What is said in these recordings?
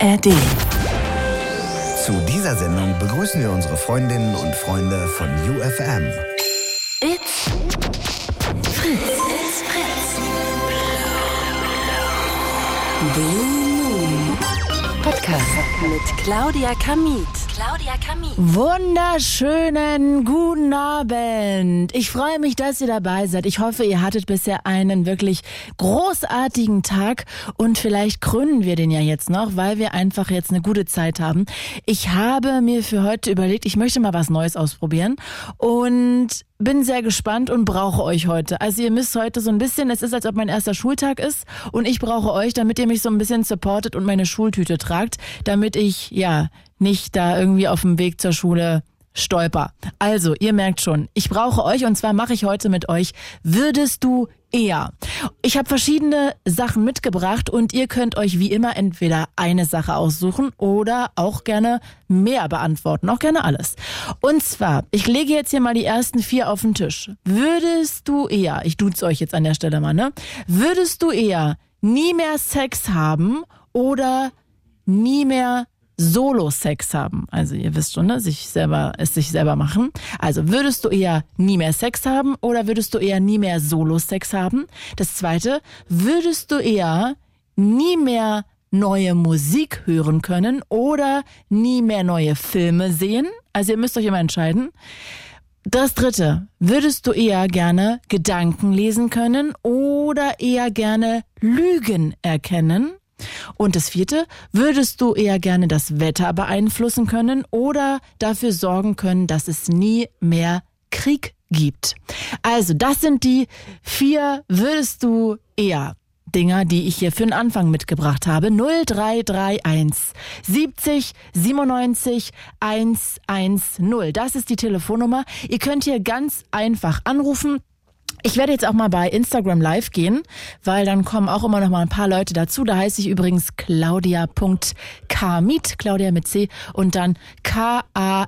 ARD. Zu dieser Sendung begrüßen wir unsere Freundinnen und Freunde von UFM. It's Fritz. It's Fritz. Blue Moon Podcast mit Claudia Kamit. Claudia Kamit. Wunderschönen guten Abend. Ich freue mich, dass ihr dabei seid. Ich hoffe, ihr hattet bisher einen wirklich großartigen Tag und vielleicht krönen wir den ja jetzt noch, weil wir einfach jetzt eine gute Zeit haben. Ich habe mir für heute überlegt, ich möchte mal was Neues ausprobieren und bin sehr gespannt und brauche euch heute. Also ihr müsst heute so ein bisschen, es ist als ob mein erster Schultag ist und ich brauche euch, damit ihr mich so ein bisschen supportet und meine Schultüte tragt, damit ich ja nicht da irgendwie auf dem Weg zur Schule stolper. Also, ihr merkt schon, ich brauche euch und zwar mache ich heute mit euch, würdest du eher? Ich habe verschiedene Sachen mitgebracht und ihr könnt euch wie immer entweder eine Sache aussuchen oder auch gerne mehr beantworten, auch gerne alles. Und zwar, ich lege jetzt hier mal die ersten vier auf den Tisch. Würdest du eher, ich duze euch jetzt an der Stelle mal, ne? Würdest du eher nie mehr Sex haben oder nie mehr Solo-Sex haben. Also ihr wisst schon, ne? sich selber, es sich selber machen. Also würdest du eher nie mehr Sex haben oder würdest du eher nie mehr Solo-Sex haben? Das zweite, würdest du eher nie mehr neue Musik hören können oder nie mehr neue Filme sehen? Also ihr müsst euch immer entscheiden. Das dritte, würdest du eher gerne Gedanken lesen können oder eher gerne Lügen erkennen? Und das vierte, würdest du eher gerne das Wetter beeinflussen können oder dafür sorgen können, dass es nie mehr Krieg gibt? Also, das sind die vier würdest du eher Dinger, die ich hier für den Anfang mitgebracht habe. 0331 70 97 110. Das ist die Telefonnummer. Ihr könnt hier ganz einfach anrufen. Ich werde jetzt auch mal bei Instagram live gehen, weil dann kommen auch immer noch mal ein paar Leute dazu. Da heiße ich übrigens claudia.kmiet, Claudia mit C und dann K-A-M-I-E-T-H.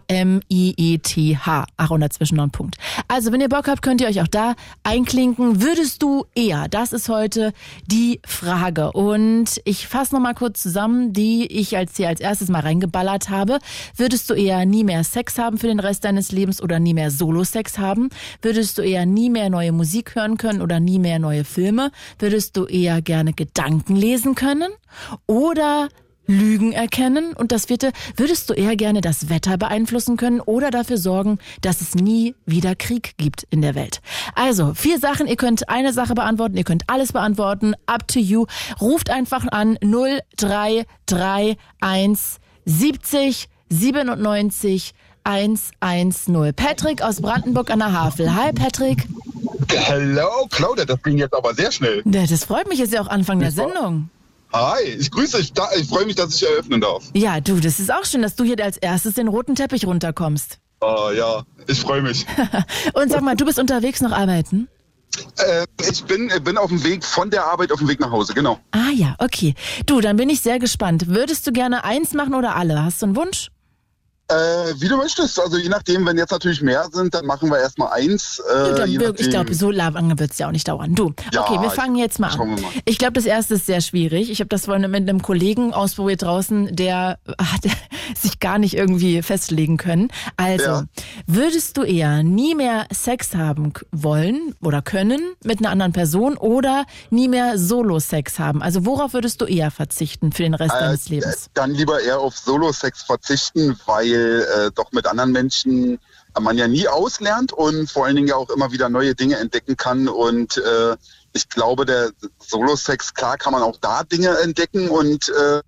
Ach, und dazwischen noch ein Punkt. Also, wenn ihr Bock habt, könnt ihr euch auch da einklinken. Würdest du eher? Das ist heute die Frage. Und ich fasse noch mal kurz zusammen, die ich als hier als erstes mal reingeballert habe. Würdest du eher nie mehr Sex haben für den Rest deines Lebens oder nie mehr Solo-Sex haben? Würdest du eher nie mehr neue Musik hören können oder nie mehr neue Filme? Würdest du eher gerne Gedanken lesen können oder Lügen erkennen? Und das vierte, würdest du eher gerne das Wetter beeinflussen können oder dafür sorgen, dass es nie wieder Krieg gibt in der Welt? Also, vier Sachen. Ihr könnt eine Sache beantworten, ihr könnt alles beantworten. Up to you. Ruft einfach an 0331 70 97 110. Patrick aus Brandenburg an der Havel. Hi, Patrick. Hello, Claudia, das ging jetzt aber sehr schnell. Ja, das freut mich, ist ja auch Anfang der Sendung. Hi, ich grüße dich. Ich freue mich, dass ich eröffnen darf. Ja, du, das ist auch schön, dass du hier als erstes den roten Teppich runterkommst. Ah, ja, ich freue mich. Und sag mal, du bist unterwegs noch arbeiten? äh, ich bin, bin auf dem Weg von der Arbeit auf dem Weg nach Hause, genau. Ah ja, okay. Du, dann bin ich sehr gespannt. Würdest du gerne eins machen oder alle? Hast du einen Wunsch? Äh, wie du möchtest. Also je nachdem, wenn jetzt natürlich mehr sind, dann machen wir erstmal eins. Äh, dann, ich glaube, so lange wird es ja auch nicht dauern. Du, Ja, okay, wir fangen jetzt mal an. mal. Ich glaube, das erste ist sehr schwierig. Ich habe das vorhin mit einem Kollegen ausprobiert draußen, der hat sich gar nicht irgendwie festlegen können. Also, Ja. würdest du eher nie mehr Sex haben wollen oder können mit einer anderen Person oder nie mehr Solo-Sex haben? Also, worauf würdest du eher verzichten für den Rest deines Äh, Lebens? Dann lieber eher auf Solo-Sex verzichten, weil äh, doch mit anderen Menschen man ja nie auslernt und vor allen Dingen ja auch immer wieder neue Dinge entdecken kann. Und äh, ich glaube, der Solo-Sex, klar kann man auch da Dinge entdecken und äh,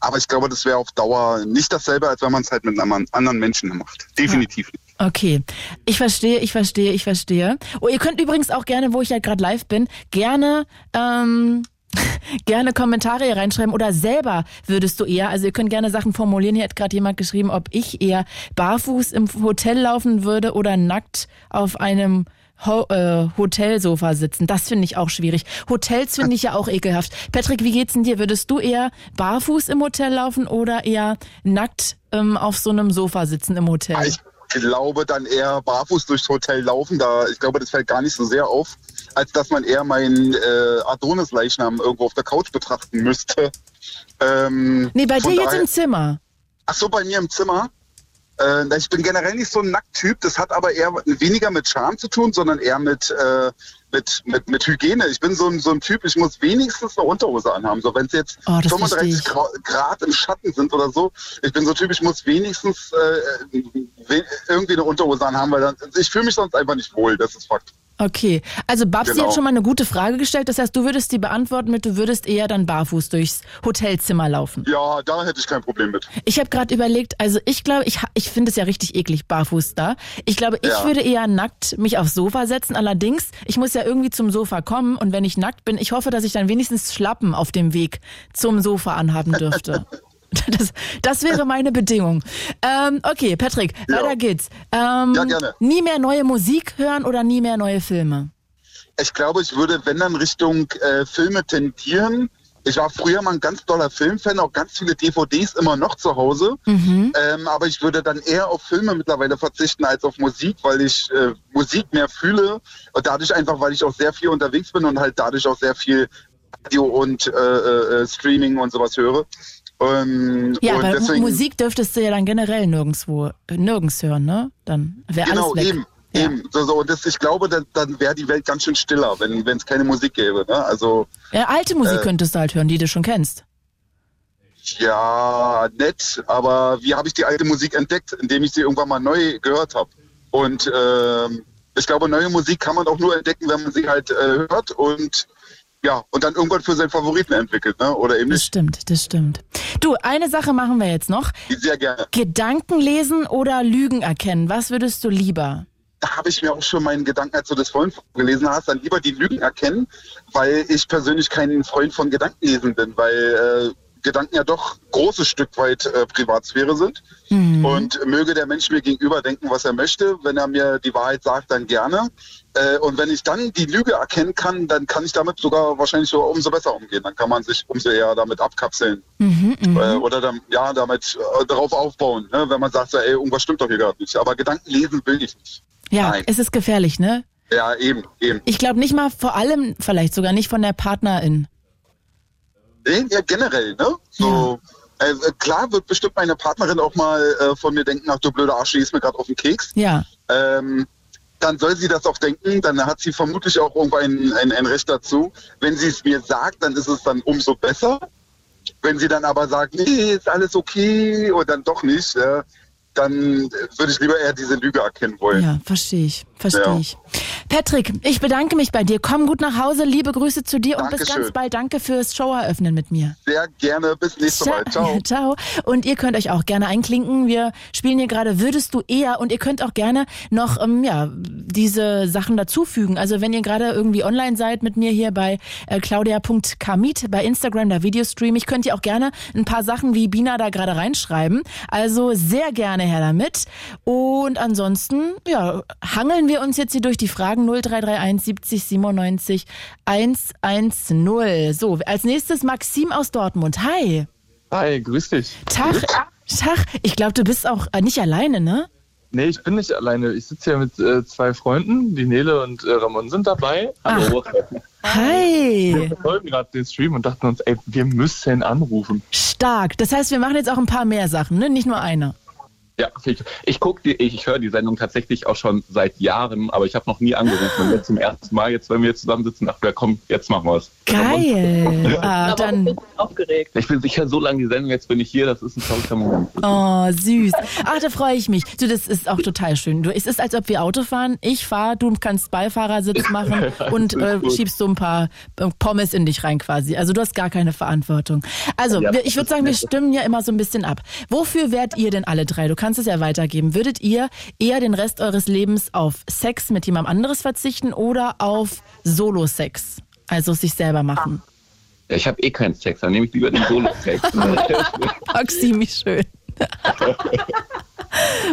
aber ich glaube, das wäre auf Dauer nicht dasselbe, als wenn man es halt mit einem anderen Menschen macht. Definitiv nicht. Okay, ich verstehe, ich verstehe, ich verstehe. Oh, ihr könnt übrigens auch gerne, wo ich ja gerade live bin, gerne ähm, gerne Kommentare hier reinschreiben oder selber würdest du eher, also ihr könnt gerne Sachen formulieren. Hier hat gerade jemand geschrieben, ob ich eher barfuß im Hotel laufen würde oder nackt auf einem Ho äh, Hotelsofa sitzen. Das finde ich auch schwierig. Hotels finde ich ja auch ekelhaft. Patrick, wie geht's denn dir? Würdest du eher barfuß im Hotel laufen oder eher nackt ähm, auf so einem Sofa sitzen im Hotel? Ich glaube dann eher barfuß durchs Hotel laufen. Da, ich glaube, das fällt gar nicht so sehr auf. Als dass man eher meinen äh, Adonis-Leichnam irgendwo auf der Couch betrachten müsste. Ähm, Nee, bei dir jetzt im Zimmer. Ach so, bei mir im Zimmer. Äh, ich bin generell nicht so ein Nackttyp. Das hat aber eher weniger mit Charme zu tun, sondern eher mit, äh, mit, mit, mit Hygiene. Ich bin so ein, so ein Typ, ich muss wenigstens eine Unterhose anhaben. So, wenn es jetzt Oh, das 35 verstehe Gra- Grad im Schatten sind oder so. Ich bin so ein Typ, ich muss wenigstens äh, irgendwie eine Unterhose anhaben, weil dann, ich fühle mich sonst einfach nicht wohl. Das ist Fakt. Okay, also Babsi Genau. hat schon mal eine gute Frage gestellt. Das heißt, du würdest die beantworten mit, du würdest eher dann barfuß durchs Hotelzimmer laufen. Ja, da hätte ich kein Problem mit. Ich habe gerade überlegt, also ich glaube, ich, ich finde es ja richtig eklig, barfuß da. Ich glaube, ich Ja. würde eher nackt mich aufs Sofa setzen. Allerdings, ich muss ja irgendwie zum Sofa kommen und wenn ich nackt bin, ich hoffe, dass ich dann wenigstens Schlappen auf dem Weg zum Sofa anhaben dürfte. Das, das wäre meine Bedingung. Ähm, okay, Patrick, Ja. weiter geht's. Ähm, Ja, gerne. Nie mehr neue Musik hören oder nie mehr neue Filme? Ich glaube, ich würde, wenn dann Richtung äh, Filme tendieren. Ich war früher mal ein ganz doller Filmfan, auch ganz viele DVDs immer noch zu Hause. Mhm. Ähm, aber ich würde dann eher auf Filme mittlerweile verzichten als auf Musik, weil ich äh, Musik mehr fühle. Und dadurch einfach, weil ich auch sehr viel unterwegs bin und halt dadurch auch sehr viel Radio und äh, äh, Streaming und sowas höre. Ähm, Ja, und aber deswegen, Musik dürftest du ja dann generell nirgendwo, nirgends hören, ne? Dann wäre Genau, alles weg. eben. Ja. Eben. So, so. Und das, ich glaube, dann, dann wäre die Welt ganz schön stiller, wenn es keine Musik gäbe. Ne? Also Ja, alte Musik Äh, könntest du halt hören, die du schon kennst. Ja, nett, aber wie habe ich die alte Musik entdeckt? Indem ich sie irgendwann mal neu gehört habe. Und ähm, ich glaube, neue Musik kann man auch nur entdecken, wenn man sie halt äh, hört und ja, und dann irgendwann für seinen Favoriten entwickelt, ne? Oder eben Das nicht. stimmt, das stimmt. Du, eine Sache machen wir jetzt noch. Sehr gerne. Gedanken lesen oder Lügen erkennen. Was würdest du lieber? Da habe ich mir auch schon meinen Gedanken, als du das vorhin gelesen hast, dann lieber die Lügen erkennen, weil ich persönlich kein Freund von Gedankenlesen bin, weil äh, Gedanken ja doch großes Stück weit äh, Privatsphäre sind. Und möge der Mensch mir gegenüber denken, was er möchte. Wenn er mir die Wahrheit sagt, dann gerne. Äh, und wenn ich dann die Lüge erkennen kann, dann kann ich damit sogar wahrscheinlich sogar umso besser umgehen. Dann kann man sich umso eher damit abkapseln. Äh, oder dann, ja, damit äh, darauf aufbauen, ne? wenn man sagt, so, ey, irgendwas stimmt doch hier gerade nicht. Aber Gedanken lesen will ich nicht. Ja, Nein. es ist gefährlich, ne? Ja, eben, eben. Ich glaube nicht mal, vor allem vielleicht sogar nicht von der Partnerin. Nee, ja, generell, ne? So, äh, äh, klar wird bestimmt meine Partnerin auch mal äh, von mir denken, ach du blöde Arsch, die ist mir gerade auf den Keks. Ja, Ähm, dann soll sie das auch denken, dann hat sie vermutlich auch irgendwo ein, ein, ein Recht dazu. Wenn sie es mir sagt, dann ist es dann umso besser. Wenn sie dann aber sagt, nee, ist alles okay und dann doch nicht, äh, dann würde ich lieber eher diese Lüge erkennen wollen. ja, verstehe ich, verstehe Ja. ich. Patrick, ich bedanke mich bei dir. Komm gut nach Hause, liebe Grüße zu dir und bis Dankeschön. ganz bald. Danke fürs Show eröffnen mit mir. Sehr gerne, bis nächstes Mal. Ciao. Ciao. Und ihr könnt euch auch gerne einklinken. Wir spielen hier gerade Würdest du eher und ihr könnt auch gerne noch ähm, ja diese Sachen dazufügen. Also wenn ihr gerade irgendwie online seid mit mir hier bei äh, claudia.kamit bei Instagram, da Videostream, ich könnt ihr auch gerne ein paar Sachen wie Bina da gerade reinschreiben. Also sehr gerne her damit. Und ansonsten, ja, hangeln wir uns jetzt hier durch die Fragen 0331 70 97 110. So, als nächstes Maxim aus Dortmund. Hi. Hi, grüß dich. Tag. Tag. Ich glaube, du bist auch äh, nicht alleine, ne? Nee, ich bin nicht alleine. Ich sitze hier mit äh, zwei Freunden. Die Nele und äh, Ramon sind dabei. Hallo. Hi. Wir verfolgen gerade den Stream und dachten uns, ey, wir müssen anrufen. Stark. Das heißt, wir machen jetzt auch ein paar mehr Sachen, ne? Nicht nur eine. Ja, ich, ich gucke die, ich, ich höre die Sendung tatsächlich auch schon seit Jahren, aber ich habe noch nie angerufen. Und jetzt zum ersten Mal, jetzt wenn wir jetzt zusammensitzen, dachte ich, komm, jetzt machen wir es. Geil. Ah, Aber dann. ich bin aufgeregt. Ich bin sicher so lange die Sendung, jetzt bin ich hier, das ist ein toller Moment. Oh, süß. Ach, da freue ich mich. Du, das ist auch total schön. Du, es ist, als ob wir Auto fahren. Ich fahre, du kannst Beifahrersitz machen und äh, schiebst so ein paar äh, Pommes in dich rein quasi. Also du hast gar keine Verantwortung. Also, Ja, wir, ich würde sagen, wir stimmen ja immer so ein bisschen ab. Wofür wärt ihr denn alle drei? Du kannst es ja weitergeben. Würdet ihr eher den Rest eures Lebens auf Sex mit jemandem anderes verzichten oder auf Solo-Sex? Also sich selber machen. Ja, ich habe eh keinen Sex, dann nehme ich lieber den Solo-Sex. Maxi, wie schön.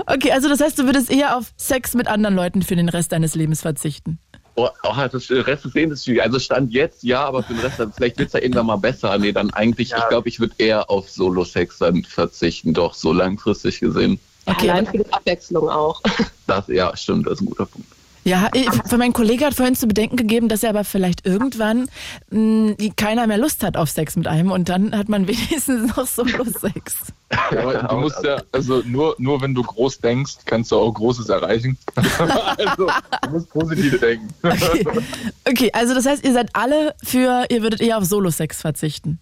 okay, also das heißt, du würdest eher auf Sex mit anderen Leuten für den Rest deines Lebens verzichten. Oh, oh, das Rest des Lebens ist schwierig. Also Stand jetzt ja, aber für den Rest, vielleicht wird es ja irgendwann mal besser. Nee, dann eigentlich, ich glaube, ich würde eher auf Solo-Sex dann verzichten, doch so langfristig gesehen. Okay, Allein für die Abwechslung auch. Das, ja, stimmt, das ist ein guter Punkt. Ja, ich- für meinen Kollege hat vorhin zu bedenken gegeben, dass er aber vielleicht irgendwann mh, keiner mehr Lust hat auf Sex mit einem und dann hat man wenigstens noch Solo-Sex. Ja, aber du musst ja, also nur, nur wenn du groß denkst, kannst du auch Großes erreichen. also, du musst positiv denken. Okay. okay, also das heißt, ihr seid alle für, ihr würdet eher auf Solo-Sex verzichten.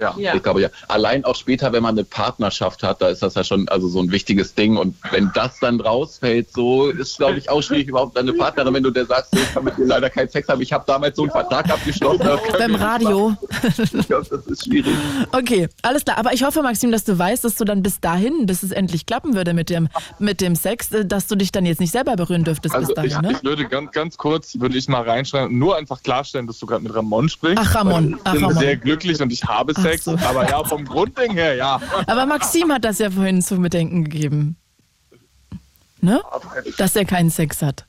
Ja. Ich glaube ja. Allein auch später, wenn man eine Partnerschaft hat, da ist das ja schon also so ein wichtiges Ding. Und wenn das dann rausfällt, so ist glaube ich auch schwierig überhaupt eine Partnerin, wenn du der sagst, ich kann mit dir leider keinen Sex haben. Ich habe damals so einen Vertrag abgeschlossen. Beim Radio. Ich glaube, das ist schwierig. Okay, alles klar. Aber ich hoffe, Maxim, dass du weißt, dass du dann bis dahin, bis es endlich klappen würde mit dem, mit dem Sex, äh, dass du dich dann jetzt nicht selber berühren dürftest Also bis ich, dahin, ne? ich würde ganz, ganz kurz, würde ich mal reinschreiben, nur einfach klarstellen, dass du gerade mit Ramon sprichst. Ach, Ramon. Weil Ach, Ich bin Ramon. sehr glücklich und ich habe Ach Sex, so. aber ja, vom Grundding her, ja. Aber Maxim hat das ja vorhin zu bedenken gegeben. Ne? Dass er keinen Sex hat.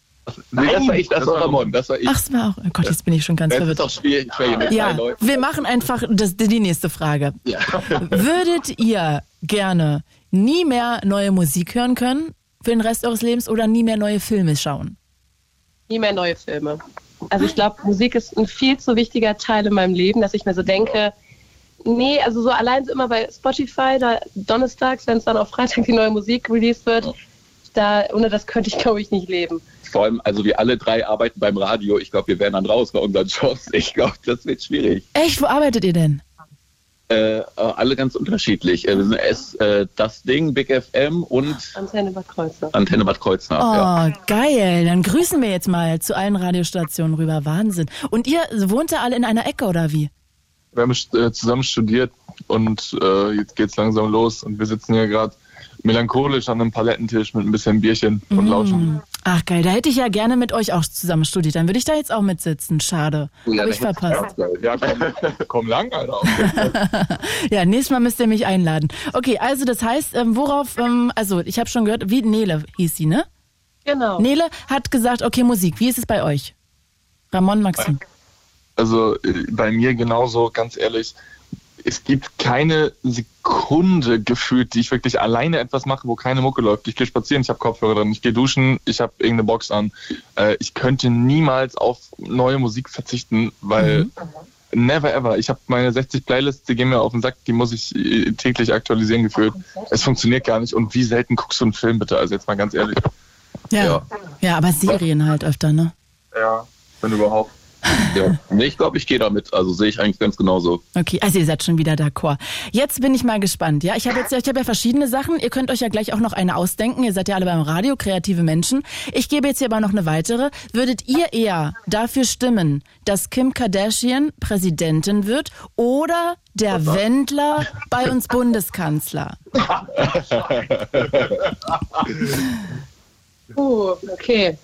Nee, das war ich, das, das war Ramon, das war ich. Ach, es war auch. Oh Gott, jetzt bin ich schon ganz das ist verwirrt. doch schwierig schwer mit Ja, wir machen einfach das, die nächste Frage. Ja. Würdet ihr gerne nie mehr neue Musik hören können für den Rest eures Lebens oder nie mehr neue Filme schauen? nie mehr neue Filme. Also ich glaube, Musik ist ein viel zu wichtiger Teil in meinem Leben, dass ich mir so denke, nee, also so allein so immer bei Spotify, da donnerstags, wenn es dann auf Freitag die neue Musik released wird, da, ohne das könnte ich, glaube ich, nicht leben. Vor allem, also wir alle drei arbeiten beim Radio. Ich glaube, wir wären dann raus bei unseren Jobs. Ich glaube, das wird schwierig. Echt, wo arbeitet ihr denn? Äh, äh, alle ganz unterschiedlich. Äh, wir sind S, äh, das Ding, Big FM und Antenne Bad Kreuznach. Antenne Bad Kreuznach. Oh, Ja. geil. Dann grüßen wir jetzt mal zu allen Radiostationen rüber. Wahnsinn. Und ihr wohnt da alle in einer Ecke oder wie? Wir haben äh, zusammen studiert und äh, jetzt geht's langsam los und wir sitzen hier gerade melancholisch an einem Palettentisch mit ein bisschen Bierchen Mm. und lauschen. Ach geil, da hätte ich ja gerne mit euch auch zusammen studiert. Dann würde ich da jetzt auch mitsitzen. Schade. Ja, Habe da ich verpasst. Ja, komm, komm lang, Alter. Ja, nächstes Mal müsst ihr mich einladen. Okay, also das heißt, ähm, worauf, ähm, also ich habe schon gehört, wie Nele hieß sie, ne? Genau. Nele hat gesagt, okay, Musik. Wie ist es bei euch? Ramon, Maxim. Also äh, bei mir genauso, ganz ehrlich, es gibt keine Sekunde gefühlt, die ich wirklich alleine etwas mache, wo keine Mucke läuft. Ich gehe spazieren, ich habe Kopfhörer drin, ich gehe duschen, ich habe irgendeine Box an. Äh, ich könnte niemals auf neue Musik verzichten, weil never ever. Ich habe meine 60 Playlists, die gehen mir auf den Sack, die muss ich äh, täglich aktualisieren gefühlt. Es funktioniert gar nicht. Und wie selten guckst du einen Film bitte? Also jetzt mal ganz ehrlich. Ja. ja. Ja. aber Serien halt öfter, ne? Ja, wenn überhaupt. Ja. Nee, ich glaube, ich gehe damit. Also sehe ich eigentlich ganz genauso. Okay, also ihr seid schon wieder d'accord. Jetzt bin ich mal gespannt. Ja, ich habe jetzt, ich habe ja verschiedene Sachen. Ihr könnt euch ja gleich auch noch eine ausdenken. Ihr seid ja alle beim Radio, kreative Menschen. Ich gebe jetzt hier aber noch eine weitere. Würdet ihr eher dafür stimmen, dass Kim Kardashian Präsidentin wird oder der Wendler bei uns Bundeskanzler? Uh, okay.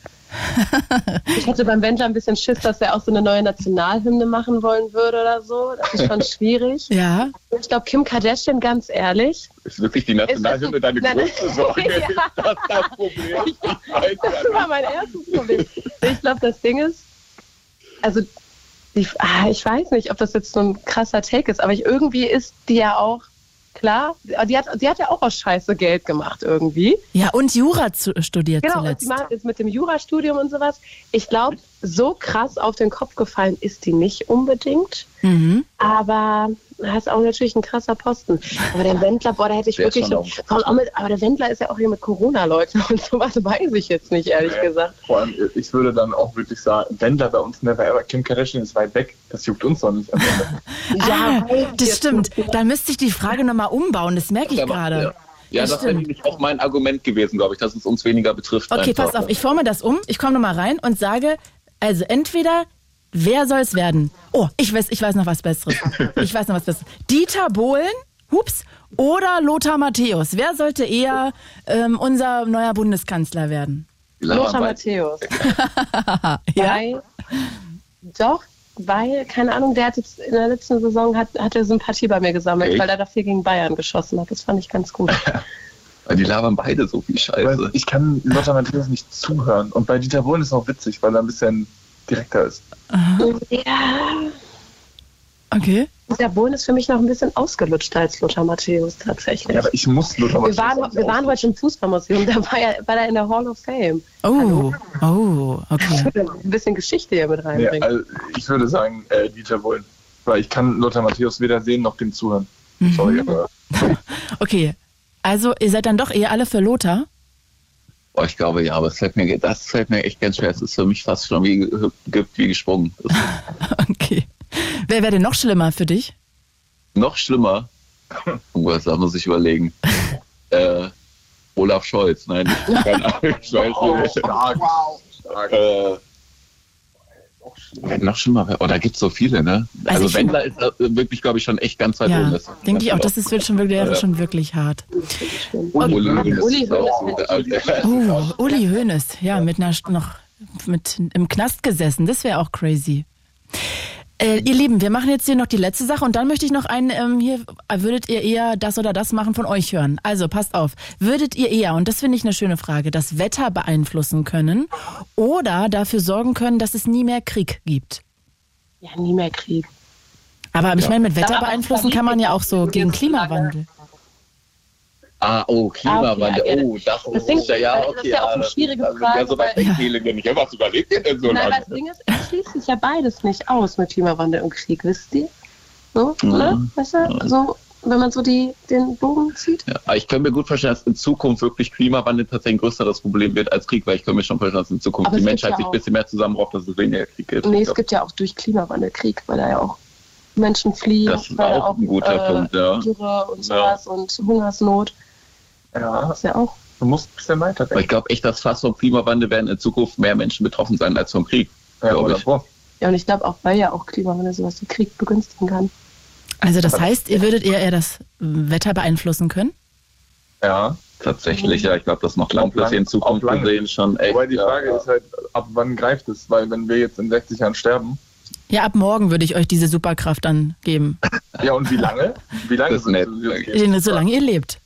Ich hätte beim Wendler ein bisschen Schiss, dass er auch so eine neue Nationalhymne machen wollen würde oder so. Das ist schon schwierig. Ja. Ich glaube, Kim Kardashian, ganz ehrlich, Ist wirklich die Nationalhymne deine Nein, größte Sorge? Ja. Ist das das Problem? Ich das war mein erstes Problem. Ich glaube, das Ding ist, also, die, ah, ich weiß nicht, ob das jetzt so ein krasser Take ist, aber ich, irgendwie ist die ja auch, klar, die hat, die hat ja auch aus Scheiße Geld gemacht irgendwie. Ja, und Jura zu, studiert Genau, zuletzt. macht jetzt mit dem Jurastudium und sowas. Ich glaube, so krass auf den Kopf gefallen ist die nicht unbedingt. Mhm. Aber er ist auch natürlich ein krasser Posten. Aber der Wendler, boah, da hätte ich Der ist wirklich. schon auch mit, aber der Wendler ist ja auch hier mit Corona-Leuten und sowas weiß ich jetzt nicht, ehrlich gesagt. Vor allem, ich würde dann auch wirklich sagen, Wendler bei uns never ever. Kim Kardashian ist weit weg. Das juckt uns doch nicht am Ende. Ah, weiß ich das stimmt. Dann müsste ich die Frage nochmal umbauen. Das merke ich Ja, gerade. Ja, ja Das das wäre nämlich auch mein Argument gewesen, glaube ich, dass es uns weniger betrifft. Okay, einfach. pass auf, ich forme das um. Ich komme nochmal rein und sage, also entweder, wer soll es werden? Oh, ich weiß, ich weiß noch was Besseres. Ich weiß noch was Besseres. Dieter Bohlen, hups, oder Lothar Matthäus. Wer sollte eher ähm, unser neuer Bundeskanzler werden? Lothar Matthäus. Ja? Weil, doch, weil, keine Ahnung, der hat jetzt in der letzten Saison hat, hat er Sympathie bei mir gesammelt, Echt? weil er dafür gegen Bayern geschossen hat. Das fand ich ganz gut. Weil die labern beide so viel Scheiße. ich kann Lothar Matthäus nicht zuhören. Und bei Dieter Bohlen ist es auch witzig, weil er ein bisschen direkter ist. Ja. Okay. Der Bohlen ist für mich noch ein bisschen ausgelutschter als Lothar Matthäus tatsächlich. Ja, aber ich muss Lothar wir Matthäus waren, wir waren heute im Fußballmuseum, da war er, war er in der Hall of Fame. Oh, oh, okay. Ein bisschen Geschichte hier mit Nee, reinbringen. also ich würde sagen, äh, Dieter Bohlen. Weil ich kann Lothar Matthäus weder sehen noch dem zuhören. Mhm. Sorry, aber Okay. Also, ihr seid dann doch eher alle für Lothar? Boah, ich glaube ja, aber es fällt mir, das fällt mir echt ganz schwer. Es ist für mich fast schon wie, wie gesprungen. Okay. Wer wäre denn noch schlimmer für dich? noch schlimmer. Oh, was da muss ich überlegen. äh, Olaf Scholz, nein, nicht, keine Ahnung. Ich weiß nicht. stark. Äh, Wenn noch schlimmer wäre. Oh, da gibt es so viele, ne? Also Also, Wendler ist äh, wirklich, glaube ich, schon echt ganz weit Ja, oben. Das- denke ich auch. Das das ist, wird schon wirklich, wäre Ja. schon wirklich hart. Uli, Uli, Uli auch Hoeneß Oh, Uli Hoeneß. Ja, mit einer noch mit im Knast gesessen. Das wäre auch crazy. Äh, ihr Lieben, wir machen jetzt hier noch die letzte Sache und dann möchte ich noch einen, ähm, hier, würdet ihr eher das oder das machen von euch hören? Also passt auf, würdet ihr eher, und das finde ich eine schöne Frage, das Wetter beeinflussen können oder dafür sorgen können, dass es nie mehr Krieg gibt? Ja, nie mehr Krieg. Aber ich meine, mit Wetter beeinflussen kann man ja auch so gegen Klimawandel. Ah, oh, Klimawandel. Ah, okay, Oh, das, ist ja, ja, das okay. ist ja auch eine schwierige ist Frage, Ja, so weit weil- weg, Helen. Ja, was überlegt ihr denn so Nein, das Ding ist, es schließt sich ja beides nicht aus mit Klimawandel und Krieg, wisst ihr? So, Mhm. oder? Weißt du? So, wenn man so die, den Bogen zieht. Ja, ich kann mir gut vorstellen, dass in Zukunft wirklich Klimawandel tatsächlich ein größeres Problem wird als Krieg, weil ich kann mir schon vorstellen, dass in Zukunft Aber die Menschheit ja sich ein auch- bisschen mehr zusammenrauft, dass es weniger Krieg gibt. Nee, Ich es glaub, gibt ja auch durch Klimawandel Krieg, weil da ja auch Menschen fliehen, Das ist weil auch ein guter äh, Punkt, ja. Dürre und sowas und Hungersnot. Ja, Das ist ja auch. du musst ein bisschen weiter aber ich glaube echt, dass fast vom Klimawandel werden in Zukunft mehr Menschen betroffen sein als vom Krieg. Ja, oder ich. vor. Ja, und ich glaube auch, weil ja auch Klimawandel sowas wie Krieg begünstigen kann. Also das heißt, ihr würdet eher, eher das Wetter beeinflussen können? Ja. Tatsächlich, ja. Ich glaube, das macht langfristig in Zukunft lang- gesehen schon echt. Wobei die Frage ja. ist halt, ab wann greift es? Weil wenn wir jetzt in 60 Jahren sterben, Ja, ab morgen würde ich euch diese Superkraft dann geben. ja und wie lange? Wie lange Das ist nett, gehen? Solange ihr lebt.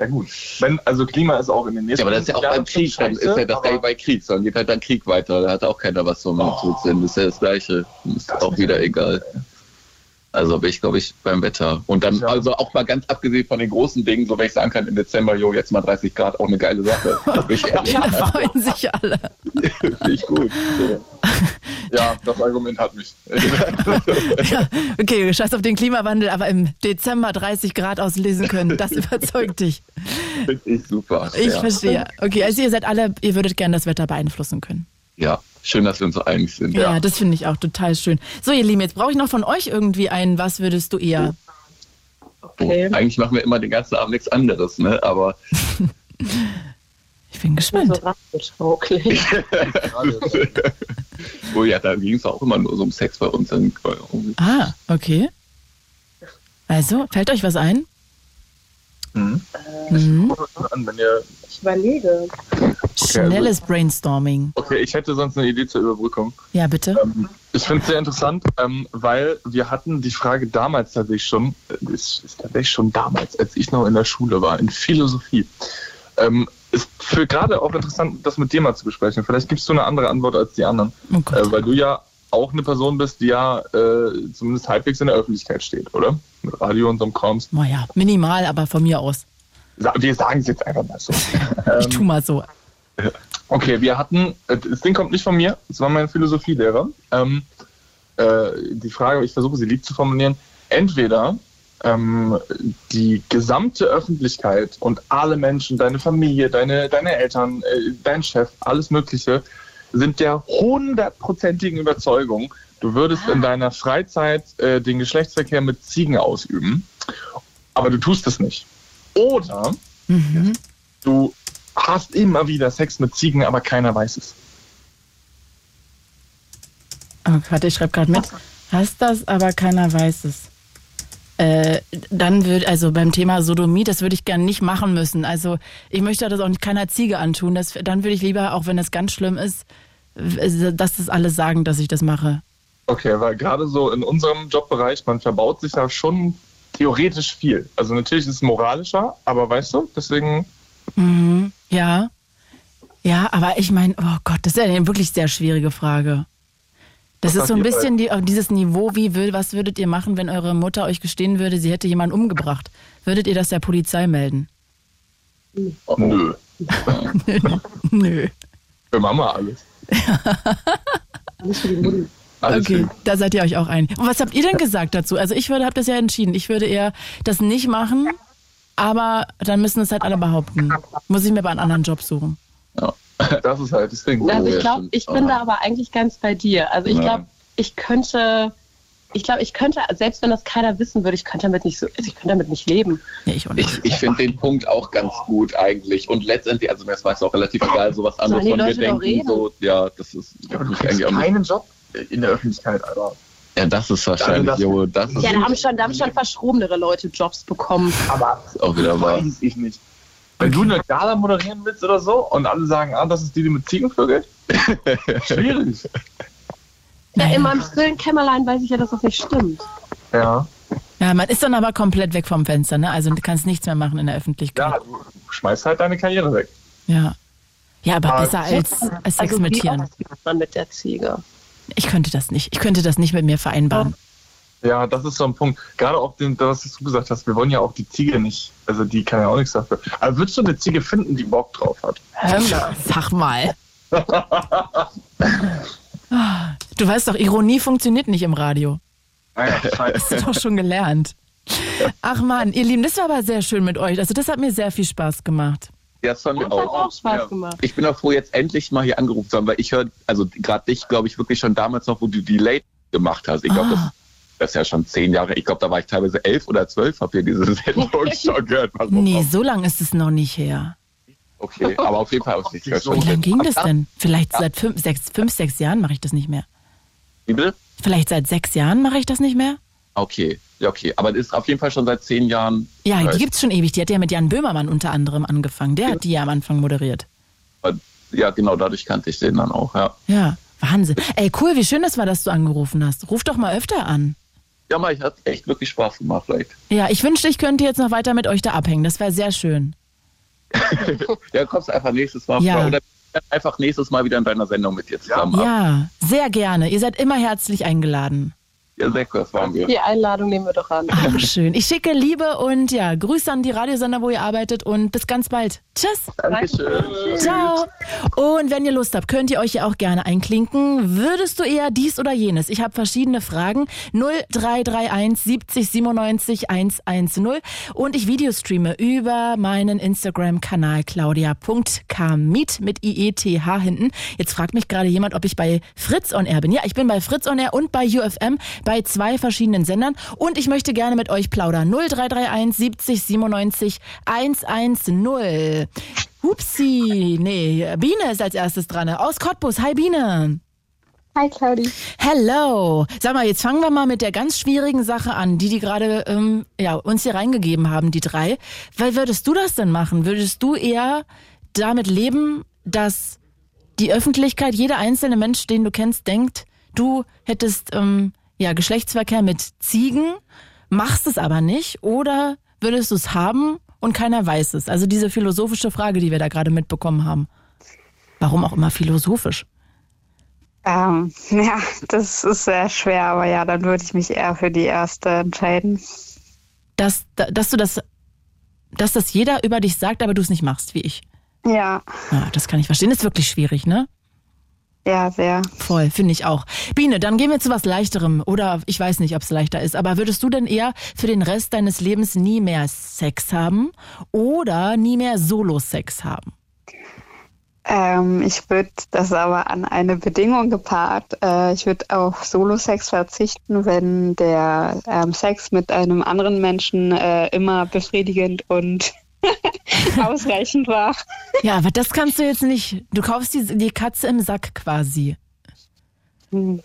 Ja gut. Wenn, also Klima ist auch in den Ja, nächsten aber das ist ja auch Jahren beim Krieg, dann ist ja das aber- gleich bei Krieg, dann geht halt dann Krieg weiter, da hat auch keiner was vom Oh. zu sehen, das ist ja das Gleiche, ist auch wieder egal. Also bin ich, glaube ich, beim Wetter. Und dann, Ja. also auch mal ganz abgesehen von den großen Dingen, so wenn ich sagen kann, im Dezember, jo, jetzt mal 30 Grad, auch eine geile Sache. Ich ehrlich, Da freuen sich alle. finde ich gut. Ja, das Argument hat mich. Ja, okay, scheiß auf den Klimawandel, aber im Dezember 30 Grad auslesen können, das überzeugt dich. Finde ich super. Ich ja. verstehe. Okay, also ihr seid alle, ihr würdet gerne das Wetter beeinflussen können. ja, schön, dass wir uns so einig sind. Ja, das finde ich auch total schön. So, ihr Lieben, jetzt brauche ich noch von euch irgendwie einen, was würdest du eher? Okay. Oh, eigentlich machen wir immer den ganzen Abend nichts anderes, ne? Aber Ich bin So gespannt. rassentauglich. oh ja, da ging es auch immer nur so um Sex bei uns. Ah, okay. Also, fällt euch was ein? Mhm. Mhm. An, wenn ihr, Ich überlege. Schnelles Brainstorming. okay, ich hätte sonst eine Idee zur Überbrückung. Ja, bitte. Ähm, ich finde es sehr interessant, ähm, weil wir hatten die Frage damals tatsächlich schon, äh, ist, ist tatsächlich schon damals, als ich noch in der Schule war, in Philosophie. Ähm, ist für gerade auch interessant, das mit dir mal zu besprechen. Vielleicht gibst du eine andere Antwort als die anderen. Oh. Äh, weil du ja auch eine Person bist, die ja äh, zumindest halbwegs in der Öffentlichkeit steht, oder? Mit Radio und so einem Krams. Naja, minimal, aber von mir aus. Wir sagen es jetzt einfach mal so. Ich tu mal so. Okay, wir hatten, äh, das Ding kommt nicht von mir, es war mein Philosophielehrer. Ähm, äh, die Frage, ich versuche sie lieb zu formulieren, entweder ähm, die gesamte Öffentlichkeit und alle Menschen, deine Familie, deine, deine Eltern, äh, dein Chef, alles Mögliche, sind der hundertprozentigen Überzeugung, du würdest in deiner Freizeit äh, den Geschlechtsverkehr mit Ziegen ausüben, aber du tust es nicht. Oder Mhm. du hast immer wieder Sex mit Ziegen, aber keiner weiß es. Oh, warte, ich schreibe gerade mit. Hast das, aber keiner weiß es. Äh, dann würde, also beim Thema Sodomie, das würde ich gerne nicht machen müssen. Also ich möchte das auch nicht keiner Ziege antun. Das, dann würde ich lieber, auch wenn es ganz schlimm ist, dass das alle sagen, dass ich das mache. Okay, weil gerade so in unserem Jobbereich, man verbaut sich da schon theoretisch viel. Also natürlich ist es moralischer, aber weißt du, deswegen, Mhm. Ja. Ja, aber ich meine, oh Gott, das ist ja eine wirklich sehr schwierige Frage. Das Was ist so ein bisschen die, auch dieses Niveau, wie will, was würdet ihr machen, wenn eure Mutter euch gestehen würde, sie hätte jemanden umgebracht? Würdet ihr das der Polizei melden? Nö. Nö. Für Mama alles. Alles Okay, lieb. da seid ihr euch auch ein. Und was habt ihr denn gesagt dazu? Also ich würde, hab das ja entschieden. Ich würde eher das nicht machen, aber dann müssen es halt alle behaupten. Muss ich mir aber einen anderen Job suchen. Ja. Das ist halt das Ding. Also ja, ich glaube, ich bin da aber eigentlich ganz bei dir. Also ich Ja. glaube, ich könnte, ich glaube, ich könnte, selbst wenn das keiner wissen würde, ich könnte damit nicht so, also ich könnte damit nicht leben. Ja, ich. Ich, ich finde den Punkt auch ganz gut eigentlich. Und letztendlich, also mir ist meist auch relativ egal, so was anderes von mir Leute doch denken. So, ja, das ist Aber du eigentlich auch nicht. keinen Job in der Öffentlichkeit, Alter. Ja, das ist wahrscheinlich, das- jo, das ist Ja, da haben schon, da haben schon verschrobenere Leute Jobs bekommen. Aber auch wieder wahr. weiß ich nicht. Wenn du eine Gala moderieren willst oder so und alle sagen, ah, das ist die, die mit Ziegen vögelt, schwierig. Ja, in meinem stillen Kämmerlein weiß ich ja, dass das nicht stimmt. Ja. Ja, man ist dann aber komplett weg vom Fenster, ne? Also du kannst nichts mehr machen in der Öffentlichkeit. Ja, du schmeißt halt deine Karriere weg. Ja. Ja, aber Ah, besser als, als Sex Also mit Tieren. man mit der Ziege? Ich könnte das nicht. Ich könnte das nicht mit mir vereinbaren. Ja, das ist so ein Punkt. Gerade auch den, was du gesagt hast, wir wollen ja auch die Ziege nicht, also die kann ja auch nichts dafür. Aber würdest du eine Ziege finden, die Bock drauf hat? Sag mal. Du weißt doch, Ironie funktioniert nicht im Radio. Naja, Hast du doch schon gelernt. Ach man, ihr Lieben, das war aber sehr schön mit euch. Also das hat mir sehr viel Spaß gemacht. Ja, das Uns hat auch. auch Spaß Ja. gemacht. Ich bin auch froh, jetzt endlich mal hier angerufen zu haben, weil ich höre, also gerade dich, glaube ich, wirklich schon damals noch, wo du die Late gemacht hast. Ich glaube, das, Ah. das ist ja schon zehn Jahre. Ich glaube, da war ich teilweise elf oder zwölf, habe hier diese Sendung schon gehört. Was Nee, so lang ist es noch nicht her. Okay, aber auf jeden Fall auch nicht. Wie lange ging das denn? Vielleicht seit fünf, sechs, fünf, sechs Jahren mache ich das nicht mehr. Wie bitte? Vielleicht seit sechs Jahren mache ich das nicht mehr? Okay, ja, okay. Aber das ist auf jeden Fall schon seit zehn Jahren. Ja, die gibt's schon ewig. Die hat ja mit Jan Böhmermann unter anderem angefangen. Der hat die ja am Anfang moderiert. Ja, genau, dadurch kannte ich den dann auch, ja. Ja, Wahnsinn. Ey, cool, wie schön das war, dass du angerufen hast. Ruf doch mal öfter an. Ja, mal, ich hat echt wirklich Spaß gemacht, vielleicht. Ja, ich wünschte, ich könnte jetzt noch weiter mit euch da abhängen. Das wäre sehr schön. Ja, kommst einfach nächstes Mal Ja. vor. Oder einfach nächstes Mal wieder in deiner Sendung mit dir zusammen. ab. Ja, sehr gerne. Ihr seid immer herzlich eingeladen. Ja, sehr das waren wir. Die Einladung nehmen wir doch an. Ach, schön. Ich schicke Liebe und ja, Grüße an die Radiosender, wo ihr arbeitet und bis ganz bald. Tschüss. Dankeschön. Ciao. Und wenn ihr Lust habt, könnt ihr euch ja auch gerne einklinken. Würdest du eher dies oder jenes? Ich habe verschiedene Fragen. 0331 70 97 110 und ich Videostreame über meinen Instagram-Kanal claudia.kamit mit IETH hinten. Jetzt fragt mich gerade jemand, ob ich bei Fritz on Air bin. Ja, ich bin bei Fritz on Air und bei UFM bei zwei verschiedenen Sendern und ich möchte gerne mit euch plaudern. 0331 70 97 110. Hupsi, nee, Biene ist als erstes dran. Aus Cottbus. Hi Biene. Hi Claudi. Hello. Sag mal, jetzt fangen wir mal mit der ganz schwierigen Sache an, die die gerade ähm, ja, uns hier reingegeben haben, die drei. Weil würdest du das denn machen? Würdest du eher damit leben, dass die Öffentlichkeit, jeder einzelne Mensch, den du kennst, denkt, du hättest ähm, ja Geschlechtsverkehr mit Ziegen, machst es aber nicht? Oder würdest du es haben und keiner weiß es? Also diese philosophische Frage, die wir da gerade mitbekommen haben. Warum auch immer philosophisch? Ähm, ja, das ist sehr schwer, aber ja, dann würde ich mich eher für die erste entscheiden. dass, dass du das, dass das jeder über dich sagt, aber du es nicht machst, wie ich. Ja, Ja, das kann ich verstehen. ist wirklich schwierig, ne? Ja, sehr. Voll, finde ich auch. Biene, dann gehen wir zu was Leichterem. Oder ich weiß nicht, ob es leichter ist. Aber würdest du denn eher für den Rest deines Lebens nie mehr Sex haben oder nie mehr Solo-Sex haben? Ähm, ich würde das aber an eine Bedingung gepaart. Äh, ich würde auf Solo-Sex verzichten, wenn der ähm, Sex mit einem anderen Menschen äh, immer befriedigend und ausreichend war. Ja, aber das kannst du jetzt nicht. Du kaufst die, die Katze im Sack quasi. Hm.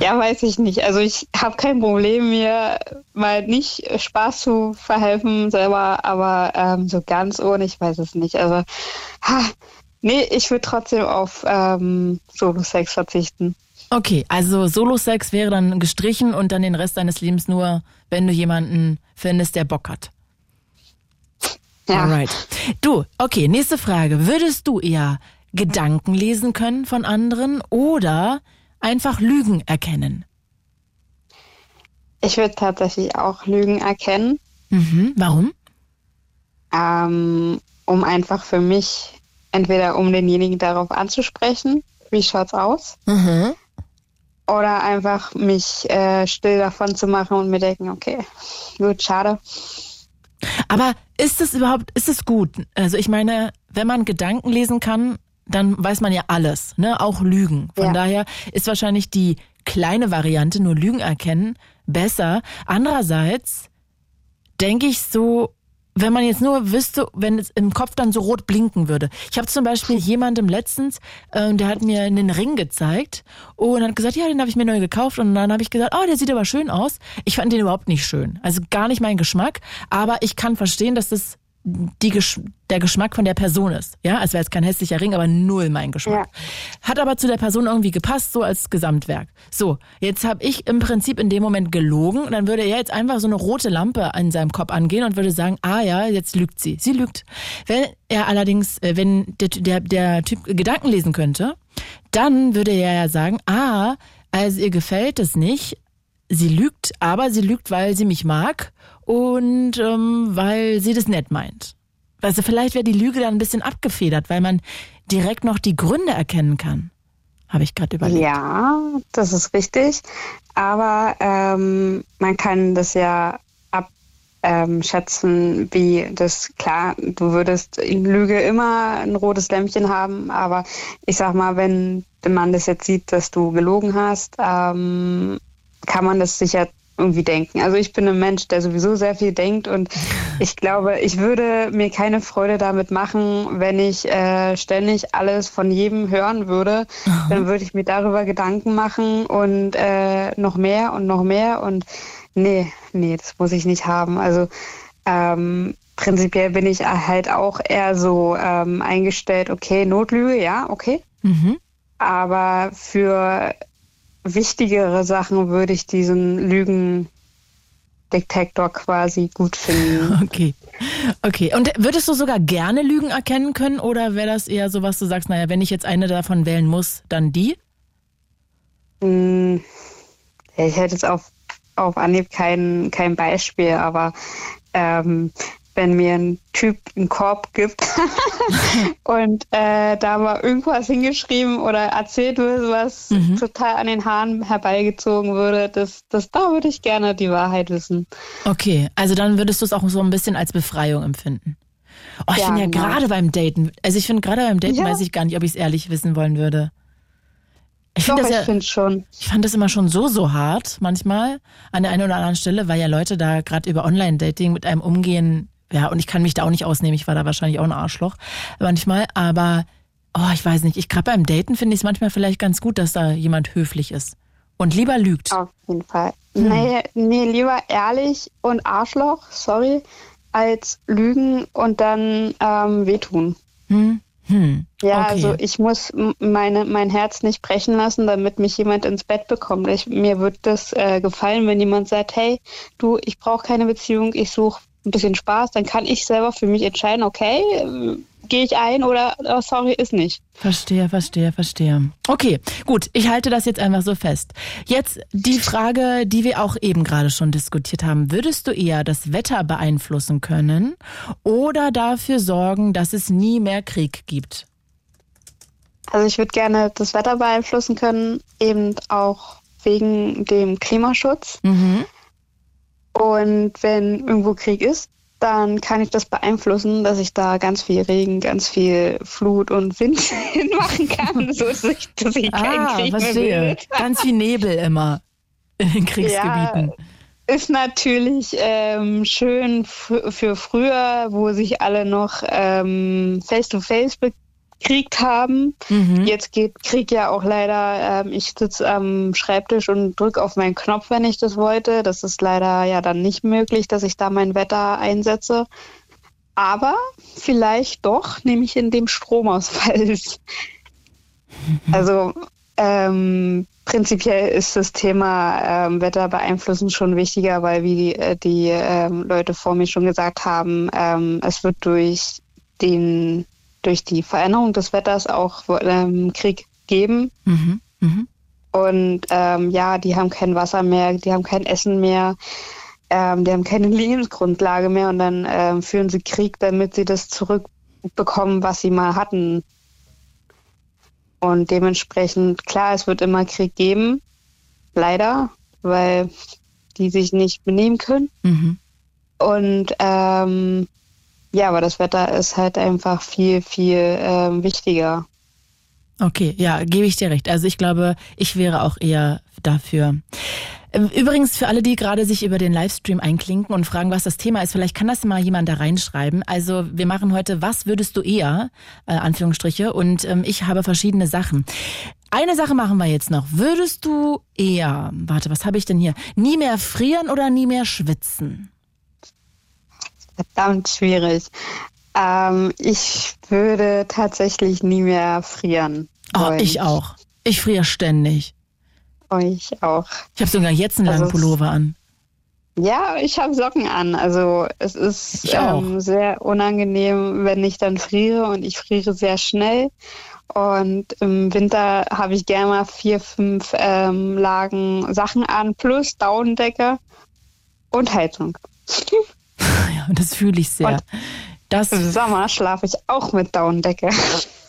Ja, weiß ich nicht. Also ich habe kein Problem, mir mal nicht Spaß zu verhelfen selber, aber ähm, so ganz ohne, ich weiß es nicht. Also, ha, nee, ich würde trotzdem auf ähm, Solo-Sex verzichten. Okay, also Solo-Sex wäre dann gestrichen und dann den Rest deines Lebens nur, wenn du jemanden findest, der Bock hat. Ja. Alright. Du, okay, nächste Frage. Würdest du eher Gedanken lesen können von anderen oder einfach Lügen erkennen? Ich würde tatsächlich auch Lügen erkennen, Mhm. Warum? ähm, um einfach für mich entweder um denjenigen darauf anzusprechen, wie schaut's aus, Mhm. oder einfach mich äh, still davon zu machen und mir denken, okay, gut, schade. Aber ist es überhaupt, ist es gut? Also ich meine, wenn man Gedanken lesen kann, dann weiß man ja alles, ne? Auch Lügen. Von Ja. daher ist wahrscheinlich die kleine Variante, nur Lügen erkennen, besser. Andererseits denke ich so, wenn man jetzt nur wüsste, wenn es im Kopf dann so rot blinken würde. Ich habe zum Beispiel jemandem letztens, ähm, der hat mir einen Ring gezeigt und hat gesagt, ja, den habe ich mir neu gekauft und dann habe ich gesagt, oh, der sieht aber schön aus. Ich fand den überhaupt nicht schön, also gar nicht mein Geschmack, aber ich kann verstehen, dass das die Gesch der Geschmack von der Person ist. Ja, es wäre jetzt kein hässlicher Ring, aber null mein Geschmack. Hat aber zu der Person irgendwie gepasst, so als Gesamtwerk. So, jetzt habe ich im Prinzip in dem Moment gelogen und dann würde er jetzt einfach so eine rote Lampe an seinem Kopf angehen und würde sagen, ah ja, jetzt lügt sie. Sie lügt. Wenn er allerdings, äh, wenn der, der, der Typ Gedanken lesen könnte, dann würde er ja sagen, ah, also ihr gefällt es nicht, sie lügt, aber sie lügt, weil sie mich mag und ähm, weil sie das nett meint. Also vielleicht wäre die Lüge dann ein bisschen abgefedert, weil man direkt noch die Gründe erkennen kann. Habe ich gerade überlegt. Ja, das ist richtig. Aber ähm, man kann das ja abschätzen, wie das, klar, du würdest in Lüge immer ein rotes Lämpchen haben, aber ich sag mal, wenn der Mann das jetzt sieht, dass du gelogen hast, ähm, kann man das sicher irgendwie denken. Also ich bin ein Mensch, der sowieso sehr viel denkt und ich glaube, ich würde mir keine Freude damit machen, wenn ich äh, ständig alles von jedem hören würde. Dann würde ich mir darüber Gedanken machen und äh, noch mehr und noch mehr und nee, nee, das muss ich nicht haben. Also ähm, prinzipiell bin ich halt auch eher so ähm, eingestellt, okay, Notlüge, ja, okay. Mhm. Aber für wichtigere Sachen würde ich diesen Lügendetektor quasi gut finden. Okay. Okay. Und würdest du sogar gerne Lügen erkennen können oder wäre das eher so, was du sagst, naja, wenn ich jetzt eine davon wählen muss, dann die? Hm, ich hätte jetzt auf, auf Anhieb kein, kein Beispiel, aber ähm, wenn mir ein Typ einen Korb gibt und äh, da mal irgendwas hingeschrieben oder erzählt wird, was Mhm. total an den Haaren herbeigezogen würde, das, das da würde ich gerne die Wahrheit wissen. Okay, also dann würdest du es auch so ein bisschen als Befreiung empfinden. Oh, ich Ja, finde ja genau. gerade beim Daten, also ich finde gerade beim Daten Ja. weiß ich gar nicht, ob ich es ehrlich wissen wollen würde. Ich finde das ich ja, schon. ich fand das immer schon so, so hart manchmal an der einen oder anderen Stelle, weil ja Leute da gerade über Online-Dating mit einem umgehen. Ja, und ich kann mich da auch nicht ausnehmen. Ich war da wahrscheinlich auch ein Arschloch manchmal. Aber, oh, ich weiß nicht. Ich gerade beim Daten finde ich es manchmal vielleicht ganz gut, dass da jemand höflich ist und lieber lügt. Auf jeden Fall. Hm. Nee, nee, lieber ehrlich und Arschloch, sorry, als lügen und dann ähm, wehtun. Hm? Hm. Ja, okay. also ich muss meine, mein Herz nicht brechen lassen, damit mich jemand ins Bett bekommt. Ich, mir wird das äh, gefallen, wenn jemand sagt, hey, du, ich brauche keine Beziehung, ich suche ein bisschen Spaß, dann kann ich selber für mich entscheiden, okay, gehe ich ein oder oh, sorry, ist nicht. Verstehe, verstehe, verstehe. Okay, gut, ich halte das jetzt einfach so fest. Jetzt die Frage, die wir auch eben gerade schon diskutiert haben. Würdest du eher das Wetter beeinflussen können oder dafür sorgen, dass es nie mehr Krieg gibt? Also ich würde gerne das Wetter beeinflussen können, eben auch wegen dem Klimaschutz. Mhm. Und wenn irgendwo Krieg ist, dann kann ich das beeinflussen, dass ich da ganz viel Regen, ganz viel Flut und Wind hinmachen kann, so dass ich, dass ich keinen Ah, Krieg mehr verstehe. will. Ganz viel Nebel immer in Kriegsgebieten. Ist natürlich ähm, schön für früher, wo sich alle noch ähm, face-to-face bekriegt haben. Mhm. Jetzt geht Krieg ja auch leider, ähm, ich sitze am Schreibtisch und drücke auf meinen Knopf, wenn ich das wollte. Das ist leider ja dann nicht möglich, dass ich da mein Wetter einsetze. Aber vielleicht doch, nämlich in dem Stromausfall. also ähm, prinzipiell ist das Thema ähm, Wetter beeinflussen schon wichtiger, weil wie die, äh, die ähm, Leute vor mir schon gesagt haben, ähm, es wird durch den durch die Veränderung des Wetters auch ähm, Krieg geben. Mhm. Mhm. Und ähm, ja, die haben kein Wasser mehr, die haben kein Essen mehr, ähm, die haben keine Lebensgrundlage mehr und dann ähm, führen sie Krieg, damit sie das zurückbekommen, was sie mal hatten. Und dementsprechend, klar, es wird immer Krieg geben, leider, weil die sich nicht benehmen können. Mhm. Und ähm, ja, aber das Wetter ist halt einfach viel, viel ähm, wichtiger. Okay, ja, gebe ich dir recht. Also ich glaube, ich wäre auch eher dafür. Ähm, Übrigens für alle, die gerade sich über den Livestream einklinken und fragen, was das Thema ist, vielleicht kann das mal jemand da reinschreiben. Also wir machen heute, was würdest du eher, äh, Anführungsstriche, und ähm, ich habe verschiedene Sachen. Eine Sache machen wir jetzt noch. Würdest du eher, warte, was habe ich denn hier? Nie mehr frieren oder nie mehr schwitzen? Verdammt schwierig. Ähm, ich würde tatsächlich nie mehr frieren. Oh, ich auch. Ich friere ständig. Oh, ich auch. Ich habe sogar jetzt einen Also langen Pullover an. Ja, ich habe Socken an. Also es ist ähm, sehr unangenehm, wenn ich dann friere und ich friere sehr schnell. Und im Winter habe ich gerne mal vier, fünf ähm, Lagen Sachen an, plus Daunendecke und Heizung. Ja, das fühle ich sehr. Und- Das, Im Sommer schlafe ich auch mit Daunendecke.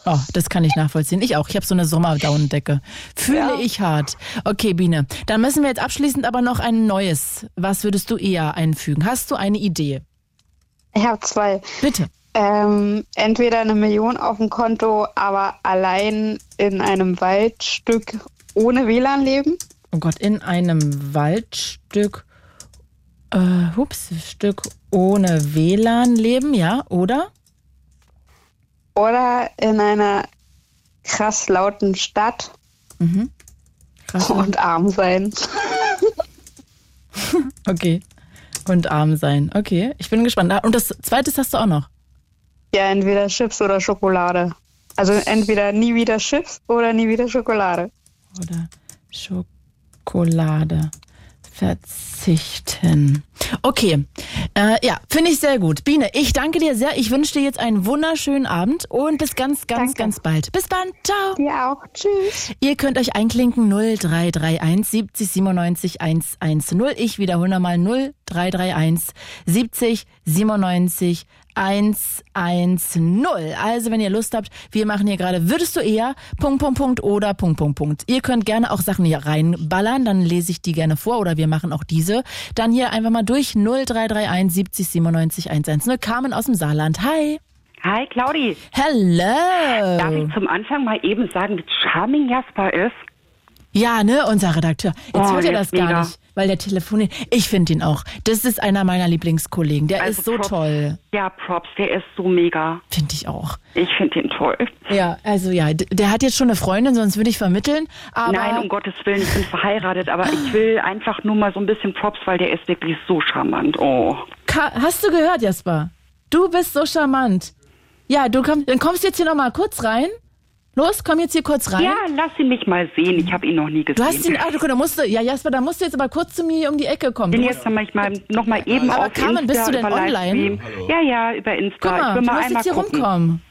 oh, das kann ich nachvollziehen. Ich auch. Ich habe so eine Sommerdaunendecke. Fühle Ja. ich hart. Okay, Biene. Dann müssen wir jetzt abschließend aber noch ein neues. Was würdest du eher einfügen? Hast du eine Idee? Ich habe zwei. Bitte. Ähm, entweder eine Million auf dem Konto, aber allein in einem Waldstück ohne WLAN leben. Oh Gott, in einem Waldstück, äh, hups, Stück ohne WLAN leben, ja? Oder? Oder in einer krass lauten Stadt Mhm. Krass. und arm sein. Okay. Und arm sein. Okay, ich bin gespannt. Ah, Und das zweite hast du auch noch. Ja, entweder Chips oder Schokolade. Also entweder nie wieder Chips oder nie wieder Schokolade. Oder Schokolade verzichten. Okay, äh, ja, finde ich sehr gut. Biene, ich danke dir sehr. Ich wünsche dir jetzt einen wunderschönen Abend und bis ganz, ganz, Danke. ganz bald. Bis dann. Ciao. Dir auch. Tschüss. Ihr könnt euch einklinken 0331 70 97 110. Ich wiederhole nochmal 0331 70 97 110. Also wenn ihr Lust habt, wir machen hier gerade Würdest du eher Punkt, Punkt, Punkt oder Punkt, Punkt, Punkt. Ihr könnt gerne auch Sachen hier reinballern, dann lese ich die gerne vor oder wir machen auch diese. Dann hier einfach mal durch 0331 70 97 110. Carmen aus dem Saarland. Hi. Hi Claudi, Hello. darf ich zum Anfang mal eben sagen, wie charming Jasper ist? Ja, ne, unser Redakteur. Jetzt Oh, hört ihr der das gar mega. nicht, weil der telefoniert. Ich finde ihn auch. Das ist einer meiner Lieblingskollegen. Der Also ist so Props. toll. Ja, Props, der ist so mega. Finde ich auch. Ich finde ihn toll. Ja, also ja, der hat jetzt schon eine Freundin, sonst würde ich vermitteln. Nein, um Gottes Willen, ich bin verheiratet, aber ich will einfach nur mal so ein bisschen Props, weil der ist wirklich so charmant. Oh. Ka hast du gehört, Jasper? Du bist so charmant. Ja, du komm, dann kommst jetzt hier noch mal kurz rein. Los, komm jetzt hier kurz rein. Ja, lass ihn mich mal sehen. Ich habe ihn noch nie gesehen. Du hast ihn, ach, du, da musst du, ja, Jasper, da musst du jetzt aber kurz zu mir um die Ecke kommen. bin Du jetzt musst, mal, ich mal, noch mal eben Aber auf Carmen, Insta bist du denn online? Ja, ja, über Insta. guck ich mal, will du mal musst einmal jetzt hier gucken. rumkommen.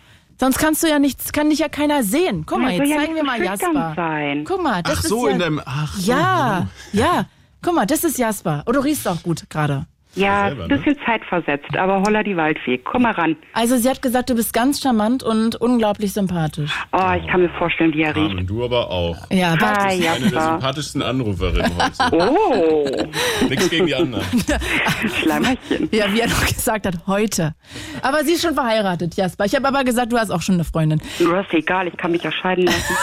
Sonst kannst du ja nichts, kann dich ja keiner sehen. Guck mal, jetzt ja zeigen wir mal Jasper. sein. Guck mal, das Ach ist so, ja, in deinem. Ach, so. Ja, ja. Guck mal, das ist Jasper. Oh, du riechst auch gut gerade. Ja, selber, ein ne? bisschen zeitversetzt, aber holla die Waldfee. Komm mal ran. Also sie hat gesagt, du bist ganz charmant und unglaublich sympathisch. Oh, ich kann mir vorstellen, wie er riecht. Carmen, du aber auch. Ja, Hi, warte. Eine der sympathischsten Anruferinnen heute. Oh, Nichts gegen die anderen. Schleimerchen. Ja, wie er doch gesagt hat, heute. Aber sie ist schon verheiratet, Jasper. Ich habe aber gesagt, du hast auch schon eine Freundin. Du hast egal, ich kann mich ja scheiden lassen.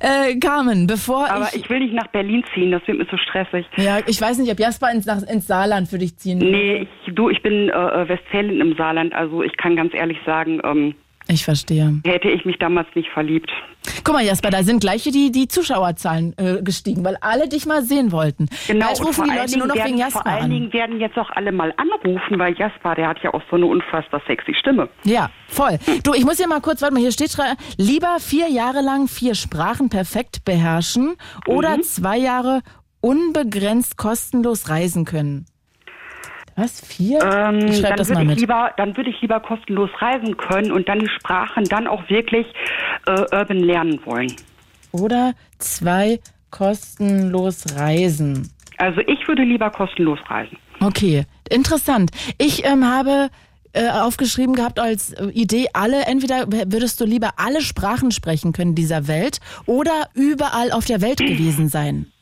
Äh, Carmen, bevor Aber ich, ich will nicht nach Berlin ziehen, das wird mir zu stressig. Ja, ich weiß nicht, ob Jasper ins, nach, ins Saarland für dich ziehen will. Nee, ich, du, ich bin äh, äh, Westfälin im Saarland, also ich kann ganz ehrlich sagen, ähm, Ich verstehe. hätte ich mich damals nicht verliebt. Guck mal, Jasper, da sind gleich die, die Zuschauerzahlen äh, gestiegen, weil alle dich mal sehen wollten. Genau, Bald rufen die Leute nur noch Dingen wegen werden, Jasper Vor allen an. Dingen werden jetzt auch alle mal anrufen, weil Jasper, der hat ja auch so eine unfassbar sexy Stimme. Ja, voll. Du, ich muss hier mal kurz, warte mal, hier steht lieber vier Jahre lang vier Sprachen perfekt beherrschen oder Mhm. zwei Jahre unbegrenzt kostenlos reisen können. Was? Vier? Ähm, ich dann das ich lieber, dann würde ich lieber kostenlos reisen können und dann die Sprachen dann auch wirklich äh, urban lernen wollen. Oder zwei kostenlos reisen? Also ich würde lieber kostenlos reisen. Okay, interessant. Ich ähm, habe äh, aufgeschrieben gehabt als äh, Idee, alle, entweder würdest du lieber alle Sprachen sprechen können dieser Welt oder überall auf der Welt gewesen sein.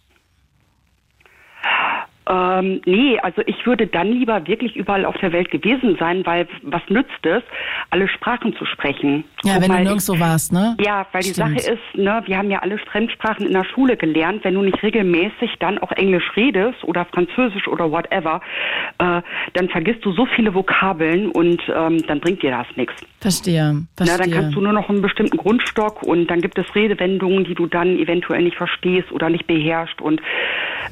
Ähm, nee, also ich würde dann lieber wirklich überall auf der Welt gewesen sein, weil was nützt es, alle Sprachen zu sprechen? Ja, Guck wenn mal, du nirgendwo warst, ne? Ja, weil die Stimmt. Sache ist, ne, wir haben ja alle Fremdsprachen in der Schule gelernt. Wenn du nicht regelmäßig dann auch Englisch redest oder Französisch oder whatever, äh, dann vergisst du so viele Vokabeln und ähm, dann bringt dir das nichts. Verstehe, Na, verstehe. dann kannst du nur noch einen bestimmten Grundstock und dann gibt es Redewendungen, die du dann eventuell nicht verstehst oder nicht beherrschst. Und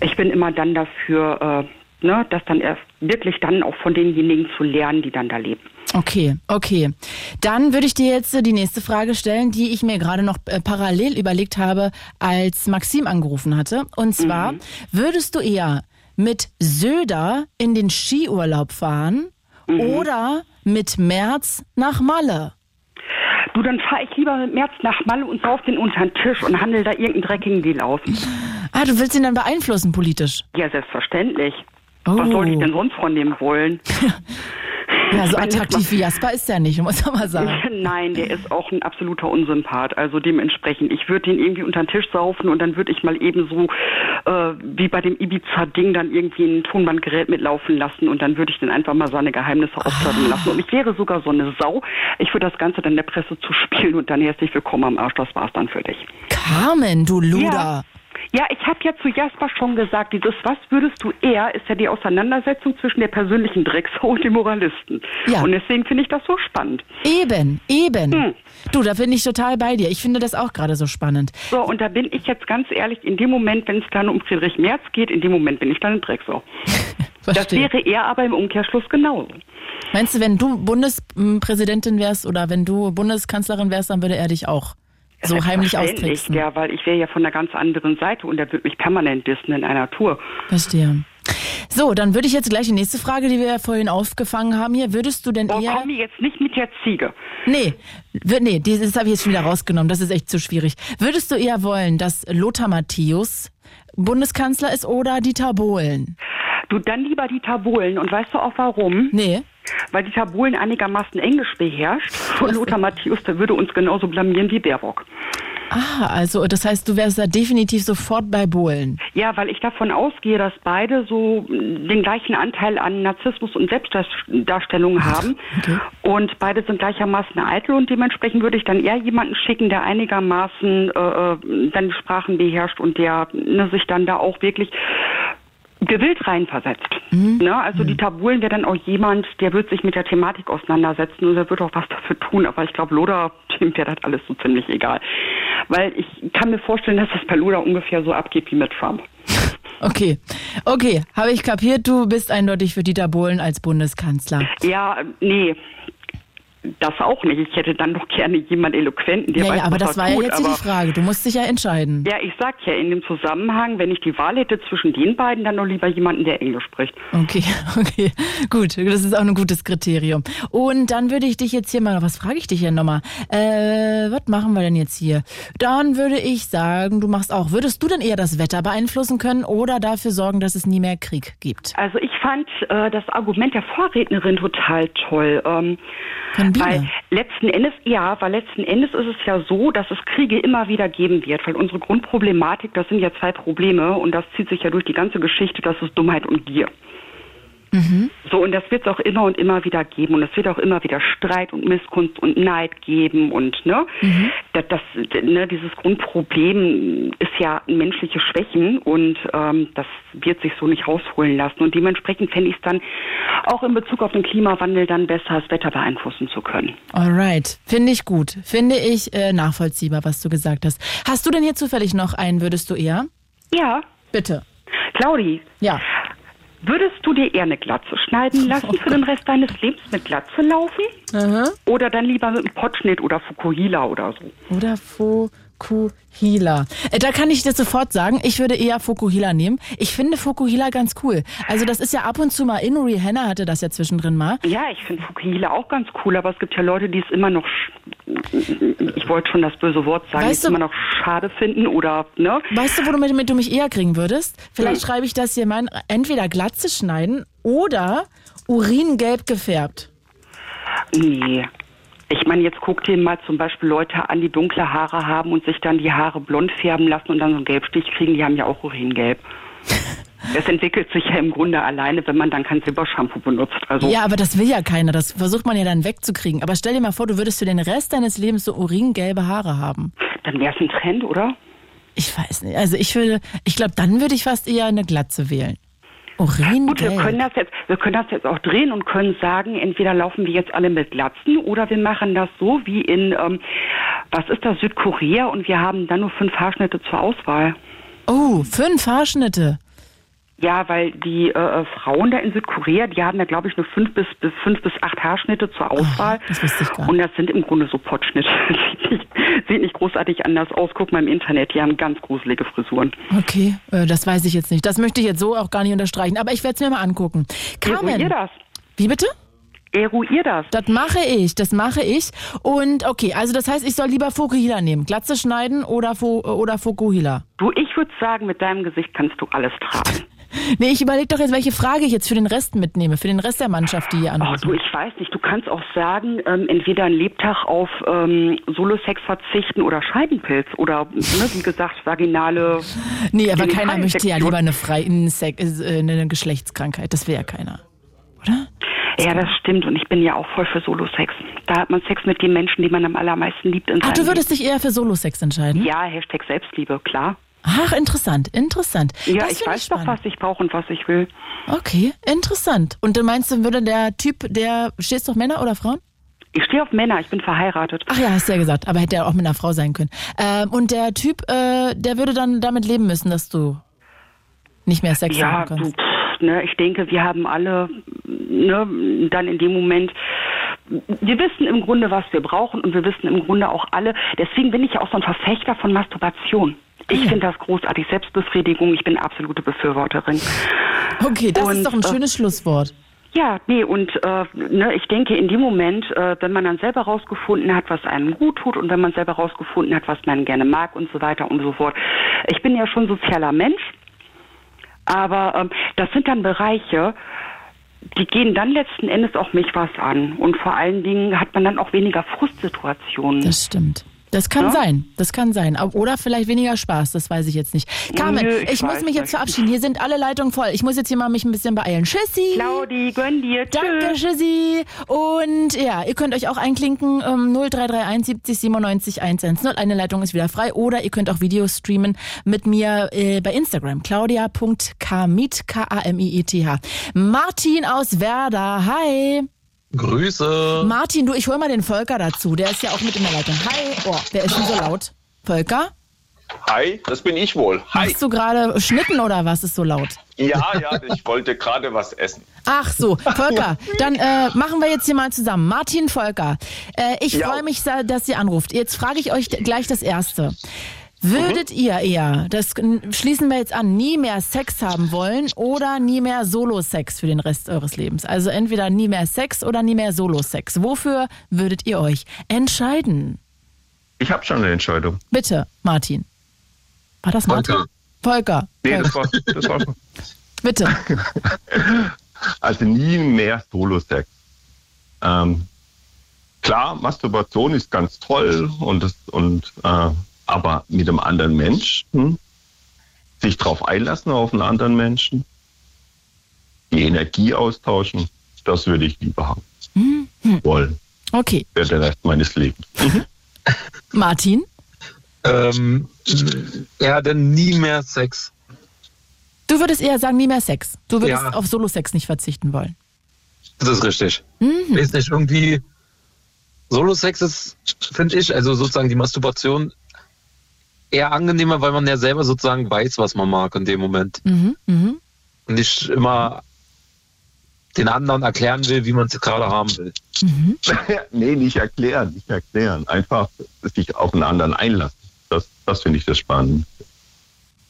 ich bin immer dann dafür, äh, ne, das dann erst wirklich dann auch von denjenigen zu lernen, die dann da leben. Okay, okay. Dann würde ich dir jetzt äh, die nächste Frage stellen, die ich mir gerade noch äh, parallel überlegt habe, als Maxim angerufen hatte. Und zwar, würdest du eher mit Söder in den Skiurlaub fahren oder mit März nach Malle? Du, dann fahre ich lieber mit März nach Malle und sauf den unter den Tisch und handel da irgendeinen dreckigen Deal aus. Ah, du willst ihn dann beeinflussen politisch? Ja, selbstverständlich. Oh. Was soll ich denn sonst von dem wollen? Ja, so attraktiv wie Jasper ist er nicht, muss man mal sagen. Nein, der ist auch ein absoluter Unsympath. Also dementsprechend, ich würde ihn irgendwie unter den Tisch saufen und dann würde ich mal eben so äh, wie bei dem Ibiza-Ding dann irgendwie ein Tonbandgerät mitlaufen lassen und dann würde ich den einfach mal seine Geheimnisse aufklappen lassen. Und ich wäre sogar so eine Sau. Ich würde das Ganze dann der Presse zuspielen und dann herzlich willkommen am Arsch. Das war's dann für dich. Carmen, du Luder. Ja, ich habe ja zu Jasper schon gesagt, dieses Was würdest du eher, ist ja die Auseinandersetzung zwischen der persönlichen Drecksau und dem Moralisten. Ja. Und deswegen finde ich das so spannend. Eben, eben. Hm. Du, da bin ich total bei dir. Ich finde das auch gerade so spannend. So, und da bin ich jetzt ganz ehrlich, in dem Moment, wenn es dann um Friedrich Merz geht, in dem Moment bin ich dann ein Drecksau. Das wäre er aber im Umkehrschluss genauso. Meinst du, wenn du Bundespräsidentin wärst oder wenn du Bundeskanzlerin wärst, dann würde er dich auch so heimlich austricksen? Ja, weil ich wäre ja von der ganz anderen Seite und er würde mich permanent dissen in einer Tour. Verstehe. So, dann würde ich jetzt gleich die nächste Frage, die wir ja vorhin aufgefangen haben hier. Würdest du denn Oh, eher... komm jetzt nicht mit der Ziege. Nee, nee, das habe ich jetzt schon wieder rausgenommen. Das ist echt zu schwierig. Würdest du eher wollen, dass Lothar Matthäus Bundeskanzler ist oder Dieter Bohlen? Du, dann lieber Dieter Bohlen. Und weißt du auch warum? Nee. Weil Dieter Bohlen einigermaßen Englisch beherrscht. Und Lothar Matthäus, der würde uns genauso blamieren wie Baerbock. Ah, also das heißt, du wärst da definitiv sofort bei Bohlen. Ja, weil ich davon ausgehe, dass beide so den gleichen Anteil an Narzissmus und Selbstdarstellung haben. Und beide sind gleichermaßen eitel und dementsprechend würde ich dann eher jemanden schicken, der einigermaßen äh, äh, dann die Sprachen beherrscht und der ne, sich dann da auch wirklich gewillt reinversetzt. Ne? Also die Tabulen wäre dann auch jemand, der wird sich mit der Thematik auseinandersetzen und der wird auch was dafür tun. Aber ich glaube, Loda, dem wäre das alles so ziemlich egal. Weil ich kann mir vorstellen, dass das bei Loda ungefähr so abgeht wie mit Trump. Okay, okay, habe ich kapiert. Du bist eindeutig für Dieter Bohlen als Bundeskanzler. Ja, nee. Das auch nicht. Ich hätte dann doch gerne jemand Eloquenten, der ja, weiß, ja, aber das war ja tut, jetzt hier aber die Frage. Du musst dich ja entscheiden. Ja, ich sag ja in dem Zusammenhang, wenn ich die Wahl hätte zwischen den beiden, dann doch lieber jemanden, der Englisch spricht. Okay, okay, gut. Das ist auch ein gutes Kriterium. Und dann würde ich dich jetzt hier mal, was frage ich dich hier nochmal? Äh, was machen wir denn jetzt hier? Dann würde ich sagen, du machst auch, würdest du denn eher das Wetter beeinflussen können oder dafür sorgen, dass es nie mehr Krieg gibt? Also ich fand äh, das Argument der Vorrednerin total toll. Ähm, Von Biene. weil letzten Endes, ja, weil letzten Endes ist es ja so, dass es Kriege immer wieder geben wird. Weil unsere Grundproblematik, das sind ja zwei Probleme und das zieht sich ja durch die ganze Geschichte, das ist Dummheit und Gier. So, und das wird es auch immer und immer wieder geben. Und es wird auch immer wieder Streit und Missgunst und Neid geben. Und ne, das, das, ne, dieses Grundproblem ist ja menschliche Schwächen und ähm, das wird sich so nicht rausholen lassen. Und dementsprechend fände ich es dann auch in Bezug auf den Klimawandel dann besser, das Wetter beeinflussen zu können. Alright, finde ich gut. Finde ich äh, nachvollziehbar, was du gesagt hast. Hast du denn hier zufällig noch einen, würdest du eher? Ja. Bitte. Claudi. Ja. Würdest du dir eher eine Glatze schneiden lassen für den Rest deines Lebens mit Glatze laufen? Oder dann lieber mit einem Potschnitt oder Fukuhila oder so? Oder Fukuhila. Äh, da kann ich dir sofort sagen, ich würde eher Fukuhila nehmen. Ich finde Fukuhila ganz cool. Also das ist ja ab und zu mal in. Rihanna hatte das ja zwischendrin mal. Ja, ich finde Fukuhila auch ganz cool, aber es gibt ja Leute, die es immer noch ich wollte schon das böse Wort sagen, Weißt du- immer noch schade finden oder, ne? Weißt du, wo du, mit, mit du mich eher kriegen würdest? Vielleicht schreibe ich das hier mal. Entweder Glatze schneiden oder Uringelb gefärbt. Nee. Ich meine, jetzt guck dir mal zum Beispiel Leute an, die dunkle Haare haben und sich dann die Haare blond färben lassen und dann so einen Gelbstich kriegen, die haben ja auch Uringelb. Es entwickelt sich ja im Grunde alleine, wenn man dann kein Silbershampoo benutzt. Also Ja, aber das will ja keiner. Das versucht man ja dann wegzukriegen. Aber stell dir mal vor, du würdest für den Rest deines Lebens so uringelbe Haare haben. dann wäre es ein Trend, oder? Ich weiß nicht. Also ich würde, ich glaube, dann würde ich fast eher eine Glatze wählen. Gut, wir können das jetzt, wir können das jetzt auch drehen und können sagen, entweder laufen wir jetzt alle mit Glatzen oder wir machen das so wie in, ähm, was ist das, Südkorea und wir haben dann nur fünf Haarschnitte zur Auswahl. Oh, fünf Haarschnitte. Ja, weil die äh, äh, Frauen da in Südkorea, die haben ja, glaube ich, nur fünf bis, bis fünf bis acht Haarschnitte zur Auswahl. das wusste ich gar Und das sind im Grunde so Potschnitte. sieht, nicht, sieht nicht großartig anders aus. Guck mal im Internet, die haben ganz gruselige Frisuren. Okay, äh, das weiß ich jetzt nicht. Das möchte ich jetzt so auch gar nicht unterstreichen. Aber ich werde es mir mal angucken. Carmen. Eruier das. Wie bitte? Eruier das. Das mache ich, das mache ich. Und okay, also das heißt, ich soll lieber Fokuhila nehmen. Glatze schneiden oder, Fo oder Fokuhila? Du, ich würde sagen, mit deinem Gesicht kannst du alles tragen. Nee, ich überlege doch jetzt, welche Frage ich jetzt für den Rest mitnehme, für den Rest der Mannschaft, die hier Ach anrufen. du, ich weiß nicht. Du kannst auch sagen, ähm, entweder ein Lebtag auf ähm, Solosex verzichten oder Scheidenpilz oder, ne, wie gesagt, vaginale. Nee, aber keiner möchte ja lieber eine, frei, eine, Sek- äh, eine Geschlechtskrankheit. Das will ja keiner. Ja, das stimmt. Und ich bin ja auch voll für Solosex. Da hat man Sex mit den Menschen, die man am allermeisten liebt. In Ach, du würdest dich eher für Solosex entscheiden? Leben. Ja, Hashtag Selbstliebe, klar. Ach, interessant, interessant. Ja, das ich weiß doch, was ich brauche und was ich will. Okay, interessant. Und du meinst, du würde der Typ, der, stehst du auf Männer oder Frauen? Ich stehe auf Männer, ich bin verheiratet. Ach ja, hast du ja gesagt, aber hätte ja auch mit einer Frau sein können. Ähm, und der Typ, äh, der würde dann damit leben müssen, dass du nicht mehr Sex ja, haben du, kannst. pff, ne, ich denke, wir haben alle ne, dann in dem Moment, wir wissen im Grunde, was wir brauchen und wir wissen im Grunde auch alle, deswegen bin ich ja auch so ein Verfechter von Masturbation. Ich finde das großartig, Selbstbefriedigung, ich bin absolute Befürworterin. Okay, das ist Und, doch ein äh, schönes Schlusswort. Ja, nee, und äh, ne, ich denke, in dem Moment, äh, wenn man dann selber rausgefunden hat, was einem gut tut und wenn man selber rausgefunden hat, was man gerne mag und so weiter und so fort. Ich bin ja schon sozialer Mensch, aber ähm, das sind dann Bereiche, die gehen dann letzten Endes auch mich was an. Und vor allen Dingen hat man dann auch weniger Frustsituationen. Das stimmt. Das kann Ja? sein, das kann sein. Oder vielleicht weniger Spaß, das weiß ich jetzt nicht. Carmen, Nö, ich, ich muss mich jetzt nicht. verabschieden. Hier sind alle Leitungen voll. Ich muss jetzt hier mal mich ein bisschen beeilen. Tschüssi. Claudi, gönn dir. Danke, tschüssi. Und ja, ihr könnt euch auch einklinken. Ähm, 0331 70 97 110. Eine Leitung ist wieder frei. Oder ihr könnt auch Videos streamen mit mir äh, bei Instagram. Claudia.kamiet, K-A-M-I-E-T-H. Martin aus Werder. Hi. Grüße. Martin, du, ich hol mal den Volker dazu. Der ist ja auch mit in der Leitung. Hi. Oh, wer ist denn so laut? Volker? Hi, das bin ich wohl. Hi. Machst du gerade Schnitten oder was ist so laut? Ja, ja, ich wollte gerade was essen. Ach so, Volker, dann äh, machen wir jetzt hier mal zusammen. Martin Volker, äh, ich Ja. freue mich, sehr, dass ihr anruft. Jetzt frage ich euch gleich das Erste. Würdet ihr eher, das schließen wir jetzt an, nie mehr Sex haben wollen oder nie mehr Solo-Sex für den Rest eures Lebens? Also entweder nie mehr Sex oder nie mehr Solo-Sex. Wofür würdet ihr euch entscheiden? Ich habe schon eine Entscheidung. Bitte, Martin. War das Martin? Volker. Nee, das war, das war Bitte. also nie mehr Solo-Sex. Ähm, klar, Masturbation ist ganz toll und das, und äh, aber mit einem anderen Menschen sich drauf einlassen auf einen anderen Menschen, die Energie austauschen, das würde ich lieber haben Hm, wollen Okay. für den Rest meines Lebens. Martin? Ähm, ja, dann nie mehr Sex. Du würdest eher sagen, nie mehr Sex. Du würdest Ja. auf Solo-Sex nicht verzichten wollen. Das ist richtig. Mhm. Weiß nicht, irgendwie Solo-Sex ist, finde ich, also sozusagen die Masturbation eher angenehmer, weil man ja selber sozusagen weiß, was man mag in dem Moment. Mhm. Mhm. Und nicht immer den anderen erklären will, wie man es gerade haben will. nee, nicht erklären, nicht erklären. Einfach sich auf einen anderen einlassen. Das, das finde ich das Spannende.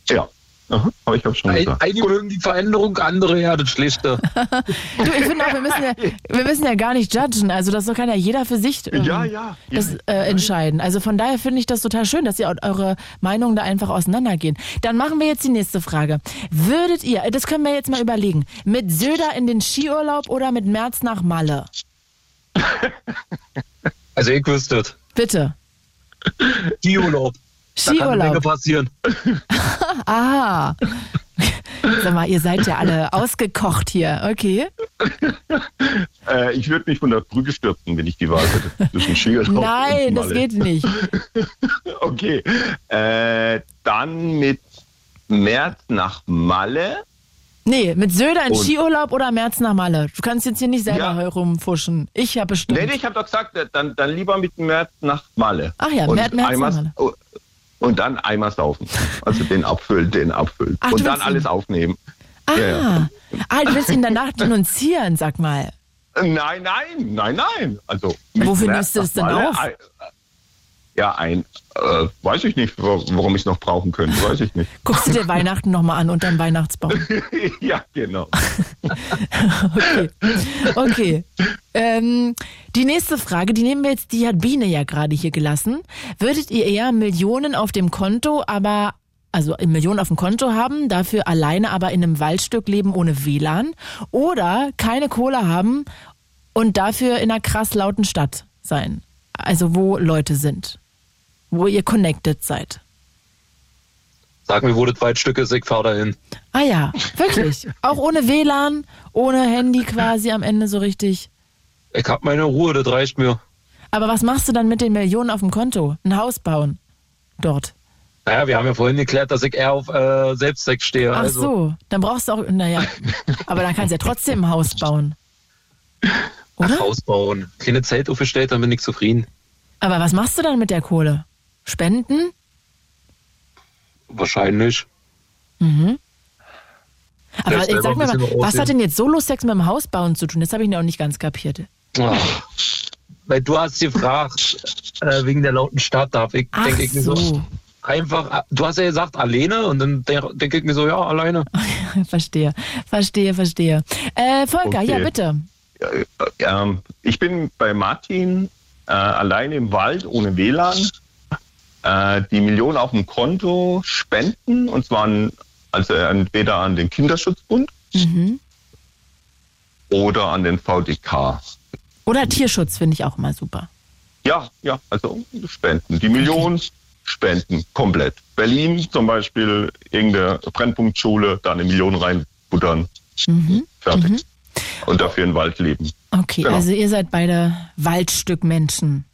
Ja. Aha, aber ich habe schon Ein, gesagt. einige mögen die Veränderung, andere ja das Schlechte. Du, ich finde auch, wir müssen, ja, wir müssen ja gar nicht judgen. Also das kann ja jeder für sich ähm, Ja, ja. das äh, entscheiden. Also von daher finde ich das total schön, dass ihr eure Meinungen da einfach auseinandergehen. Dann machen wir jetzt die nächste Frage. Würdet ihr, das können wir jetzt mal überlegen, mit Söder in den Skiurlaub oder mit März nach Malle? Also ich wüsste es. Bitte. Skiurlaub. Da kann eine Menge Skiurlaub. passieren. Ah. Sag mal, ihr seid ja alle ausgekocht hier. Okay. Äh, ich würde mich von der Brücke stürzen, wenn ich die Wahl hätte. Zwischen Skiurlaub Nein, das geht nicht. Okay. Äh, dann mit März nach Malle. Nee, mit Söder in Und- Skiurlaub oder März nach Malle. Du kannst jetzt hier nicht selber Ja. herumfuschen. Ich habe bestimmt. Nee, nee, ich habe doch gesagt, äh, dann, dann lieber mit März nach Malle. Ach ja, und März- März nach Malle. Und dann einmal saufen. Also den abfüllen, den abfüllen. Ach, und dann alles ihn- aufnehmen. Ah, Ja, ja. ah, du willst ihn danach denunzieren, sag mal. Nein, nein, nein, nein. Also Wofür du es denn auf? Ja, ein, äh, weiß ich nicht, wa- warum ich es noch brauchen könnte, weiß ich nicht. Guckst du dir Weihnachten nochmal an unterm Weihnachtsbaum. ja, genau. Okay. Okay. Ähm, die nächste Frage, die nehmen wir jetzt, die hat Biene ja gerade hier gelassen. Würdet ihr eher Millionen auf dem Konto, aber also Millionen auf dem Konto haben, dafür alleine aber in einem Waldstück leben ohne WLAN oder keine Kohle haben und dafür in einer krass lauten Stadt sein? Also wo Leute sind, wo ihr connected seid. Sag mir, wo das Waldstück ist, ich fahr dahin. Ah ja, wirklich. Auch ohne WLAN, ohne Handy quasi am Ende so richtig. Ich hab meine Ruhe, das reicht mir. Aber was machst du dann mit den Millionen auf dem Konto? Ein Haus bauen. Dort. Naja, wir haben ja vorhin geklärt, dass ich eher auf äh, Selbstzweck stehe. Ach also. so, dann brauchst du auch, naja, aber dann kannst du ja trotzdem ein Haus bauen. Ach, Haus bauen. Kleine Zelt aufgestellt, dann bin ich zufrieden. Aber was machst du dann mit der Kohle? Spenden? Wahrscheinlich. Mhm. Aber Vielleicht sag mir mal, was aussehen. hat denn jetzt Solo-Sex mit dem Haus bauen zu tun? Das habe ich noch nicht ganz kapiert. Ach, weil du hast gefragt, äh, wegen der lauten Stadt, darf ich, denke ich mir so. so. Einfach, du hast ja gesagt, alleine und dann de- denke ich mir so, ja, alleine. verstehe, verstehe, verstehe. Äh, Volker, Okay. ja bitte. Äh, ähm, ich bin bei Martin äh, alleine im Wald ohne WLAN. Äh, die Millionen auf dem Konto spenden und zwar an, also entweder an den Kinderschutzbund Mhm. oder an den VDK. Oder Tierschutz finde ich auch immer super. Ja, ja, also spenden. Die Millionen spenden komplett. Berlin zum Beispiel, irgendeine Brennpunktschule, da eine Million reinbuttern. Mhm. Fertig. Und dafür im Wald leben. Okay, Genau. also ihr seid beide Waldstückmenschen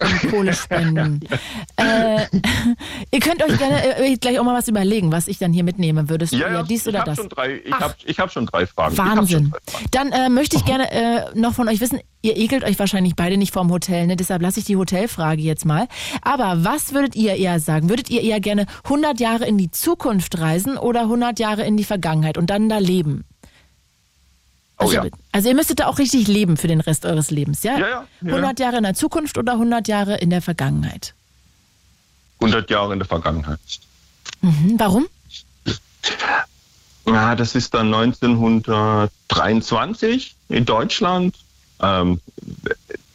und Kohle spenden. äh, ihr könnt euch gerne äh, gleich auch mal was überlegen, was ich dann hier mitnehme. Würdest du Ja, ja, dies ich oder habe das? schon drei, ich hab, ich hab schon drei Fragen. Wahnsinn. drei Dann äh, möchte ich gerne äh, noch von euch wissen, ihr ekelt euch wahrscheinlich beide nicht vorm Hotel, ne? deshalb lasse ich die Hotelfrage jetzt mal. Aber was würdet ihr eher sagen? Würdet ihr eher gerne 100 Jahre in die Zukunft reisen oder 100 Jahre in die Vergangenheit und dann da leben? Oh Also, ja. also ihr müsstet da auch richtig leben für den Rest eures Lebens, ja? Ja, ja, ja. 100 Jahre in der Zukunft oder 100 Jahre in der Vergangenheit? 100 Jahre in der Vergangenheit. Mhm. Warum? Ja, das ist dann 1923 in Deutschland. Ähm,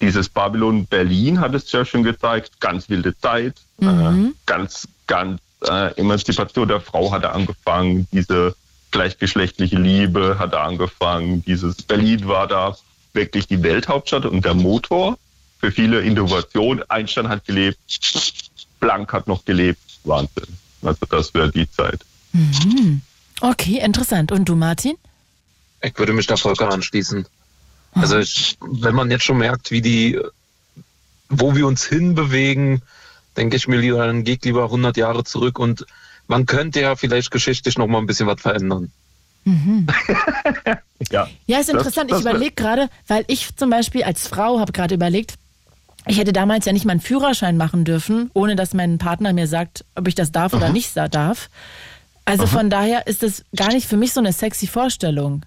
dieses Babylon Berlin hat es ja schon gezeigt. Ganz wilde Zeit. Äh, ganz, ganz äh, Emanzipation der Frau hatte angefangen. Diese gleichgeschlechtliche Liebe hatte angefangen. Dieses Berlin war da wirklich die Welthauptstadt und der Motor für viele Innovationen. Einstein hat gelebt. Planck hat noch gelebt. Wahnsinn. Also das wäre die Zeit. Mhm. Okay, interessant. Und du, Martin? Ich würde mich da Volker anschließen. Also ich, wenn man jetzt schon merkt, wie die, wo wir uns hinbewegen, denke ich mir lieber, dann geht lieber 100 Jahre zurück und man könnte ja vielleicht geschichtlich noch mal ein bisschen was verändern. Mhm. Ja, Ja, ist Das- interessant. das ich wär- überlege gerade, weil ich zum Beispiel als Frau habe gerade überlegt, ich hätte damals ja nicht meinen Führerschein machen dürfen, ohne dass mein Partner mir sagt, ob ich das darf oder nicht darf. Also von daher ist es gar nicht für mich so eine sexy Vorstellung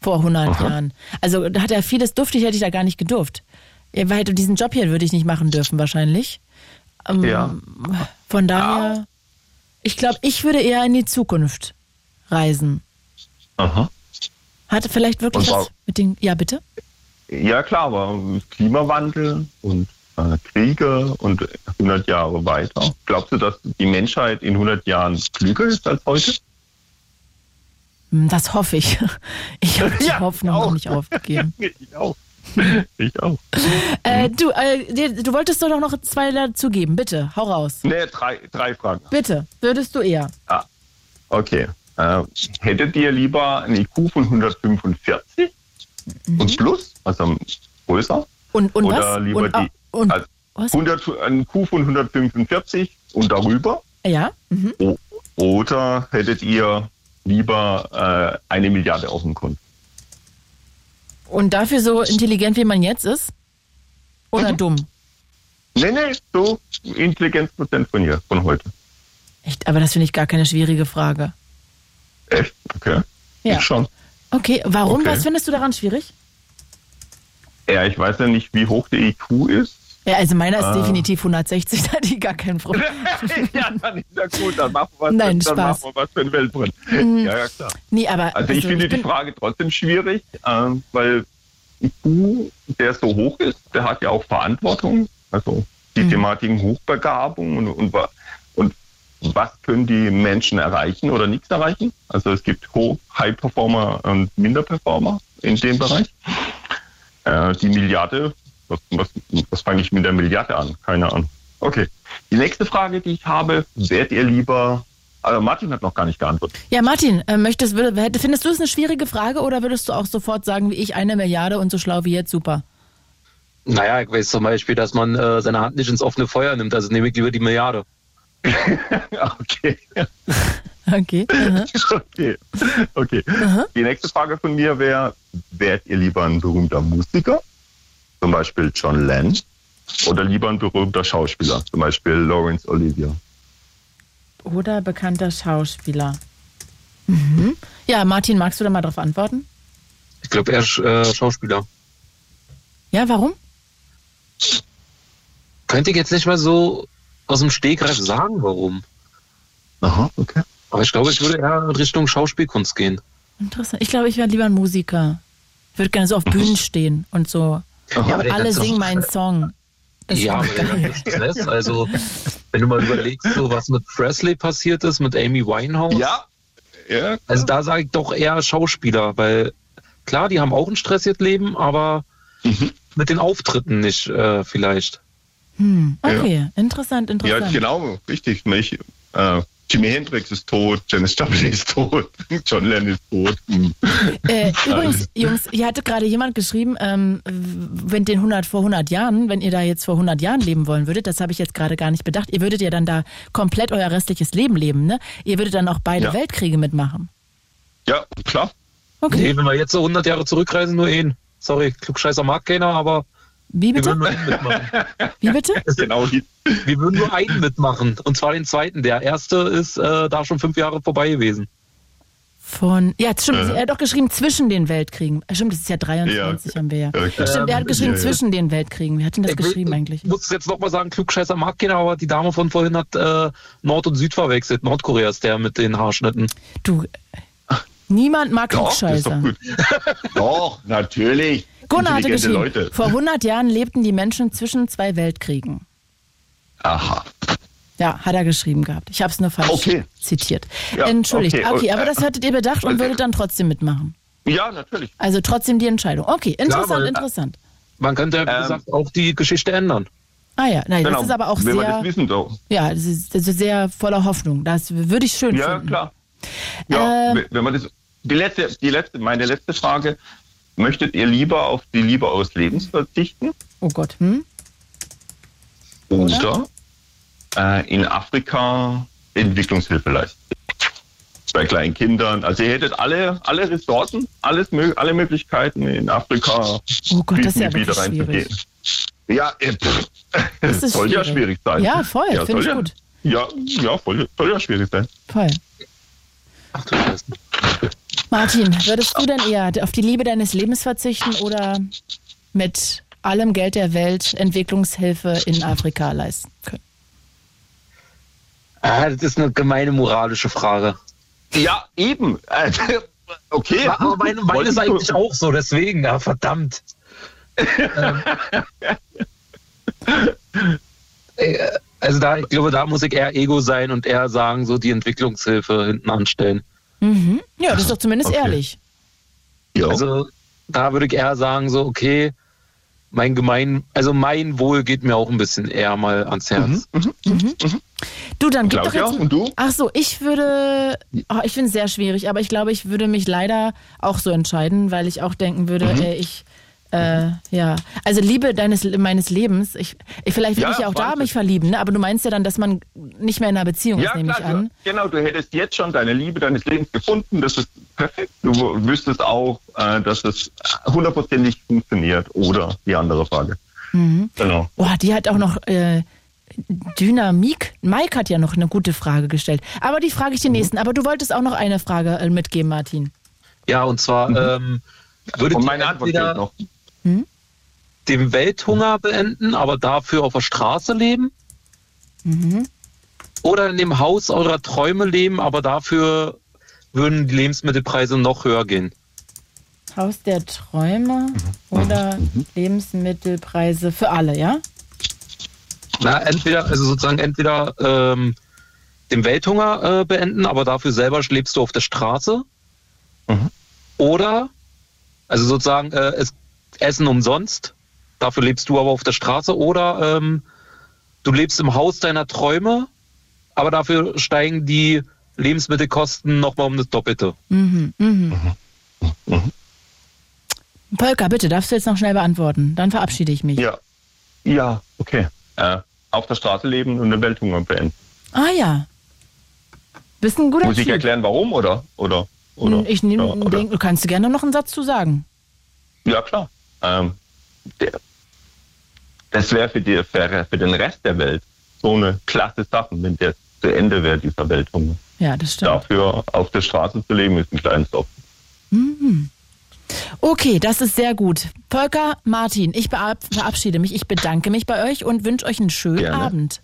vor 100 Jahren. Also da hat er vieles duftig, hätte ich da gar nicht gedurft. Ja, Weil diesen Job hier würde ich nicht machen dürfen wahrscheinlich. Ähm, Ja. Von daher, Ich glaube, ich würde eher in die Zukunft reisen. Aha. Hatte vielleicht wirklich was mit den. Ja, bitte? Ja, klar, aber Klimawandel und äh, Kriege und 100 Jahre weiter. Glaubst du, dass die Menschheit in 100 Jahren klüger ist als heute? Hm, Das hoffe ich. Ich habe die Hoffnung noch nicht aufgegeben. ich auch. Ich auch. Äh, du, äh, du wolltest doch noch zwei dazugeben. Bitte, hau raus. Nee, drei, drei Fragen. Bitte, würdest du eher. Ah, okay. Äh, hättet ihr lieber ein IQ von 145 und plus, also größer? Mhm. Und, und Oder was? lieber und, ah, die und, also was? 100, ein IQ von 145 und darüber? Ja? Mhm. Oder hättet ihr lieber äh, eine Milliarde auf dem Konto? Und dafür so intelligent, wie man jetzt ist? Oder Mhm. dumm? Nee, nee, so Intelligenzprozent von hier, von heute. Echt, aber das finde ich gar keine schwierige Frage. Echt? Okay. Ja. Ich schon. Okay, warum? Okay. Was findest du daran schwierig? Ja, ich weiß ja nicht, wie hoch der IQ ist. Ja, also meiner ist Ah. definitiv 160, da hatte ich gar keinen Problem. ja, dann ist ja gut, dann machen wir was, Nein, dann Spaß. machen wir was für den Weltbrand. Mhm. Ja, ja, klar. Nee, aber. Also ich finde die bin- Frage trotzdem schwierig, ähm, weil IQ, der so hoch ist, der hat ja auch Verantwortung. Also die Mhm. Thematiken Hochbegabung und, und, und was können die Menschen erreichen oder nichts erreichen. Also es gibt Hoch- High-Performer und Minder-Performer in dem Bereich. Äh, die Milliarde, was, was, was fange ich mit der Milliarde an? Keine Ahnung. Okay. Die nächste Frage, die ich habe, wärt ihr lieber, also Martin hat noch gar nicht geantwortet. Ja, Martin, äh, möchtest, würde, hätte- findest du es eine schwierige Frage oder würdest du auch sofort sagen, wie ich, eine Milliarde und so schlau wie jetzt, super? Naja, ich weiß zum Beispiel, dass man äh, seine Hand nicht ins offene Feuer nimmt, also nehme ich lieber die Milliarde. okay. Okay. aha. Okay. okay. Die nächste Frage von mir wäre, wärt ihr lieber ein berühmter Musiker, zum Beispiel John Lennon, oder lieber ein berühmter Schauspieler, zum Beispiel Laurence Olivier? Oder bekannter Schauspieler. Mhm. Ja, Martin, magst du da mal drauf antworten? Ich glaube, er ist äh, Schauspieler. Ja, warum? Könnte ich jetzt nicht mal so aus dem Stegreif sagen, warum. Aha, okay. Aber ich glaube, ich würde eher in Richtung Schauspielkunst gehen. Interessant. Ich glaube, ich wäre lieber ein Musiker. Ich würde gerne so auf Bühnen stehen und so. Aber der alle singen meinen Song. Das ja, aber der ganze Stress, also wenn du mal überlegst, so was mit Presley passiert ist, mit Amy Winehouse. Ja. ja also da sage ich doch eher Schauspieler, weil klar, die haben auch ein stressiges Leben, aber Mhm. mit den Auftritten nicht äh, vielleicht. Hm, okay, interessant, Ja, interessant. genau, richtig. Mich, äh, Jimi Hendrix ist tot, Janis Joplin ist tot, John Lennon ist tot. Hm. Äh, übrigens, Jungs, hier hatte gerade jemand geschrieben, ähm, wenn den 100 vor 100 Jahren, wenn ihr da jetzt vor 100 Jahren leben wollen würdet, das habe ich jetzt gerade gar nicht bedacht, ihr würdet ja dann da komplett euer restliches Leben leben, ne? Ihr würdet dann auch beide Ja. Weltkriege mitmachen. Ja, klar. Okay. Nee, wenn wir jetzt so 100 Jahre zurückreisen, nur ihn. Sorry, Klugscheißer mag keiner, aber Wie wir bitte? würden nur einen mitmachen. Wie bitte? genau. Wir würden nur einen mitmachen, und zwar den zweiten. Der erste ist äh, da schon fünf Jahre vorbei gewesen. Von, ja, stimmt, Äh. er hat doch geschrieben zwischen den Weltkriegen. Äh, Stimmt, das ist ja 23 haben wir ja. Okay. Stimmt, er hat geschrieben ja, ja. zwischen den Weltkriegen. Wer hat denn das Ich will- geschrieben eigentlich? Ich muss es jetzt nochmal sagen, Klugscheißer mag keiner, aber die Dame von vorhin hat äh, Nord und Süd verwechselt. Nordkorea ist der mit den Haarschnitten. Du, niemand mag Doch, ist doch Klugscheißer. gut. Doch, natürlich. Gunnar hatte geschrieben, Leute. vor 100 Jahren lebten die Menschen zwischen zwei Weltkriegen. Aha. Ja, hat er geschrieben gehabt. Ich habe es nur falsch Okay. zitiert. Ja, Entschuldigt. okay. Okay, aber das äh, hattet ihr bedacht und würdet dann trotzdem mitmachen. Ja, natürlich. Also trotzdem die Entscheidung. Okay, interessant, weil- interessant. Man könnte ja, wie Ähm, gesagt, auch die Geschichte ändern. Ah ja, nein, Genau. das ist aber auch Wenn sehr, das wissen, so. ja, das ist, das ist sehr voller Hoffnung. Das würde ich schön Ja, finden. klar. Ja, Ähm, wenn- wenn man das, die letzte, die letzte, meine letzte Frage. Möchtet ihr lieber auf die Liebe aus Lebens verzichten Oh Gott, hm? oder, äh, in Afrika Entwicklungshilfe leisten? Bei kleinen Kindern. Also ihr hättet alle, alle Ressourcen, alles, alle Möglichkeiten in Afrika Oh Gott, das ist ja schwierig. reinzugehen. Ja, äh, pff, Das ist soll ja schwierig. schwierig sein. Ja, voll, Ja, finde ich ja, gut. Ja, ja voll, soll ja schwierig sein. Voll. Ach du Scheiße. Martin, würdest du denn eher auf die Liebe deines Lebens verzichten oder mit allem Geld der Welt Entwicklungshilfe in Afrika leisten können? Ah, das ist eine gemeine moralische Frage. Ja, eben. Okay. Aber meine, meine ist eigentlich auch so, deswegen, ja, verdammt. ähm, äh, also da, ich glaube, da muss ich eher Ego sein und eher sagen, so die Entwicklungshilfe hinten anstellen. Mhm. Ja, das ist doch zumindest Okay. ehrlich. Also da würde ich eher sagen, so, okay, mein Gemein, also mein Wohl geht mir auch ein bisschen eher mal ans Herz. Mhm. Du, dann gib doch jetzt. und du? Ach so, ich würde. Oh, ich finde es sehr schwierig, aber ich glaube, ich würde mich leider auch so entscheiden, weil ich auch denken würde, Mhm. äh, ich. Äh, ja, also Liebe deines meines Lebens. Ich, ich vielleicht will Ja, ich ja auch da mich verlieben, ne? aber du meinst ja dann, dass man nicht mehr in einer Beziehung ist, nehme ich klar, an. Du, genau, du hättest jetzt schon deine Liebe deines Lebens gefunden. Das ist perfekt. Du wüsstest auch, äh, dass es hundertprozentig funktioniert. Oder die andere Frage. Mhm. Genau. Boah, die hat auch noch äh, Dynamik. Mike hat ja noch eine gute Frage gestellt. Aber die frage ich den nächsten. Aber du wolltest auch noch eine Frage äh, mitgeben, Martin. Ja, und zwar ähm, würdet Und meine Antwort entweder fehlt noch. den Welthunger beenden, aber dafür auf der Straße leben? Mhm. Oder in dem Haus eurer Träume leben, aber dafür würden die Lebensmittelpreise noch höher gehen? Haus der Träume oder Lebensmittelpreise für alle, ja? Na, entweder, also sozusagen entweder ähm, den Welthunger äh, beenden, aber dafür selber lebst du auf der Straße. Oder, also sozusagen, äh, es, Essen umsonst, dafür lebst du aber auf der Straße. Oder ähm, du lebst im Haus deiner Träume, aber dafür steigen die Lebensmittelkosten nochmal um das Doppelte. Mhm, mhm. Polka, bitte, darfst du jetzt noch schnell beantworten? Dann verabschiede ich mich. Ja. Ja, okay. Äh, auf der Straße leben und den Welthunger beenden. Ah ja. Bist ein guter Muss ich Typ. erklären, warum oder? Oder? oder ich nehm, ja, denk, du kannst gerne noch einen Satz zu sagen. Ja, klar. Ähm, der, das wäre für, die- für, für den Rest der Welt so eine klasse Sache, wenn der zu Ende wäre, dieser Welthunger. Ja, das stimmt. Dafür auf der Straße zu leben, ist ein kleines Opfer. Mhm. Okay, das ist sehr gut. Polka, Martin, ich verabschiede mich. Ich bedanke mich bei euch und wünsche euch einen schönen Gerne. Abend.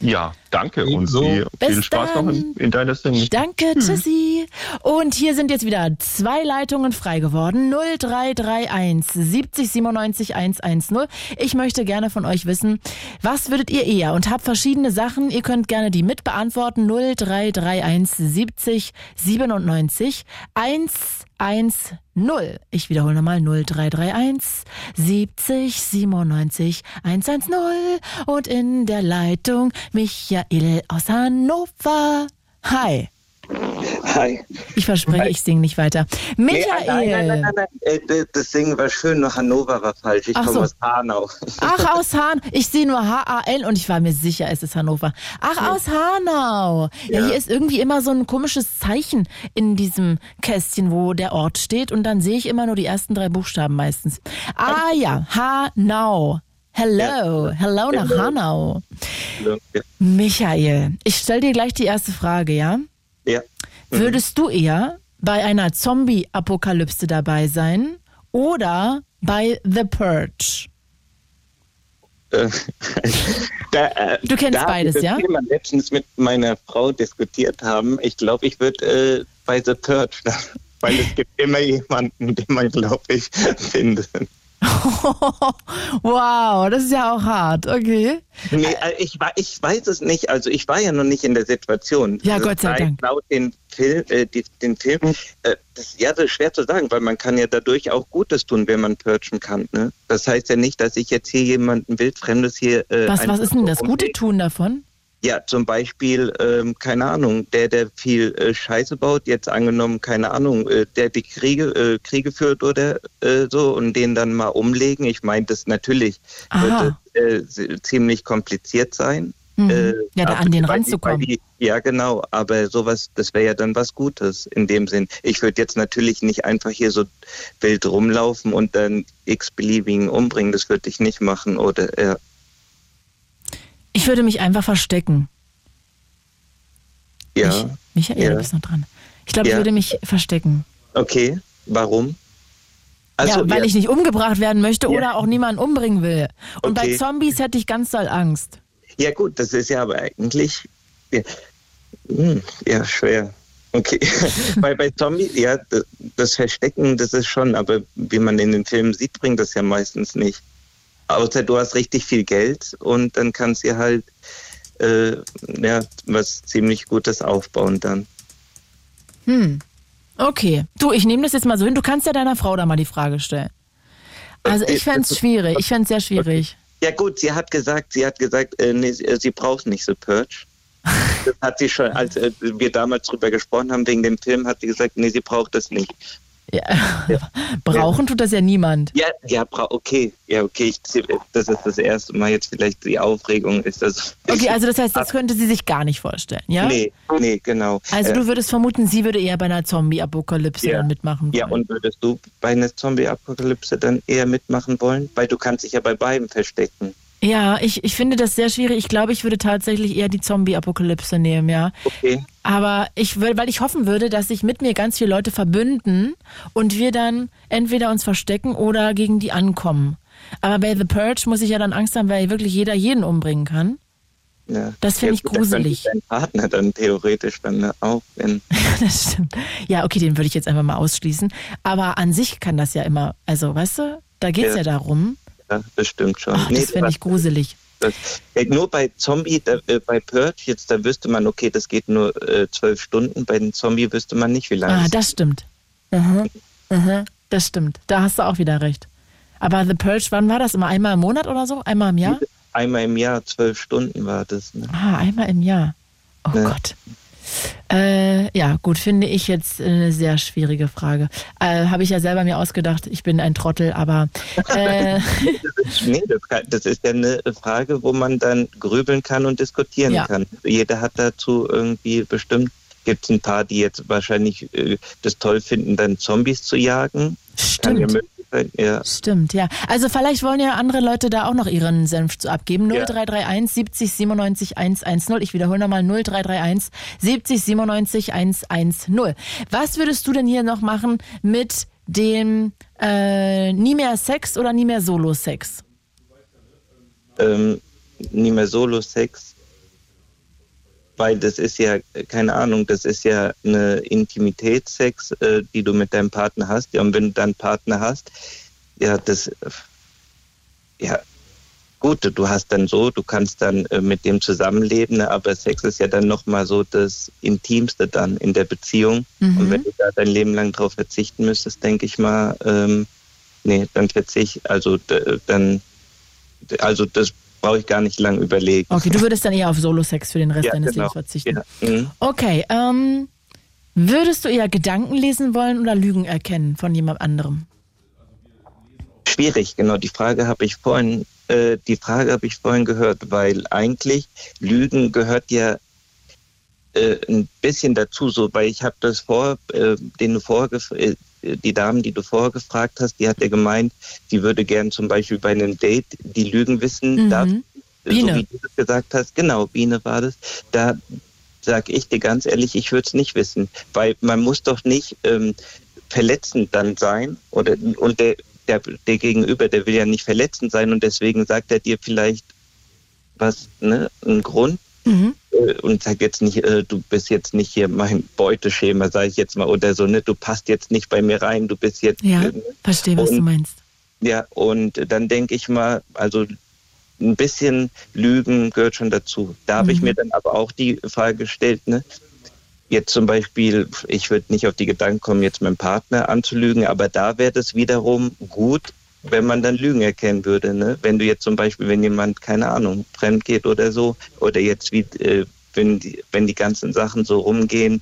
Ja, danke und viel, Bis viel Spaß noch in, in deiner Sendung. Danke, tschüssi. Und hier sind jetzt wieder zwei Leitungen frei geworden. 0331 70 97 110. Ich möchte gerne von euch wissen, was würdet ihr eher? Und habt verschiedene Sachen. Ihr könnt gerne die mit beantworten. 0331 70 97 110. Ich wiederhole nochmal 0331 70 97 110. Und in der Leitung Michael aus Hannover. Hi. Hi. Ich verspreche, ich singe nicht weiter. Michael. Nee, nein, nein, nein, nein, nein. Äh, Das Singen war schön, nur Hannover war falsch. Ich Ach komme so. aus Hanau. Ach, aus Hahn. Ich sehe nur H-A-L und ich war mir sicher, es ist Hannover. Ach, aus Hanau. Ja. Ja. hier ist irgendwie immer so ein komisches Zeichen in diesem Kästchen, wo der Ort steht und dann sehe ich immer nur die ersten drei Buchstaben meistens. Ah ja, Hanau. Hello. Hello nach. Hanau. Michael, ich stelle dir gleich die erste Frage, ja? Ja. Würdest du eher bei einer Zombie-Apokalypse dabei sein oder bei The Purge? Äh, da, äh, Du kennst da beides, ja? das Thema letztens mit meiner Frau diskutiert haben. Ich glaube, ich würde äh, bei The Purge, weil es gibt immer jemanden, den man, glaube ich, findet. wow, das ist ja auch hart, okay. Nee, äh, ich, ich weiß es nicht. Also ich war ja noch nicht in der Situation. Ja, Also Gott sei da Dank. Laut den Film, äh, die, den Film, äh, das, ja, das ist schwer zu sagen, weil man kann ja dadurch auch Gutes tun, wenn man purgen kann. Ne? Das heißt ja nicht, dass ich jetzt hier jemanden wildfremdes hier. Äh, Was, was ist denn das gute Tun davon? Ja, zum Beispiel, ähm, keine Ahnung, der, der viel äh, Scheiße baut, jetzt angenommen, keine Ahnung, äh, der die Kriege, äh, Kriege führt oder äh, so und den dann mal umlegen. Ich meine, das natürlich Aha. wird äh, ziemlich kompliziert sein. Mhm. Äh, Ja, da an den Rand zu kommen. die- Ja, genau, aber sowas, das wäre ja dann was Gutes in dem Sinn. Ich würde jetzt natürlich nicht einfach hier so wild rumlaufen und dann x-beliebigen umbringen, das würde ich nicht machen, oder, ja. Ich würde mich einfach verstecken. Ja. Michael, ja. du bist noch dran. Ich glaube, ich Ja. würde mich verstecken. Okay, warum? Also, ja, weil ja. ich nicht umgebracht werden möchte Ja. oder auch niemanden umbringen will. Und bei Okay. Zombies hätte ich ganz doll Angst. Ja gut, das ist ja aber eigentlich Ja, hm, schwer. Okay. bei, bei Zombie, ja, das Verstecken, das ist schon, aber wie man in den Filmen sieht, bringt das ja meistens nicht. Außer du hast richtig viel Geld und dann kannst du halt äh, ja, was ziemlich Gutes aufbauen dann. Hm. Okay. Du, ich nehme das jetzt mal so hin. Du kannst ja deiner Frau da mal die Frage stellen. Also ich fände es schwierig. Ich fände es sehr schwierig. Ja gut, sie hat gesagt, sie hat gesagt, äh, nee, sie, äh, braucht nicht so Purge. Das hat sie schon, als äh, wir damals drüber gesprochen haben wegen dem Film, hat sie gesagt, nee, sie braucht das nicht. Ja. Brauchen tut das ja niemand. Ja, ja, okay, ja, okay, ich, das ist das erste Mal jetzt vielleicht die Aufregung ist das. Okay, also das heißt, das könnte sie sich gar nicht vorstellen, ja? Nee, nee, genau. Also Äh, du würdest vermuten, sie würde eher bei einer Zombie-Apokalypse Ja. dann mitmachen. Ja, und würdest du bei einer Zombie-Apokalypse dann eher mitmachen wollen? Weil du kannst dich ja bei beiden verstecken. Ja, ich, ich finde das sehr schwierig. Ich glaube, ich würde tatsächlich eher die Zombie-Apokalypse nehmen, ja. Okay. Aber ich will, weil ich hoffen würde, dass sich mit mir ganz viele Leute verbünden und wir dann entweder uns verstecken oder gegen die ankommen. Aber bei The Purge muss ich ja dann Angst haben, weil wirklich jeder jeden umbringen kann. Ja. Das finde ja, ich gut, dann gruselig. Dein Partner dann theoretisch dann auch, wenn. das stimmt. Ja, okay, den würde ich jetzt einfach mal ausschließen. Aber an sich kann das ja immer, also weißt du, da geht's ja, Ja. darum. Ja, das stimmt schon. Ach, Nee, das fände ich gruselig. Das, nur bei Zombie, da, äh, bei Purge, jetzt da wüsste man, okay, das geht nur äh, zwölf Stunden. Bei den Zombie wüsste man nicht, wie lange. Ah, das stimmt. Aha, aha, das stimmt. Da hast du auch wieder recht. Aber The Purge, wann war das? Immer einmal im Monat oder so? Einmal im Jahr? Einmal im Jahr, zwölf Stunden war das. Ne? Ah, einmal im Jahr. Oh Gott. Äh, ja, gut, finde ich jetzt eine sehr schwierige Frage. Äh, Habe ich ja selber mir ausgedacht, ich bin ein Trottel, aber äh, Nee, das, kann, das ist ja eine Frage, wo man dann grübeln kann und diskutieren Ja. kann. Jeder hat dazu irgendwie bestimmt, gibt es ein paar, die jetzt wahrscheinlich äh, das toll finden, dann Zombies zu jagen. Kann ja Ja. Stimmt, ja. Also vielleicht wollen ja andere Leute da auch noch ihren Senf zu abgeben. Ja. 0331 70 97 110. Ich wiederhole nochmal 0331 70 97 110. Was würdest du denn hier noch machen mit dem äh, nie mehr Sex oder nie mehr Solo-Sex? ähm, nie mehr Solo-Sex, weil das ist ja, äh, keine Ahnung, das ist ja eine Intimitätsex, äh, die du mit deinem Partner hast. Ja, und wenn du dann Partner hast, ja, das, äh, ja, gut, du hast dann so, du kannst dann äh, mit dem zusammenleben, ne, aber Sex ist ja dann nochmal so das Intimste dann in der Beziehung. Mhm. Und wenn du da dein Leben lang drauf verzichten müsstest, denke ich mal, ähm, nee, dann verzicht, also d- dann, also das brauche ich gar nicht lang überlegen. Okay, du würdest dann eher auf Solo-Sex für den Rest Ja, deines genau. Lebens verzichten. Ja. Mhm. Okay, ähm, würdest du eher Gedanken lesen wollen oder Lügen erkennen von jemand anderem? Schwierig, genau. Die Frage habe ich vorhin, äh, die Frage habe ich vorhin gehört, weil eigentlich Lügen gehört ja äh, ein bisschen dazu, so, weil ich habe das vor, äh, den du äh, die Dame, die du vorher gefragt hast, die hat ja gemeint, die würde gern zum Beispiel bei einem Date die Lügen wissen Mhm. darf. Biene. So wie du das gesagt hast, genau, Biene war das. Da sag ich dir ganz ehrlich, ich würde es nicht wissen, weil man muss doch nicht ähm, verletzend dann sein oder und der, der, der Gegenüber, der will ja nicht verletzend sein und deswegen sagt er dir vielleicht was, ne, einen Grund Mhm. Äh, und sagt jetzt nicht, äh, du bist jetzt nicht hier mein Beuteschema, sage ich jetzt mal, oder so, ne, du passt jetzt nicht bei mir rein, du bist jetzt Ja, äh, verstehe, was du meinst. ja, und dann denke ich mal, also ein bisschen Lügen gehört schon dazu. Da habe ich Mhm. mir dann aber auch die Frage gestellt, ne? Jetzt zum Beispiel, ich würde nicht auf die Gedanken kommen, jetzt meinen Partner anzulügen, aber da wäre das wiederum gut, wenn man dann Lügen erkennen würde. Ne? Wenn du jetzt zum Beispiel, wenn jemand, keine Ahnung, fremd geht oder so, oder jetzt wie, äh, wenn, die, wenn die ganzen Sachen so rumgehen,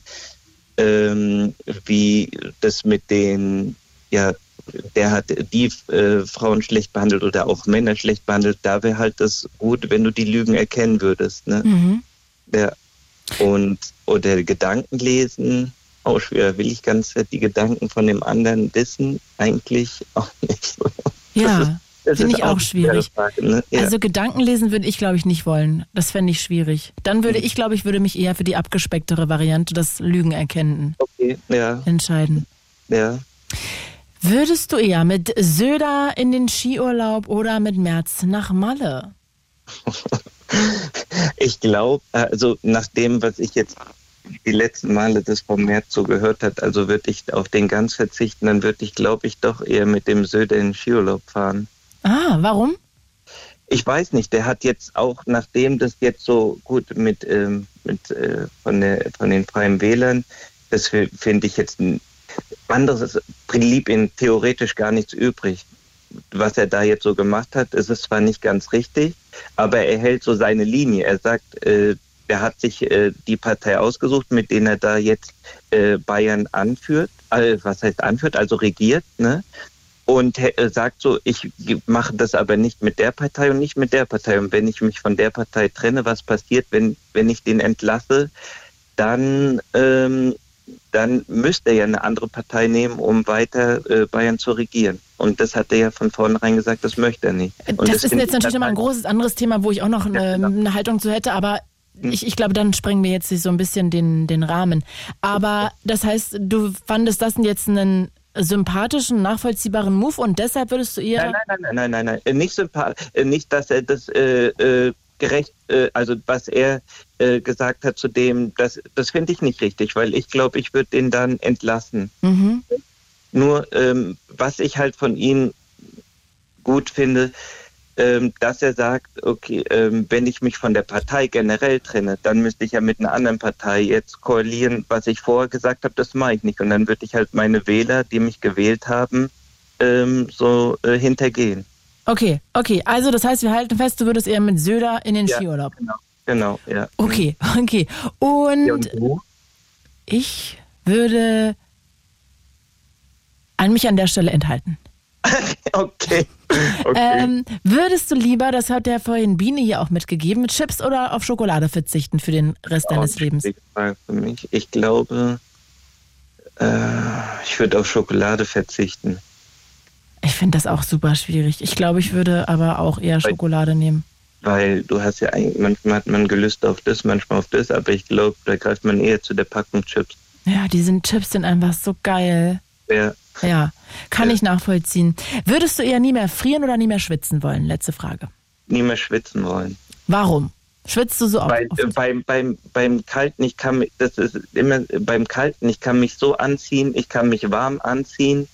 ähm, wie das mit den, ja, der hat die äh, Frauen schlecht behandelt oder auch Männer schlecht behandelt, da wäre halt das gut, wenn du die Lügen erkennen würdest. Ne? Mhm. Ja. Und oder Gedanken lesen, auch schwer. Will ich ganz die Gedanken von dem anderen wissen? Eigentlich auch nicht so. Ja, finde ich auch schwierig. Frage, ne? ja. Also Gedanken lesen würde ich, glaube ich, nicht wollen. Das fände ich schwierig. Dann würde ich, glaube ich, würde mich eher für die abgespecktere Variante, das Lügen erkennen, okay, ja, entscheiden. ja. Würdest du eher mit Söder in den Skiurlaub oder mit März nach Malle? Ich glaube, also nach dem, was ich jetzt die letzten Male das vom März so gehört hat, also würde ich auf den ganz verzichten, dann würde ich, glaube ich, doch eher mit dem Söder in den Skiurlaub fahren. Ah, warum? Ich weiß nicht, der hat jetzt auch, nachdem das jetzt so gut mit, ähm, mit äh, von, der, von den Freien Wählern, das fi- finde ich jetzt ein anderes, blieb ihm theoretisch gar nichts übrig. Was er da jetzt so gemacht hat, ist es zwar nicht ganz richtig, aber er hält so seine Linie. Er sagt, äh, er hat sich äh, die Partei ausgesucht, mit denen er da jetzt äh, Bayern anführt, äh, was heißt anführt, also regiert, ne? und äh, sagt so, ich mache das aber nicht mit der Partei und nicht mit der Partei. Und wenn ich mich von der Partei trenne, was passiert, wenn, wenn ich den entlasse, dann, ähm, dann müsste er ja eine andere Partei nehmen, um weiter äh, Bayern zu regieren. Und das hat er ja von vornherein gesagt, das möchte er nicht. Und Das ist finde jetzt ich natürlich nochmal ein großes anderes Thema, wo ich auch noch eine, genau. eine Haltung zu hätte, aber ich, ich glaube, dann sprengen wir jetzt so ein bisschen den, den Rahmen. Aber das heißt, du fandest das jetzt einen sympathischen, nachvollziehbaren Move und deshalb würdest du eher. Nein, nein, nein, nein, nein, nein, äh, nicht sympathisch, äh, nicht, dass er das äh, äh, gerecht, äh, also was er äh, gesagt hat zu dem, das, das finde ich nicht richtig, weil ich glaube, ich würde den dann entlassen. Mhm. Nur ähm, was ich halt von ihm gut finde, dass er sagt, okay, ähm, wenn ich mich von der Partei generell trenne, dann müsste ich ja mit einer anderen Partei jetzt koalieren. Was ich vorher gesagt habe, das mache ich nicht. Und dann würde ich halt meine Wähler, die mich gewählt haben, ähm, so äh, hintergehen. Okay, okay. Also das heißt, wir halten fest, du würdest eher mit Söder in den Ja, Skiurlaub. Genau, genau, ja. Okay, okay. Und ich würde an mich an der Stelle enthalten. okay. Ähm, würdest du lieber, das hat der vorhin Biene hier auch mitgegeben, mit Chips oder auf Schokolade verzichten für den Rest deines Lebens? Für mich. Ich glaube, äh, ich würde auf Schokolade verzichten. Ich finde das auch super schwierig. Ich glaube, ich würde aber auch eher Schokolade nehmen. Weil du hast ja eigentlich, manchmal hat man Gelüste auf das, manchmal auf das, aber ich glaube, da greift man eher zu der Packung Chips. Ja, die sind Chips sind einfach so geil. Ja. Ja, kann ich nachvollziehen. Würdest du eher nie mehr frieren oder nie mehr schwitzen wollen? Letzte Frage. Nie mehr schwitzen wollen. Warum? Schwitzt du so oft? Weil, äh, beim, beim, beim Kalten, ich kann mich, das ist immer beim Kalten, ich kann mich so anziehen, ich kann mich warm anziehen.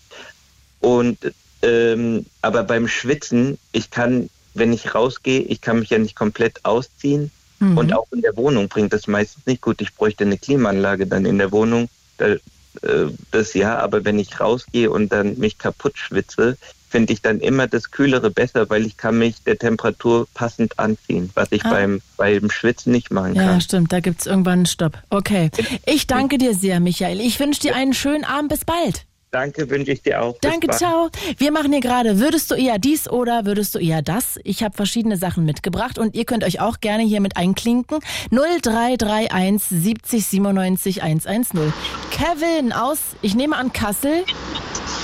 Und ähm, aber beim Schwitzen, ich kann, wenn ich rausgehe, ich kann mich ja nicht komplett ausziehen. Mhm. Und auch in der Wohnung bringt das meistens nicht gut. Ich bräuchte eine Klimaanlage dann in der Wohnung. Da, äh, das ja, aber wenn ich rausgehe und dann mich kaputt schwitze, finde ich dann immer das Kühlere besser, weil ich kann mich der Temperatur passend anziehen, was ich Ah. beim, beim Schwitzen nicht machen Ja, kann. stimmt, da gibt's irgendwann einen Stopp. Okay. Ich danke dir sehr, Michael. Ich wünsche dir einen schönen Abend. Bis bald. Danke, wünsche ich dir auch. Danke, ciao. Wir machen hier gerade, würdest du eher dies oder würdest du eher das? Ich habe verschiedene Sachen mitgebracht und ihr könnt euch auch gerne hier mit einklinken. 0331 70 97 110. Kevin aus, ich nehme an Kassel.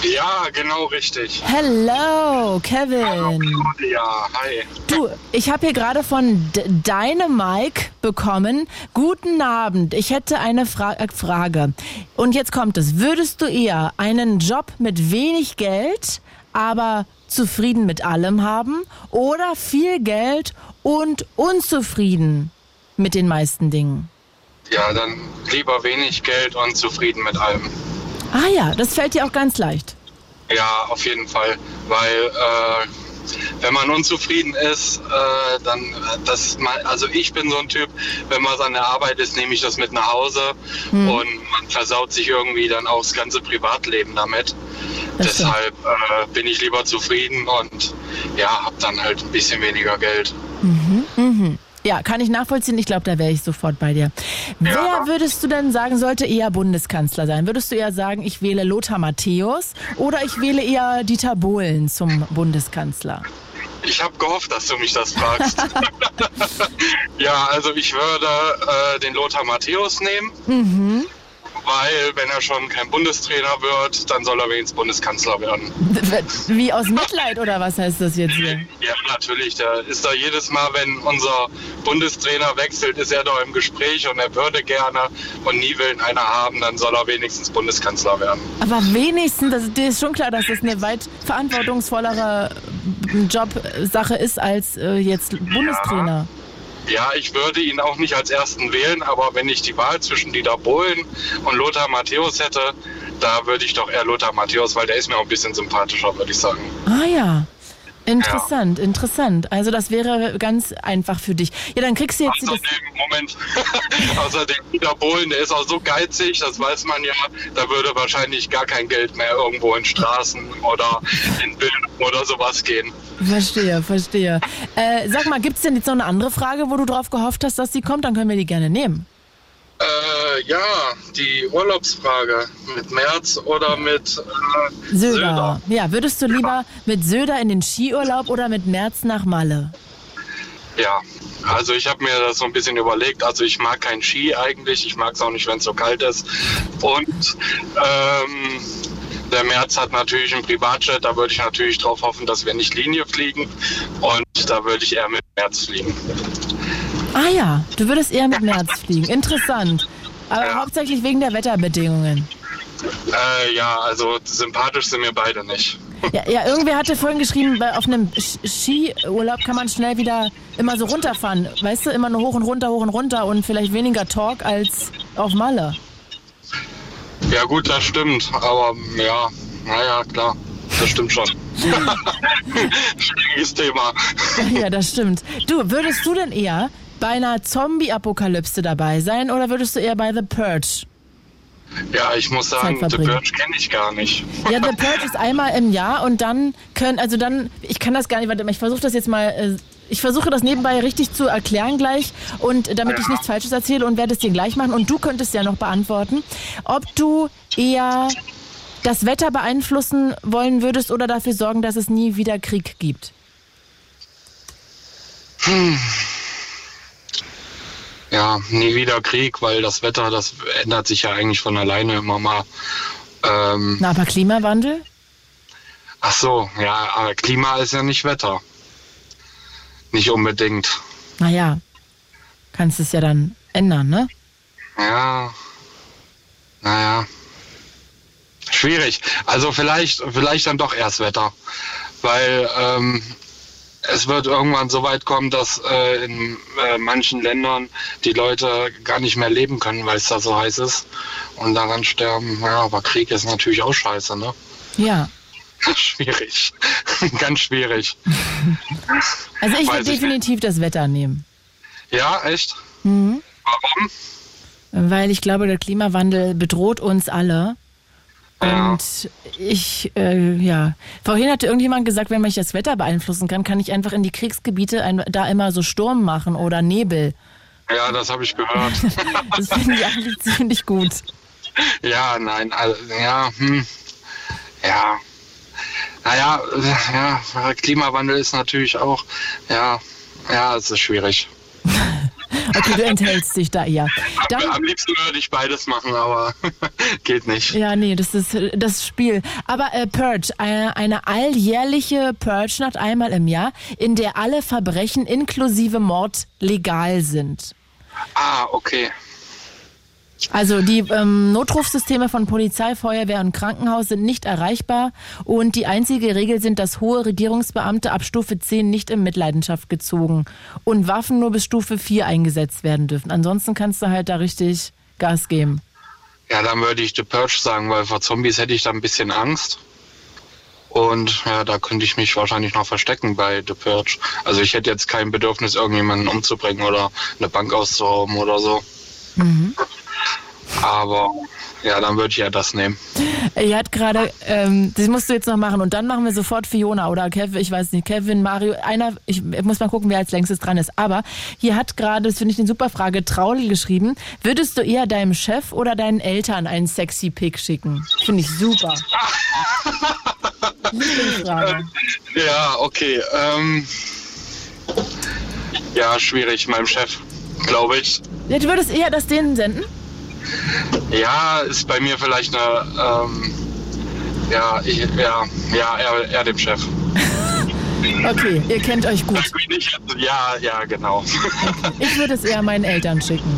Ja, genau richtig. Hello, Kevin. Ja, hi. Du, ich habe hier gerade von D deinem Mike bekommen. Guten Abend. Ich hätte eine Fra äh, Frage. Und jetzt kommt es. Würdest du eher einen Job mit wenig Geld, aber zufrieden mit allem haben oder viel Geld und unzufrieden mit den meisten Dingen? Ja, dann lieber wenig Geld und zufrieden mit allem. Ah ja, das fällt dir auch ganz leicht. Ja, auf jeden Fall. Weil äh, wenn man unzufrieden ist, äh, dann das mal, also ich bin so ein Typ, wenn man an der Arbeit ist, nehme ich das mit nach Hause Hm. und man versaut sich irgendwie dann auch das ganze Privatleben damit. Das. Deshalb äh, bin ich lieber zufrieden und ja, habe dann halt ein bisschen weniger Geld. Mhm. Mhm. Ja, kann ich nachvollziehen. Ich glaube, da wäre ich sofort bei dir. Wer würdest du denn sagen, sollte eher Bundeskanzler sein? Würdest du eher sagen, ich wähle Lothar Matthäus oder ich wähle eher Dieter Bohlen zum Bundeskanzler? Ich habe gehofft, dass du mich das fragst. ja, also ich würde äh, den Lothar Matthäus nehmen, Mhm. Weil wenn er schon kein Bundestrainer wird, dann soll er wenigstens Bundeskanzler werden. Wie aus Mitleid oder was heißt das jetzt hier? Ja, natürlich. Der ist da jedes Mal, wenn unser Bundestrainer wechselt, ist er da im Gespräch und er würde gerne und nie will ihn einer haben, dann soll er wenigstens Bundeskanzler werden. Aber wenigstens, das, dir ist schon klar, dass das eine weit verantwortungsvollere Jobsache ist als äh, jetzt Bundestrainer. Ja, ich würde ihn auch nicht als ersten wählen, aber wenn ich die Wahl zwischen Dieter Bohlen und Lothar Matthäus hätte, da würde ich doch eher Lothar Matthäus, weil der ist mir auch ein bisschen sympathischer, würde ich sagen. Ah ja. Interessant, interessant. Also das wäre ganz einfach für dich. Ja, dann kriegst du jetzt das. Moment. Außerdem Dieter Bohlen, der ist auch so geizig, das weiß man ja. Da würde wahrscheinlich gar kein Geld mehr irgendwo in Straßen oder in Bildung oder sowas gehen. Verstehe, verstehe. Äh, sag mal, gibt's denn jetzt noch eine andere Frage, wo du drauf gehofft hast, dass sie kommt? Dann können wir die gerne nehmen. Äh, ja, die Urlaubsfrage. Mit März oder mit äh, Söder. Söder? Ja, würdest du lieber mit Söder in den Skiurlaub oder mit März nach Malle? Ja, also ich habe mir das so ein bisschen überlegt. Also ich mag kein Ski eigentlich. Ich mag es auch nicht, wenn es so kalt ist. Und ähm, der März hat natürlich einen Privatjet. Da würde ich natürlich darauf hoffen, dass wir nicht Linie fliegen. Und da würde ich eher mit März fliegen. Ah ja, du würdest eher mit März fliegen. Interessant. Aber hauptsächlich wegen der Wetterbedingungen. Äh, ja, also sympathisch sind mir beide nicht. Ja, ja, irgendwer hatte vorhin geschrieben, bei- auf einem Skiurlaub kann man schnell wieder immer so runterfahren. Weißt du, immer nur hoch und runter, hoch und runter und vielleicht weniger Talk als auf Malle. Ja gut, das stimmt. Aber ja, naja, klar. Das stimmt schon. Schwieriges Thema. Ja, das stimmt. Du, würdest du denn eher bei einer Zombie-Apokalypse dabei sein oder würdest du eher bei The Purge? Ja, ich muss sagen, The. Purge kenne ich gar nicht. Ja, The Purge ist einmal im Jahr und dann können, also dann, ich kann das gar nicht, warte mal, ich versuche das jetzt mal, äh, ich versuche das nebenbei richtig zu erklären gleich und damit ich nichts Falsches erzähle und werde es dir gleich machen und du könntest ja noch beantworten, ob du eher das Wetter beeinflussen wollen würdest oder dafür sorgen, dass es nie wieder Krieg gibt. Hm. Ja, nie wieder Krieg, weil das Wetter, das ändert sich ja eigentlich von alleine immer mal. Ähm, Na, aber Klimawandel? ach so, ja, aber Klima ist ja nicht Wetter. Nicht unbedingt. Naja, kannst es ja dann ändern, ne? Ja, naja. Schwierig. Also vielleicht, vielleicht dann doch erst Wetter. Weil ähm, es wird irgendwann so weit kommen, dass äh, in äh, manchen Ländern die Leute gar nicht mehr leben können, weil es da so heiß ist und daran sterben. Ja, aber Krieg ist natürlich auch scheiße, ne? Ja. schwierig. Ganz schwierig. Also ich würde definitiv das Wetter nehmen. Ja, echt? Mhm. Warum? Weil ich glaube, der Klimawandel bedroht uns alle. Und ich, äh, ja, vorhin hatte irgendjemand gesagt, wenn man das Wetter beeinflussen kann, kann ich einfach in die Kriegsgebiete ein, da immer so Sturm machen oder Nebel. Ja, das habe ich gehört. Das finde ich eigentlich ziemlich gut. Ja, nein, also, ja, hm, ja, naja, ja, Klimawandel ist natürlich auch, ja, ja, es ist schwierig. Okay, du enthältst dich da eher. Dann, Am liebsten würde ich beides machen, aber geht nicht. ja, nee, das ist äh, das Spiel. Aber äh, Purge, eine, eine alljährliche Purge-Nacht einmal im Jahr, in der alle Verbrechen inklusive Mord legal sind. Ah, okay. Also die ähm, Notrufsysteme von Polizei, Feuerwehr und Krankenhaus sind nicht erreichbar und die einzige Regel sind, dass hohe Regierungsbeamte ab Stufe 10 nicht in Mitleidenschaft gezogen und Waffen nur bis Stufe 4 eingesetzt werden dürfen. Ansonsten kannst du halt da richtig Gas geben. Ja, dann würde ich The Purge sagen, weil vor Zombies hätte ich da ein bisschen Angst. Und ja, da könnte ich mich wahrscheinlich noch verstecken bei The Purge. Also ich hätte jetzt kein Bedürfnis, irgendjemanden umzubringen oder eine Bank auszurauben oder so. Mhm. Aber ja, dann würde ich ja das nehmen. Er hat gerade, ähm, das musst du jetzt noch machen und dann machen wir sofort Fiona oder Kevin, ich weiß nicht, Kevin, Mario, einer, ich, muss mal gucken, wer als längstes dran ist. Aber hier hat gerade, das finde ich eine super Frage, Trauli geschrieben, würdest du eher deinem Chef oder deinen Eltern einen sexy Pick schicken? Finde ich super. Lieblingsfrage. Ja, okay. Ähm, ja, schwierig, meinem Chef, glaube ich. Ja, du würdest eher das denen senden? Ja, ist bei mir vielleicht eine, ähm, ja, ich, ja, ja, eher, eher dem Chef. Okay, ihr kennt euch gut. Ich, ja, ja, genau. Ich würde es eher meinen Eltern schicken.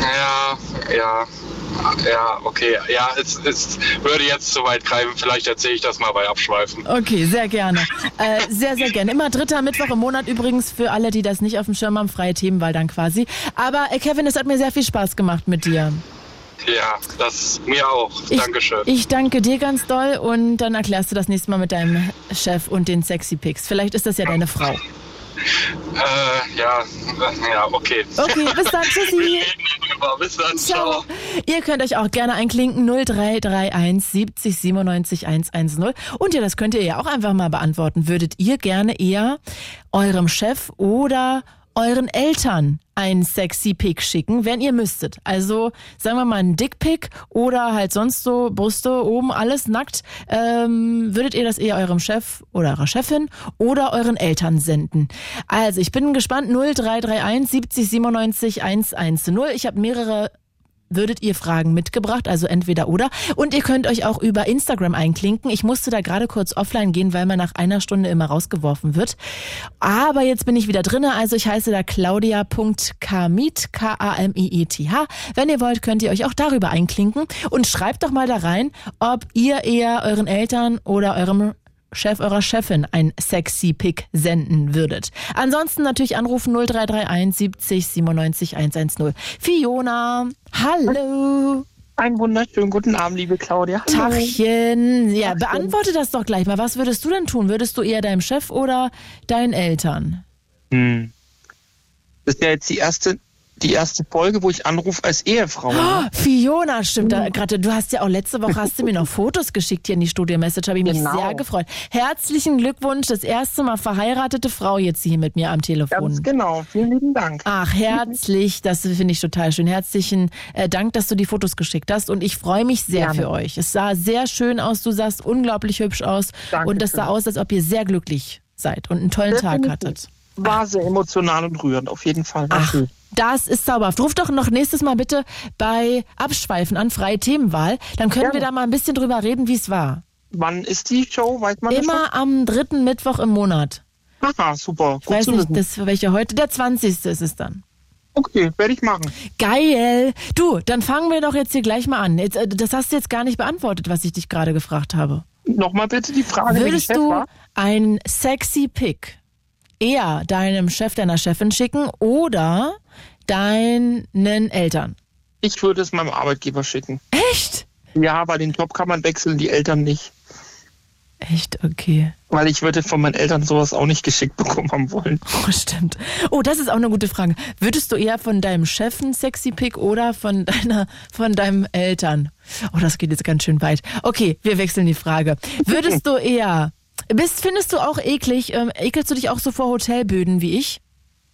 Ja, ja. Ja, okay. Ja, es, es würde jetzt zu weit greifen. Vielleicht erzähle ich das mal bei Abschweifen. Okay, sehr gerne. Äh, sehr, sehr gerne. Immer dritter Mittwoch im Monat übrigens für alle, die das nicht auf dem Schirm haben, freie Themenwahl dann quasi. Aber äh, Kevin, es hat mir sehr viel Spaß gemacht mit dir. Ja, das mir auch. Ich, Dankeschön. Ich danke dir ganz doll und dann erklärst du das nächste Mal mit deinem Chef und den Sexy Pics. Vielleicht ist das ja deine Frau. Äh, ja, ja, okay. Okay, bis dann. Tschüssi. Bis dann. Ciao. Ihr könnt euch auch gerne einklinken 0331 70 97 110. Und ja, das könnt ihr ja auch einfach mal beantworten. Würdet ihr gerne eher eurem Chef oder euren Eltern ein sexy Pick schicken, wenn ihr müsstet. Also sagen wir mal ein Dickpick oder halt sonst so Brüste oben alles nackt. Ähm, würdet ihr das eher eurem Chef oder eurer Chefin oder euren Eltern senden? Also ich bin gespannt 0331 70 97 110. Ich habe mehrere würdet ihr Fragen mitgebracht, also entweder oder. Und ihr könnt euch auch über Instagram einklinken. Ich musste da gerade kurz offline gehen, weil man nach einer Stunde immer rausgeworfen wird. Aber jetzt bin ich wieder drinne, also ich heiße da claudia.kamit, K-A-M-I-E-T-H. Wenn ihr wollt, könnt ihr euch auch darüber einklinken und schreibt doch mal da rein, ob ihr eher euren Eltern oder eurem Chef eurer Chefin ein sexy Pick senden würdet. Ansonsten natürlich anrufen 0331 70 97 110. Fiona, hallo. Einen wunderschönen guten Abend, liebe Claudia. Hallo. Tachchen. Ja, beantworte das doch gleich mal. Was würdest du denn tun? Würdest du eher deinem Chef oder deinen Eltern? Hm. Das ist ja jetzt die erste, die erste Folge, wo ich anrufe als Ehefrau. Oh, Fiona, stimmt. Da, gerade, du hast ja auch letzte Woche hast du mir noch Fotos geschickt hier in die Studio-Message. Habe ich mich Genau. sehr gefreut. Herzlichen Glückwunsch, das erste Mal verheiratete Frau jetzt hier mit mir am Telefon. Ganz genau. Vielen lieben Dank. Ach, herzlich, das finde ich total schön. Herzlichen äh, Dank, dass du die Fotos geschickt hast und ich freue mich sehr Gerne. für euch. Es sah sehr schön aus, du sahst unglaublich hübsch aus und es sah Dankeschön. aus, als ob ihr sehr glücklich seid und einen tollen Tag Definitiv. hattet. War sehr emotional und rührend, auf jeden Fall. War Ach, schön. Das ist zauberhaft. Ruf doch noch nächstes Mal bitte bei Abschweifen an, freie Themenwahl. Dann können wir da mal ein bisschen drüber reden, wie es war. Wann ist die Show? Weiß man Immer am dritten Mittwoch im Monat. Aha, super. Ich Gut weiß nicht, das welche heute, der 20. ist es dann. Okay, werde ich machen. Geil. Du, dann fangen wir doch jetzt hier gleich mal an. Jetzt, äh, das hast du jetzt gar nicht beantwortet, was ich dich gerade gefragt habe. Nochmal bitte die Frage, Würdest Chef du war? einen sexy Pick eher deinem Chef, deiner Chefin schicken oder deinen Eltern? Ich würde es meinem Arbeitgeber schicken. Echt? Ja, weil den Job kann man wechseln, die Eltern nicht. Echt? Okay. Weil ich würde von meinen Eltern sowas auch nicht geschickt bekommen haben wollen. Oh, stimmt. Oh, das ist auch eine gute Frage. Würdest du eher von deinem Chef einen sexy Pick oder von deiner, von deinem Eltern? Oh, das geht jetzt ganz schön weit. Okay, wir wechseln die Frage. Würdest du eher, bist, findest du auch eklig, ähm, ekelst du dich auch so vor Hotelböden wie ich?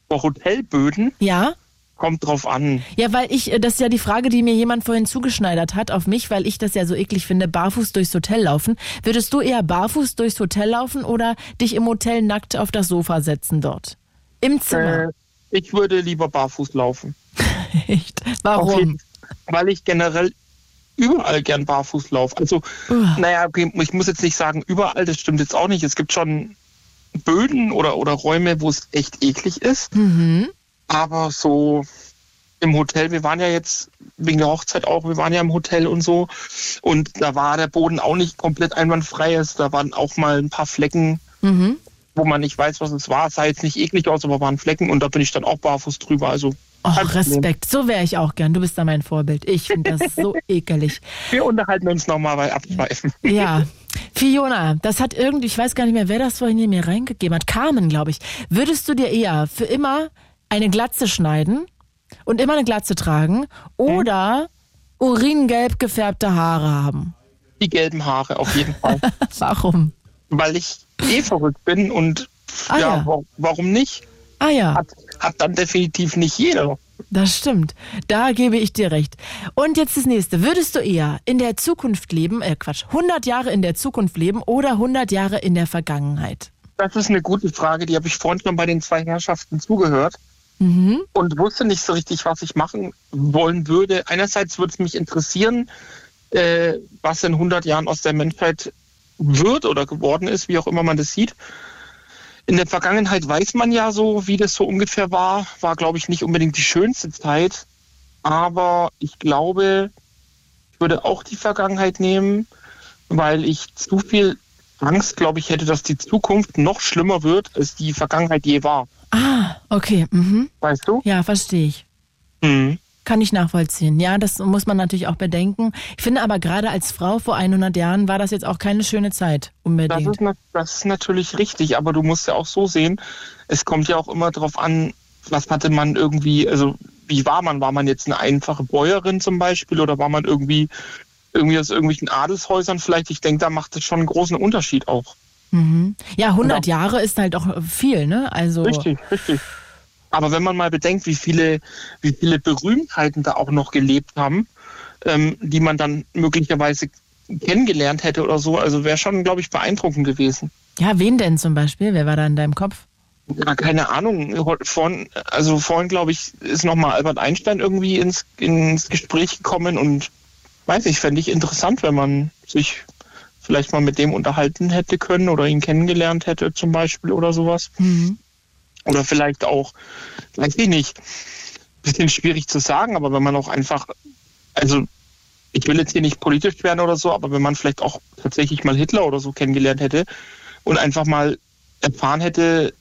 Vor Hotelböden? Ja. Kommt drauf an. Ja, weil ich, äh, das ist ja die Frage, die mir jemand vorhin zugeschneidert hat auf mich, weil ich das ja so eklig finde, barfuß durchs Hotel laufen. Würdest du eher barfuß durchs Hotel laufen oder dich im Hotel nackt auf das Sofa setzen dort? Im Zimmer? Äh, ich würde lieber barfuß laufen. Echt? Warum? Jeden- weil ich generell überall gern barfuß laufe. Also, naja, okay, ich muss jetzt nicht sagen, überall, das stimmt jetzt auch nicht. Es gibt schon Böden oder, oder Räume, wo es echt eklig ist. Mhm. Aber so im Hotel, wir waren ja jetzt wegen der Hochzeit auch, wir waren ja im Hotel und so. Und da war der Boden auch nicht komplett einwandfrei. Es- Da waren auch mal ein paar Flecken, Mhm. wo man nicht weiß, was es war. Es sah jetzt nicht eklig aus, aber waren Flecken und da bin ich dann auch barfuß drüber. Also Oh, Problem. Respekt. So wäre ich auch gern. Du bist da mein Vorbild. Ich finde das so ekelig. Wir unterhalten uns nochmal bei Abschweifen. Ja. Fiona, das hat irgendwie, ich weiß gar nicht mehr, wer das vorhin hier mir reingegeben hat. Carmen, glaube ich. Würdest du dir eher für immer eine Glatze schneiden und immer eine Glatze tragen oder uringelb gefärbte Haare haben? Die gelben Haare, auf jeden Fall. Warum? Weil ich eh verrückt bin und Ah, ja, ja. wa- warum nicht? Ah ja. Hat, hat dann definitiv nicht jeder. Das stimmt. Da gebe ich dir recht. Und jetzt das nächste. Würdest du eher in der Zukunft leben, äh Quatsch, 100 Jahre in der Zukunft leben oder 100 Jahre in der Vergangenheit? Das ist eine gute Frage, die habe ich vorhin schon bei den zwei Herrschaften zugehört Mhm. und wusste nicht so richtig, was ich machen wollen würde. Einerseits würde es mich interessieren, äh, was in 100 Jahren aus der Menschheit wird oder geworden ist, wie auch immer man das sieht. In der Vergangenheit weiß man ja so, wie das so ungefähr war. War, glaube ich, nicht unbedingt die schönste Zeit. Aber ich glaube, Ich würde auch die Vergangenheit nehmen, weil ich zu viel Angst, glaube ich, hätte, dass die Zukunft noch schlimmer wird, als die Vergangenheit je war. Ah, okay. Mhm. Weißt du? Ja, verstehe ich. Mhm. Kann ich nachvollziehen. Ja, das muss man natürlich auch bedenken. Ich finde aber gerade als Frau vor 100 Jahren war das jetzt auch keine schöne Zeit Das unbedingt. ist, na- das ist natürlich richtig, aber du musst ja auch so sehen, es kommt ja auch immer darauf an, was hatte man irgendwie, also wie war man? War man jetzt eine einfache Bäuerin zum Beispiel oder war man irgendwie irgendwie aus irgendwelchen Adelshäusern vielleicht? Ich denke, da macht es schon einen großen Unterschied auch. Mhm. Ja, 100 Jahre ist halt auch viel, ne? Also Richtig, richtig. Aber wenn man mal bedenkt, wie viele, wie viele Berühmtheiten da auch noch gelebt haben, ähm, die man dann möglicherweise kennengelernt hätte oder so, also wäre schon, glaube ich, beeindruckend gewesen. Ja, wen denn zum Beispiel? Wer war da in deinem Kopf? Ja, keine Ahnung. Vorhin, also vorhin, glaube ich, ist nochmal Albert Einstein irgendwie ins, ins Gespräch gekommen und weiß ich, fände ich interessant, wenn man sich vielleicht mal mit dem unterhalten hätte können oder ihn kennengelernt hätte zum Beispiel oder sowas. Mhm. Oder vielleicht auch, weiß ich nicht, bisschen schwierig zu sagen, aber wenn man auch einfach, also ich will jetzt hier nicht politisch werden oder so, aber wenn man vielleicht auch tatsächlich mal Hitler oder so kennengelernt hätte und einfach mal erfahren hätte,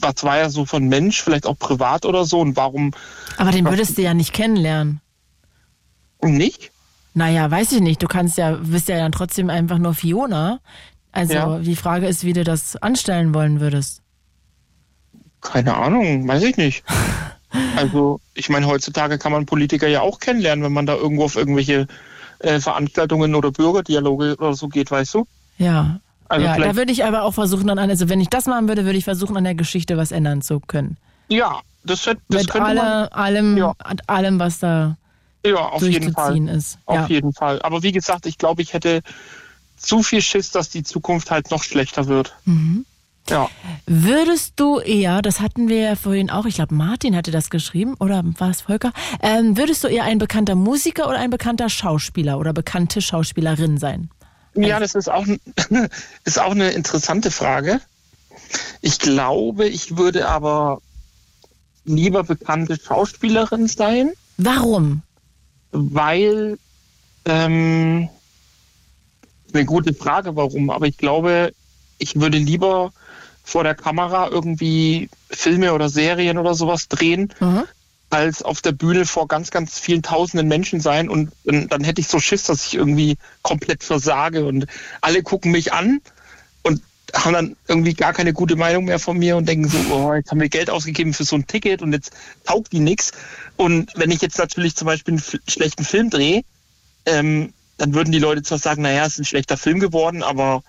was war er so von Mensch, vielleicht auch privat oder so und warum Aber den würdest du ja nicht kennenlernen. nicht? Naja, weiß ich nicht. Du kannst ja, bist ja dann trotzdem einfach nur Fiona. Also Ja. die Frage ist, wie du das anstellen wollen würdest. Keine Ahnung, weiß ich nicht. Also, ich meine, heutzutage kann man Politiker ja auch kennenlernen, wenn man da irgendwo auf irgendwelche äh, Veranstaltungen oder Bürgerdialoge oder so geht, weißt du? Ja. Also ja, da würde ich aber auch versuchen, an, also wenn ich das machen würde, würde ich versuchen, an der Geschichte was ändern zu können. Ja, das, das Mit könnte man. alle, allem, an allem, was da Ja, auf jeden Fall. ist. Auf Ja. jeden Fall. Aber wie gesagt, ich glaube, ich hätte zu viel Schiss, dass die Zukunft halt noch schlechter wird. Mhm. Ja. Würdest du eher, das hatten wir ja vorhin auch, ich glaube Martin hatte das geschrieben, oder war es Volker, ähm, würdest du eher ein bekannter Musiker oder ein bekannter Schauspieler oder bekannte Schauspielerin sein? Ja, das ist auch, ist auch eine interessante Frage. Ich glaube, ich würde aber lieber bekannte Schauspielerin sein. Warum? Weil, ähm, eine gute Frage, warum, aber ich glaube, ich würde lieber vor der Kamera irgendwie Filme oder Serien oder sowas drehen, als auf der Bühne vor ganz, ganz vielen tausenden Menschen sein und dann, dann hätte ich so Schiss, dass ich irgendwie komplett versage und alle gucken mich an. und haben dann irgendwie gar keine gute Meinung mehr von mir und denken so, oh, jetzt haben wir Geld ausgegeben für so ein Ticket und jetzt taugt die nix. Und wenn ich jetzt natürlich zum Beispiel einen schlechten Film drehe, ähm, dann würden die Leute zwar sagen, naja, es ist ein schlechter Film geworden, aber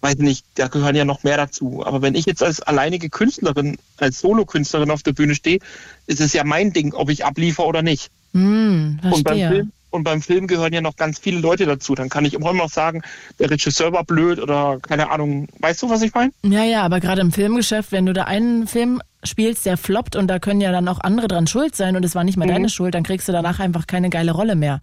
weiß nicht, da gehören ja noch mehr dazu. Aber wenn ich jetzt als alleinige Künstlerin, als Solokünstlerin auf der Bühne stehe, ist es ja mein Ding, ob ich abliefer oder nicht. Hm, Und beim, verstehe. Film, und beim Film gehören ja noch ganz viele Leute dazu. Dann kann ich immer noch sagen, der Regisseur war blöd oder keine Ahnung. Weißt du, was ich meine? Ja, ja, aber gerade im Filmgeschäft, wenn du da einen Film spielst, der floppt und da können ja dann auch andere dran schuld sein und es war nicht mal Mhm. deine Schuld, dann kriegst du danach einfach keine geile Rolle mehr.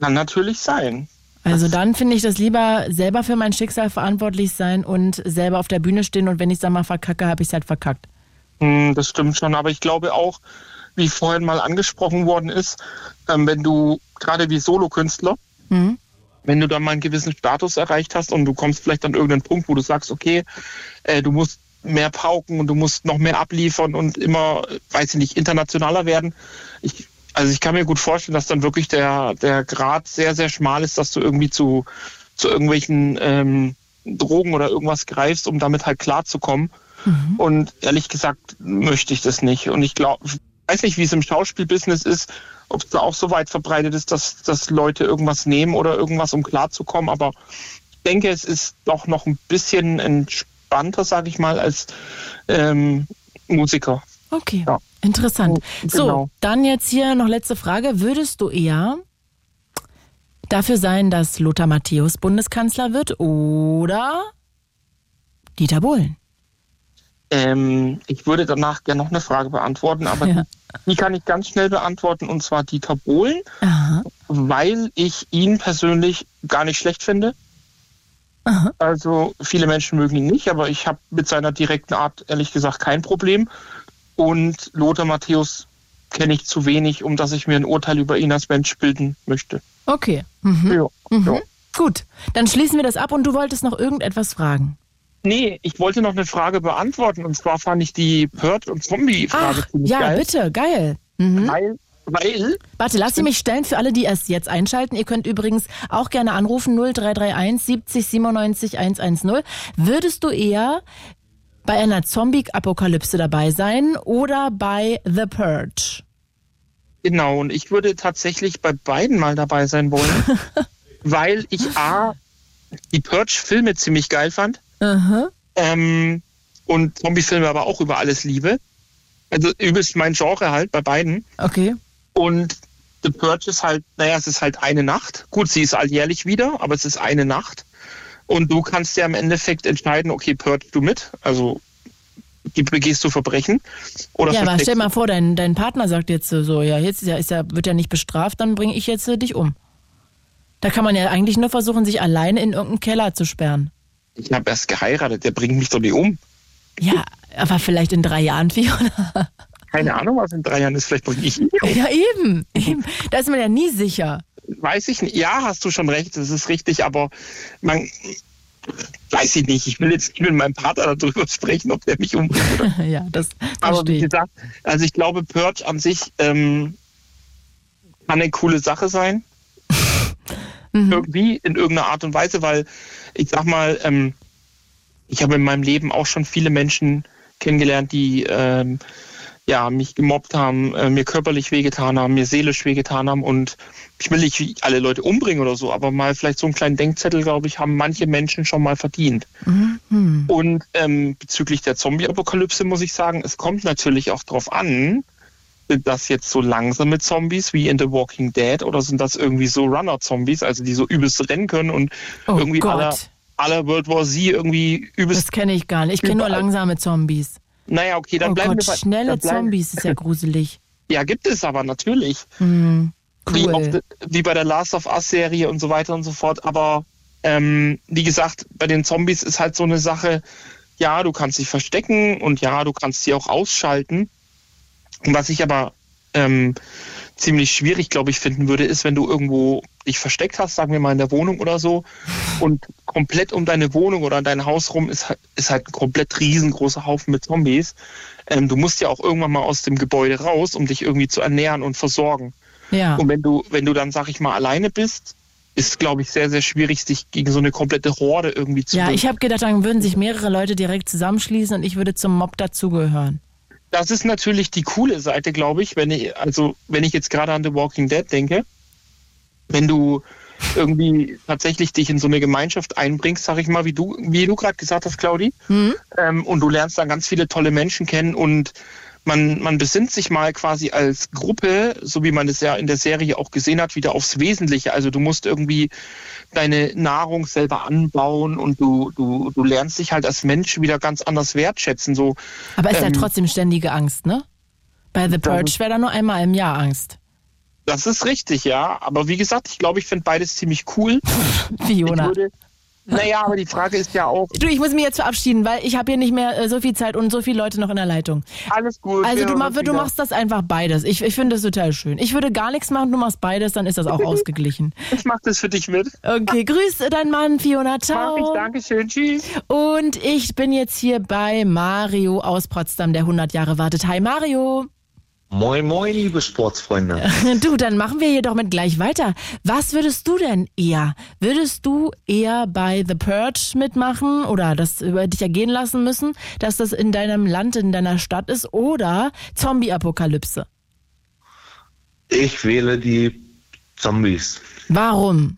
Kann natürlich sein. Also dann finde ich das lieber selber für mein Schicksal verantwortlich sein und selber auf der Bühne stehen und wenn ich es dann mal verkacke, habe ich es halt verkackt. Hm, Das stimmt schon, aber ich glaube auch, wie vorhin mal angesprochen worden ist, ähm, wenn du gerade wie Solokünstler, Mhm. wenn du dann mal einen gewissen Status erreicht hast und du kommst vielleicht an irgendeinen Punkt, wo du sagst, okay, äh, du musst mehr pauken und du musst noch mehr abliefern und immer, weiß ich nicht, internationaler werden. Ich, also ich kann mir gut vorstellen, dass dann wirklich der, der Grad sehr, sehr schmal ist, dass du irgendwie zu, zu irgendwelchen ähm, Drogen oder irgendwas greifst, um damit halt klarzukommen. Und ehrlich gesagt möchte ich das nicht. Und ich glaube, weiß nicht, wie es im Schauspielbusiness ist, ob es da auch so weit verbreitet ist, dass, dass Leute irgendwas nehmen oder irgendwas, um klarzukommen. Aber ich denke, es ist doch noch ein bisschen entspannter, sage ich mal, als ähm, Musiker. Okay, interessant. So, genau. dann jetzt hier noch letzte Frage. Würdest du eher dafür sein, dass Lothar Matthäus Bundeskanzler wird oder Dieter Bohlen? Ähm, ich würde danach gerne noch eine Frage beantworten, aber Ja. die kann ich ganz schnell beantworten, und zwar Dieter Bohlen, Aha. weil ich ihn persönlich gar nicht schlecht finde. Also viele Menschen mögen ihn nicht, aber ich habe mit seiner direkten Art ehrlich gesagt kein Problem. Und Lothar Matthäus kenne ich zu wenig, um dass ich mir ein Urteil über ihn als Mensch bilden möchte. Okay. Mhm. Mhm. Gut, dann schließen wir das ab und du wolltest noch irgendetwas fragen. Nee, ich wollte noch eine Frage beantworten. Und zwar fand ich die Purge- und Zombie-Frage ziemlich ja, geil. bitte, geil. Mhm. Weil, weil Warte, lass sie mich stellen für alle, die erst jetzt einschalten. Ihr könnt übrigens auch gerne anrufen 0331 70 97 110. Würdest du eher bei einer Zombie-Apokalypse dabei sein oder bei The Purge? Genau, und ich würde tatsächlich bei beiden mal dabei sein wollen, weil ich A, die Purge-Filme ziemlich geil fand Aha. ähm, und Zombie-Filme aber auch über alles liebe. Also übelst mein Genre halt bei beiden. Okay. Und The Purge ist halt, naja, es ist halt eine Nacht. Gut, sie ist alljährlich wieder, aber es ist eine Nacht. Und du kannst ja im Endeffekt entscheiden, okay, purge du mit, also die- begehst du Verbrechen oder ja, aber stell mal vor, dein, dein Partner sagt jetzt so, ja, jetzt ist ja, ist ja, wird ja nicht bestraft, dann bringe ich jetzt äh, dich um. Da kann man ja eigentlich nur versuchen, sich alleine in irgendeinen Keller zu sperren. Ich habe erst geheiratet, der bringt mich doch nicht um. Ja, aber vielleicht in drei Jahren, Fiona. Keine Ahnung, was in drei Jahren ist. Vielleicht bringe ich ihn um. Ja, eben, eben. Da ist man ja nie sicher. Weiß ich nicht. Ja, hast du schon recht, das ist richtig, aber man weiß ich nicht. Ich will jetzt nicht mit meinem Partner darüber sprechen, ob der mich umbringt ja, das Aber verstehe wie ich. gesagt, also ich glaube, Purge an sich ähm, kann eine coole Sache sein. Mhm. Irgendwie, in irgendeiner Art und Weise, weil ich sag mal, ähm, ich habe in meinem Leben auch schon viele Menschen kennengelernt, die ähm, ja, mich gemobbt haben, äh, mir körperlich wehgetan haben, mir seelisch wehgetan haben und ich will nicht alle Leute umbringen oder so, aber mal vielleicht so einen kleinen Denkzettel, glaube ich, haben manche Menschen schon mal verdient. Mhm. Und ähm, bezüglich der Zombie-Apokalypse muss ich sagen, es kommt natürlich auch drauf an, sind das jetzt so langsame Zombies wie in The Walking Dead oder sind das irgendwie so Runner-Zombies, also die so übelst rennen können und Oh irgendwie Gott. aller aller World War Z irgendwie übelst. Das kenne ich gar nicht. Ich kenne nur langsame Zombies. Naja, okay, dann oh bleiben Gott, wir bei schnelle bleiben- Zombies ist ja gruselig. Ja, gibt es aber natürlich. Hm, Wie, cool. auf, wie bei der Last of Us Serie und so weiter und so fort. Aber ähm, wie gesagt, bei den Zombies ist halt so eine Sache, ja, du kannst dich verstecken und ja, du kannst sie auch ausschalten. Was ich aber ähm, ziemlich schwierig, glaube ich, finden würde, ist, wenn du irgendwo dich versteckt hast, sagen wir mal in der Wohnung oder so, und komplett um deine Wohnung oder dein Haus rum ist, halt- ist halt ein komplett riesengroßer Haufen mit Zombies. Ähm, du musst ja auch irgendwann mal aus dem Gebäude raus, um dich irgendwie zu ernähren und versorgen. Ja. Und wenn du, wenn du dann, sag ich mal, alleine bist, ist, glaube ich, sehr, sehr schwierig, sich gegen so eine komplette Horde irgendwie zu Ja, ich habe gedacht, dann würden sich mehrere Leute direkt zusammenschließen und ich würde zum Mob dazugehören. Das ist natürlich die coole Seite, glaube ich, wenn ich, also wenn ich jetzt gerade an The Walking Dead denke, wenn du irgendwie tatsächlich dich in so eine Gemeinschaft einbringst, sag ich mal, wie du, wie du gerade gesagt hast, Claudi, Hm? ähm, und du lernst dann ganz viele tolle Menschen kennen und man, man besinnt sich mal quasi als Gruppe, so wie man es ja in der Serie auch gesehen hat, wieder aufs Wesentliche. Also du musst irgendwie deine Nahrung selber anbauen und du, du, du lernst dich halt als Mensch wieder ganz anders wertschätzen. So, Aber ist ja ähm, trotzdem ständige Angst, ne? Bei The Purge wäre da nur einmal im Jahr Angst. Das ist richtig, ja. Aber wie gesagt, ich glaube, ich finde beides ziemlich cool. Fiona. Ich würde, naja, aber die Frage ist ja auch. Du, ich muss mich jetzt verabschieden, weil ich habe hier nicht mehr äh, so viel Zeit und so viele Leute noch in der Leitung. Alles gut. Also du, ma- du machst das einfach beides. Ich, ich finde das total schön. Ich würde gar nichts machen, du machst beides, dann ist das auch ausgeglichen. Ich mach das für dich mit. Okay, grüß deinen Mann, Fiona. Ciao. Mach ich, Dankeschön, tschüss. Und ich bin jetzt hier bei Mario aus Potsdam, der 100 Jahre wartet. Hi Mario. Moin, moin, liebe Sportsfreunde. Du, dann machen wir hier doch mit gleich weiter. Was würdest du denn eher? Würdest du eher bei The Purge mitmachen oder das über dich ergehen lassen müssen, dass das in deinem Land, in deiner Stadt ist oder Zombie-Apokalypse? Ich wähle die Zombies. Warum?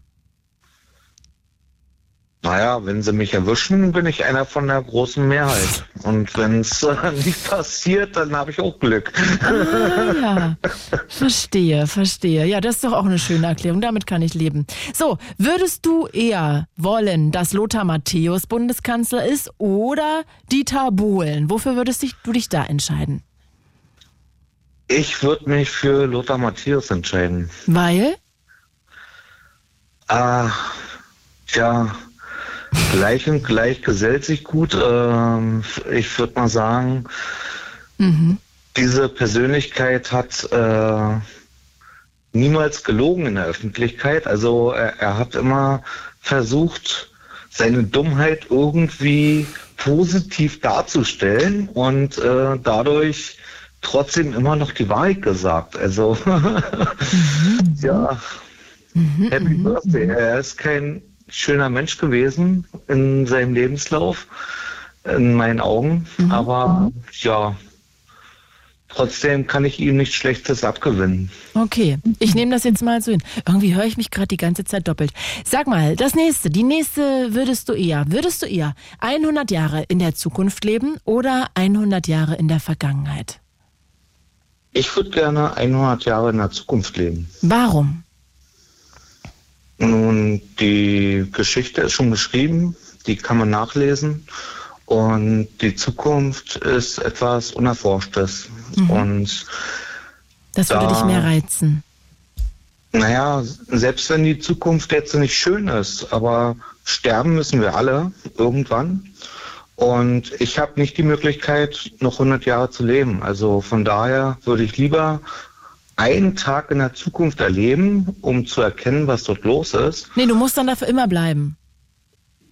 Naja, wenn sie mich erwischen, bin ich einer von der großen Mehrheit. Und wenn es äh, nicht passiert, dann habe ich auch Glück. Ah, ja. Verstehe, verstehe. Ja, das ist doch auch eine schöne Erklärung. Damit kann ich leben. So, würdest du eher wollen, dass Lothar Matthäus Bundeskanzler ist oder Dieter Bohlen? Wofür würdest dich- du dich da entscheiden? Ich würde mich für Lothar Matthäus entscheiden. Weil? Ah, tja, gleich und gleich gesellt sich gut. Ähm, ich würde mal sagen, Mhm. diese Persönlichkeit hat äh, niemals gelogen in der Öffentlichkeit. Also er, er hat immer versucht, seine Dummheit irgendwie positiv darzustellen und äh, dadurch trotzdem immer noch die Wahrheit gesagt. Also ja, Happy Birthday. Er ist kein schöner Mensch gewesen in seinem Lebenslauf, in meinen Augen. Aber ja, trotzdem kann ich ihm nichts Schlechtes abgewinnen. Okay, ich nehme das jetzt mal so hin. Irgendwie höre ich mich gerade die ganze Zeit doppelt. Sag mal, das nächste, die nächste würdest du eher, würdest du eher 100 Jahre in der Zukunft leben oder 100 Jahre in der Vergangenheit? Ich würde gerne 100 Jahre in der Zukunft leben. Warum? Nun, die Geschichte ist schon geschrieben, die kann man nachlesen. Und die Zukunft ist etwas Unerforschtes. Mhm. Und Das würde Da- dich mehr reizen. naja, selbst wenn die Zukunft jetzt nicht schön ist, aber sterben müssen wir alle irgendwann. Und ich habe nicht die Möglichkeit, noch 100 Jahre zu leben. Also von daher würde ich lieber einen Tag in der Zukunft erleben, um zu erkennen, was dort los ist. Nee, du musst dann dafür immer bleiben.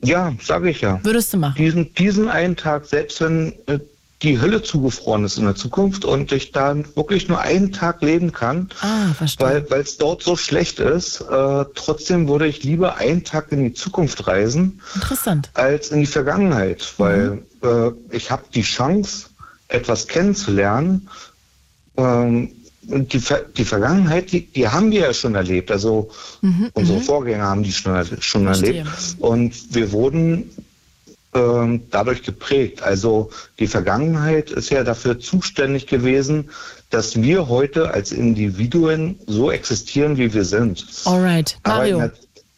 Ja, sage ich ja. Würdest du machen? Diesen, diesen einen Tag, selbst wenn äh, die Hölle zugefroren ist in der Zukunft und ich dann wirklich nur einen Tag leben kann, Ah, verstehe. weil es dort so schlecht ist, äh, trotzdem würde ich lieber einen Tag in die Zukunft reisen, Interessant. als in die Vergangenheit, weil äh, ich habe die Chance, etwas kennenzulernen. Ähm, die, Ver die Vergangenheit, die, die haben wir ja schon erlebt. Also Mhm, unsere mhm. Vorgänger haben die schon, schon erlebt. Und wir wurden ähm, dadurch geprägt. Also die Vergangenheit ist ja dafür zuständig gewesen, dass wir heute als Individuen so existieren, wie wir sind. Alright, Aber Mario. der-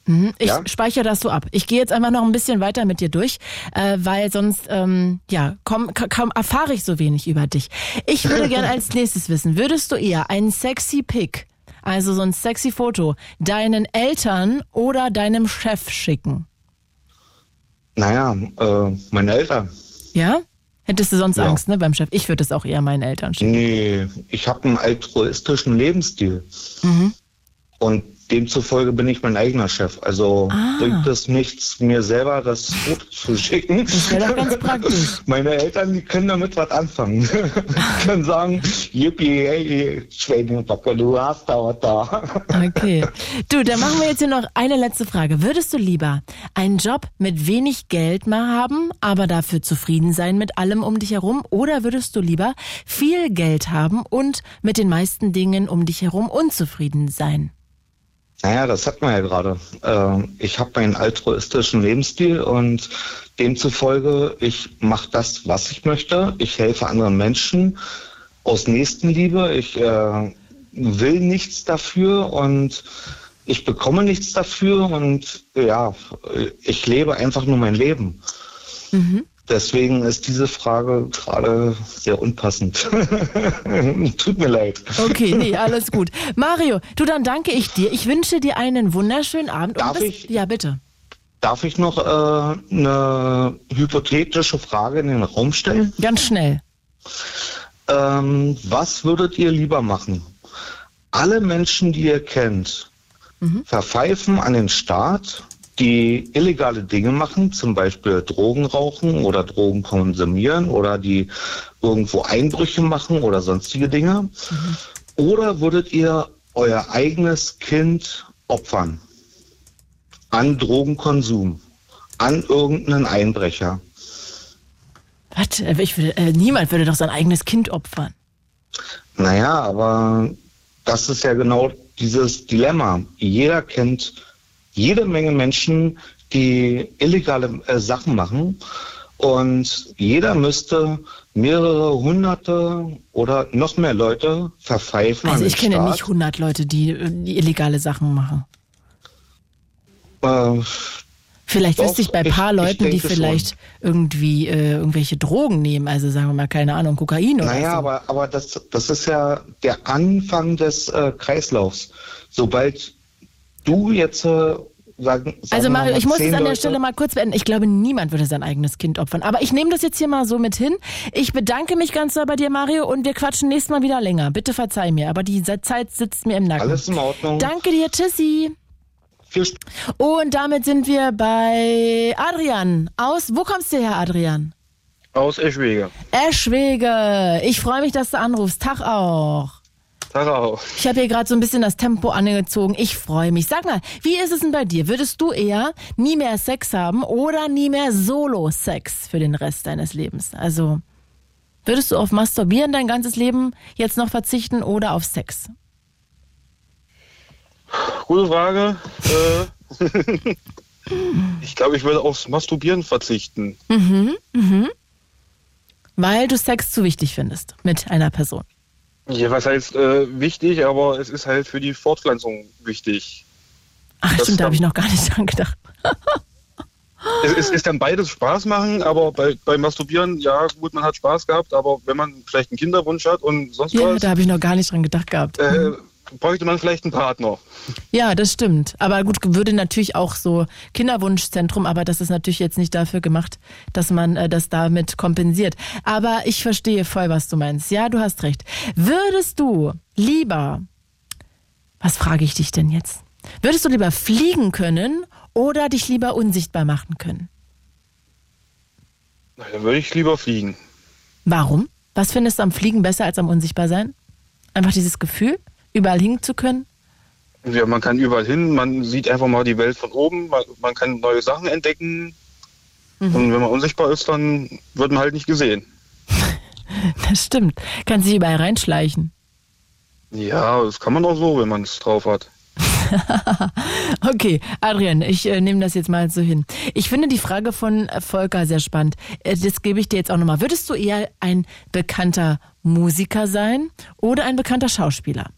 Mhm, Ich Ja? speichere das so ab. Ich gehe jetzt einfach noch ein bisschen weiter mit dir durch, äh, weil sonst ähm, ja komm, ka- kaum erfahre ich so wenig über dich. Ich würde gerne als nächstes wissen, würdest du eher einen sexy Pic, also so ein sexy Foto, deinen Eltern oder deinem Chef schicken? Naja, äh, meine Eltern. Ja? Hättest du sonst Ja. Angst, ne, beim Chef? Ich würde es auch eher meinen Eltern schicken. Nee, ich habe einen altruistischen Lebensstil. Mhm. Und demzufolge bin ich mein eigener Chef. Also Ah. bringt es nichts, mir selber das Foto zu schicken. Das wäre doch ganz praktisch. Meine Eltern, die können damit was anfangen. die können sagen, yippie, hey, Schweinebacke, du hast da was da. Okay. Du, dann machen wir jetzt hier noch eine letzte Frage. Würdest du lieber einen Job mit wenig Geld mal haben, aber dafür zufrieden sein mit allem um dich herum? Oder würdest du lieber viel Geld haben und mit den meisten Dingen um dich herum unzufrieden sein? Naja, das hat man ja gerade. Äh, ich habe meinen altruistischen Lebensstil und demzufolge, ich mache das, was ich möchte. Ich helfe anderen Menschen aus Nächstenliebe. Ich äh, will nichts dafür und ich bekomme nichts dafür und ja, ich lebe einfach nur mein Leben. Deswegen ist diese Frage gerade sehr unpassend. Tut mir leid. Okay, nee, alles gut. Mario, du, dann danke ich dir. Ich wünsche dir einen wunderschönen Abend. Darf bis, ich? Ja, bitte. Darf ich noch äh, eine hypothetische Frage in den Raum stellen? Ganz schnell. Ähm, was würdet ihr lieber machen? Alle Menschen, die ihr kennt, verpfeifen an den Staat, die illegale Dinge machen, zum Beispiel Drogen rauchen oder Drogen konsumieren oder die irgendwo Einbrüche machen oder sonstige Dinge? Oder würdet ihr euer eigenes Kind opfern an Drogenkonsum, an irgendeinen Einbrecher? Was? Äh, Ich würde, äh, niemand würde doch sein eigenes Kind opfern. Naja, aber das ist ja genau dieses Dilemma. Jeder kennt jede Menge Menschen, die illegale äh, Sachen machen. Und jeder müsste mehrere hunderte oder noch mehr Leute verpfeifen. Also ich kenne Staat. nicht 100 Leute, die, äh, die illegale Sachen machen. Äh, Vielleicht Doch, wüsste ich bei ein ich- paar ich Leuten, die denke schon. vielleicht irgendwie äh, irgendwelche Drogen nehmen, also sagen wir mal, keine Ahnung, Kokain oder Naja, so. aber, aber das, das ist ja der Anfang des äh, Kreislaufs. Sobald du jetzt äh, sagen, sagen Also Mario, ich muss es an der Leute- Stelle mal kurz beenden. Ich glaube, niemand würde sein eigenes Kind opfern. Aber ich nehme das jetzt hier mal so mit hin. Ich bedanke mich ganz doll bei dir, Mario, und wir quatschen nächstes Mal wieder länger. Bitte verzeih mir, aber die Zeit sitzt mir im Nacken. Alles in Ordnung. Danke dir, Tschüssi. Und damit sind wir bei Adrian aus. Wo kommst du her, Adrian? Aus Eschwege. Eschwege. Ich freue mich, dass du anrufst. Tag auch. Tag auch. Ich habe hier gerade so ein bisschen das Tempo angezogen. Ich freue mich. Sag mal, wie ist es denn bei dir? Würdest du eher nie mehr Sex haben oder nie mehr Solo-Sex für den Rest deines Lebens? Also, würdest du auf Masturbieren dein ganzes Leben jetzt noch verzichten oder auf Sex? Gute Frage. Äh, ich glaube, ich würde aufs Masturbieren verzichten. Mhm, mhm. Weil du Sex zu wichtig findest mit einer Person. Ja, was heißt äh, wichtig, aber es ist halt für die Fortpflanzung wichtig. Ach, stimmt, da habe ich noch gar nicht dran gedacht. Es, es, es kann beides Spaß machen, aber bei, beim Masturbieren, ja gut, man hat Spaß gehabt, aber wenn man vielleicht einen Kinderwunsch hat und sonst Ja, was, da habe ich noch gar nicht dran gedacht gehabt. äh, bräuchte man vielleicht einen Partner. Ja, das stimmt. Aber gut, würde natürlich auch so Kinderwunschzentrum, aber das ist natürlich jetzt nicht dafür gemacht, dass man äh, das damit kompensiert. Aber ich verstehe voll, was du meinst. Ja, du hast recht. Würdest du lieber, was frage ich dich denn jetzt? Würdest du lieber fliegen können oder dich lieber unsichtbar machen können? Na, Dann würde ich lieber fliegen. Warum? Was findest du am Fliegen besser als am Unsichtbarsein? Einfach dieses Gefühl, überall hin zu können? Ja, man kann überall hin, man sieht einfach mal die Welt von oben, man, man kann neue Sachen entdecken. Mhm. Und wenn man unsichtbar ist, dann wird man halt nicht gesehen. Das stimmt. Kannst dich überall reinschleichen. Ja, das kann man auch so, wenn man es drauf hat. Okay, Adrian, ich äh, nehme das jetzt mal so hin. Ich finde die Frage von äh, Volker sehr spannend. Äh, das gebe ich dir jetzt auch nochmal. Würdest du eher ein bekannter Musiker sein oder ein bekannter Schauspieler?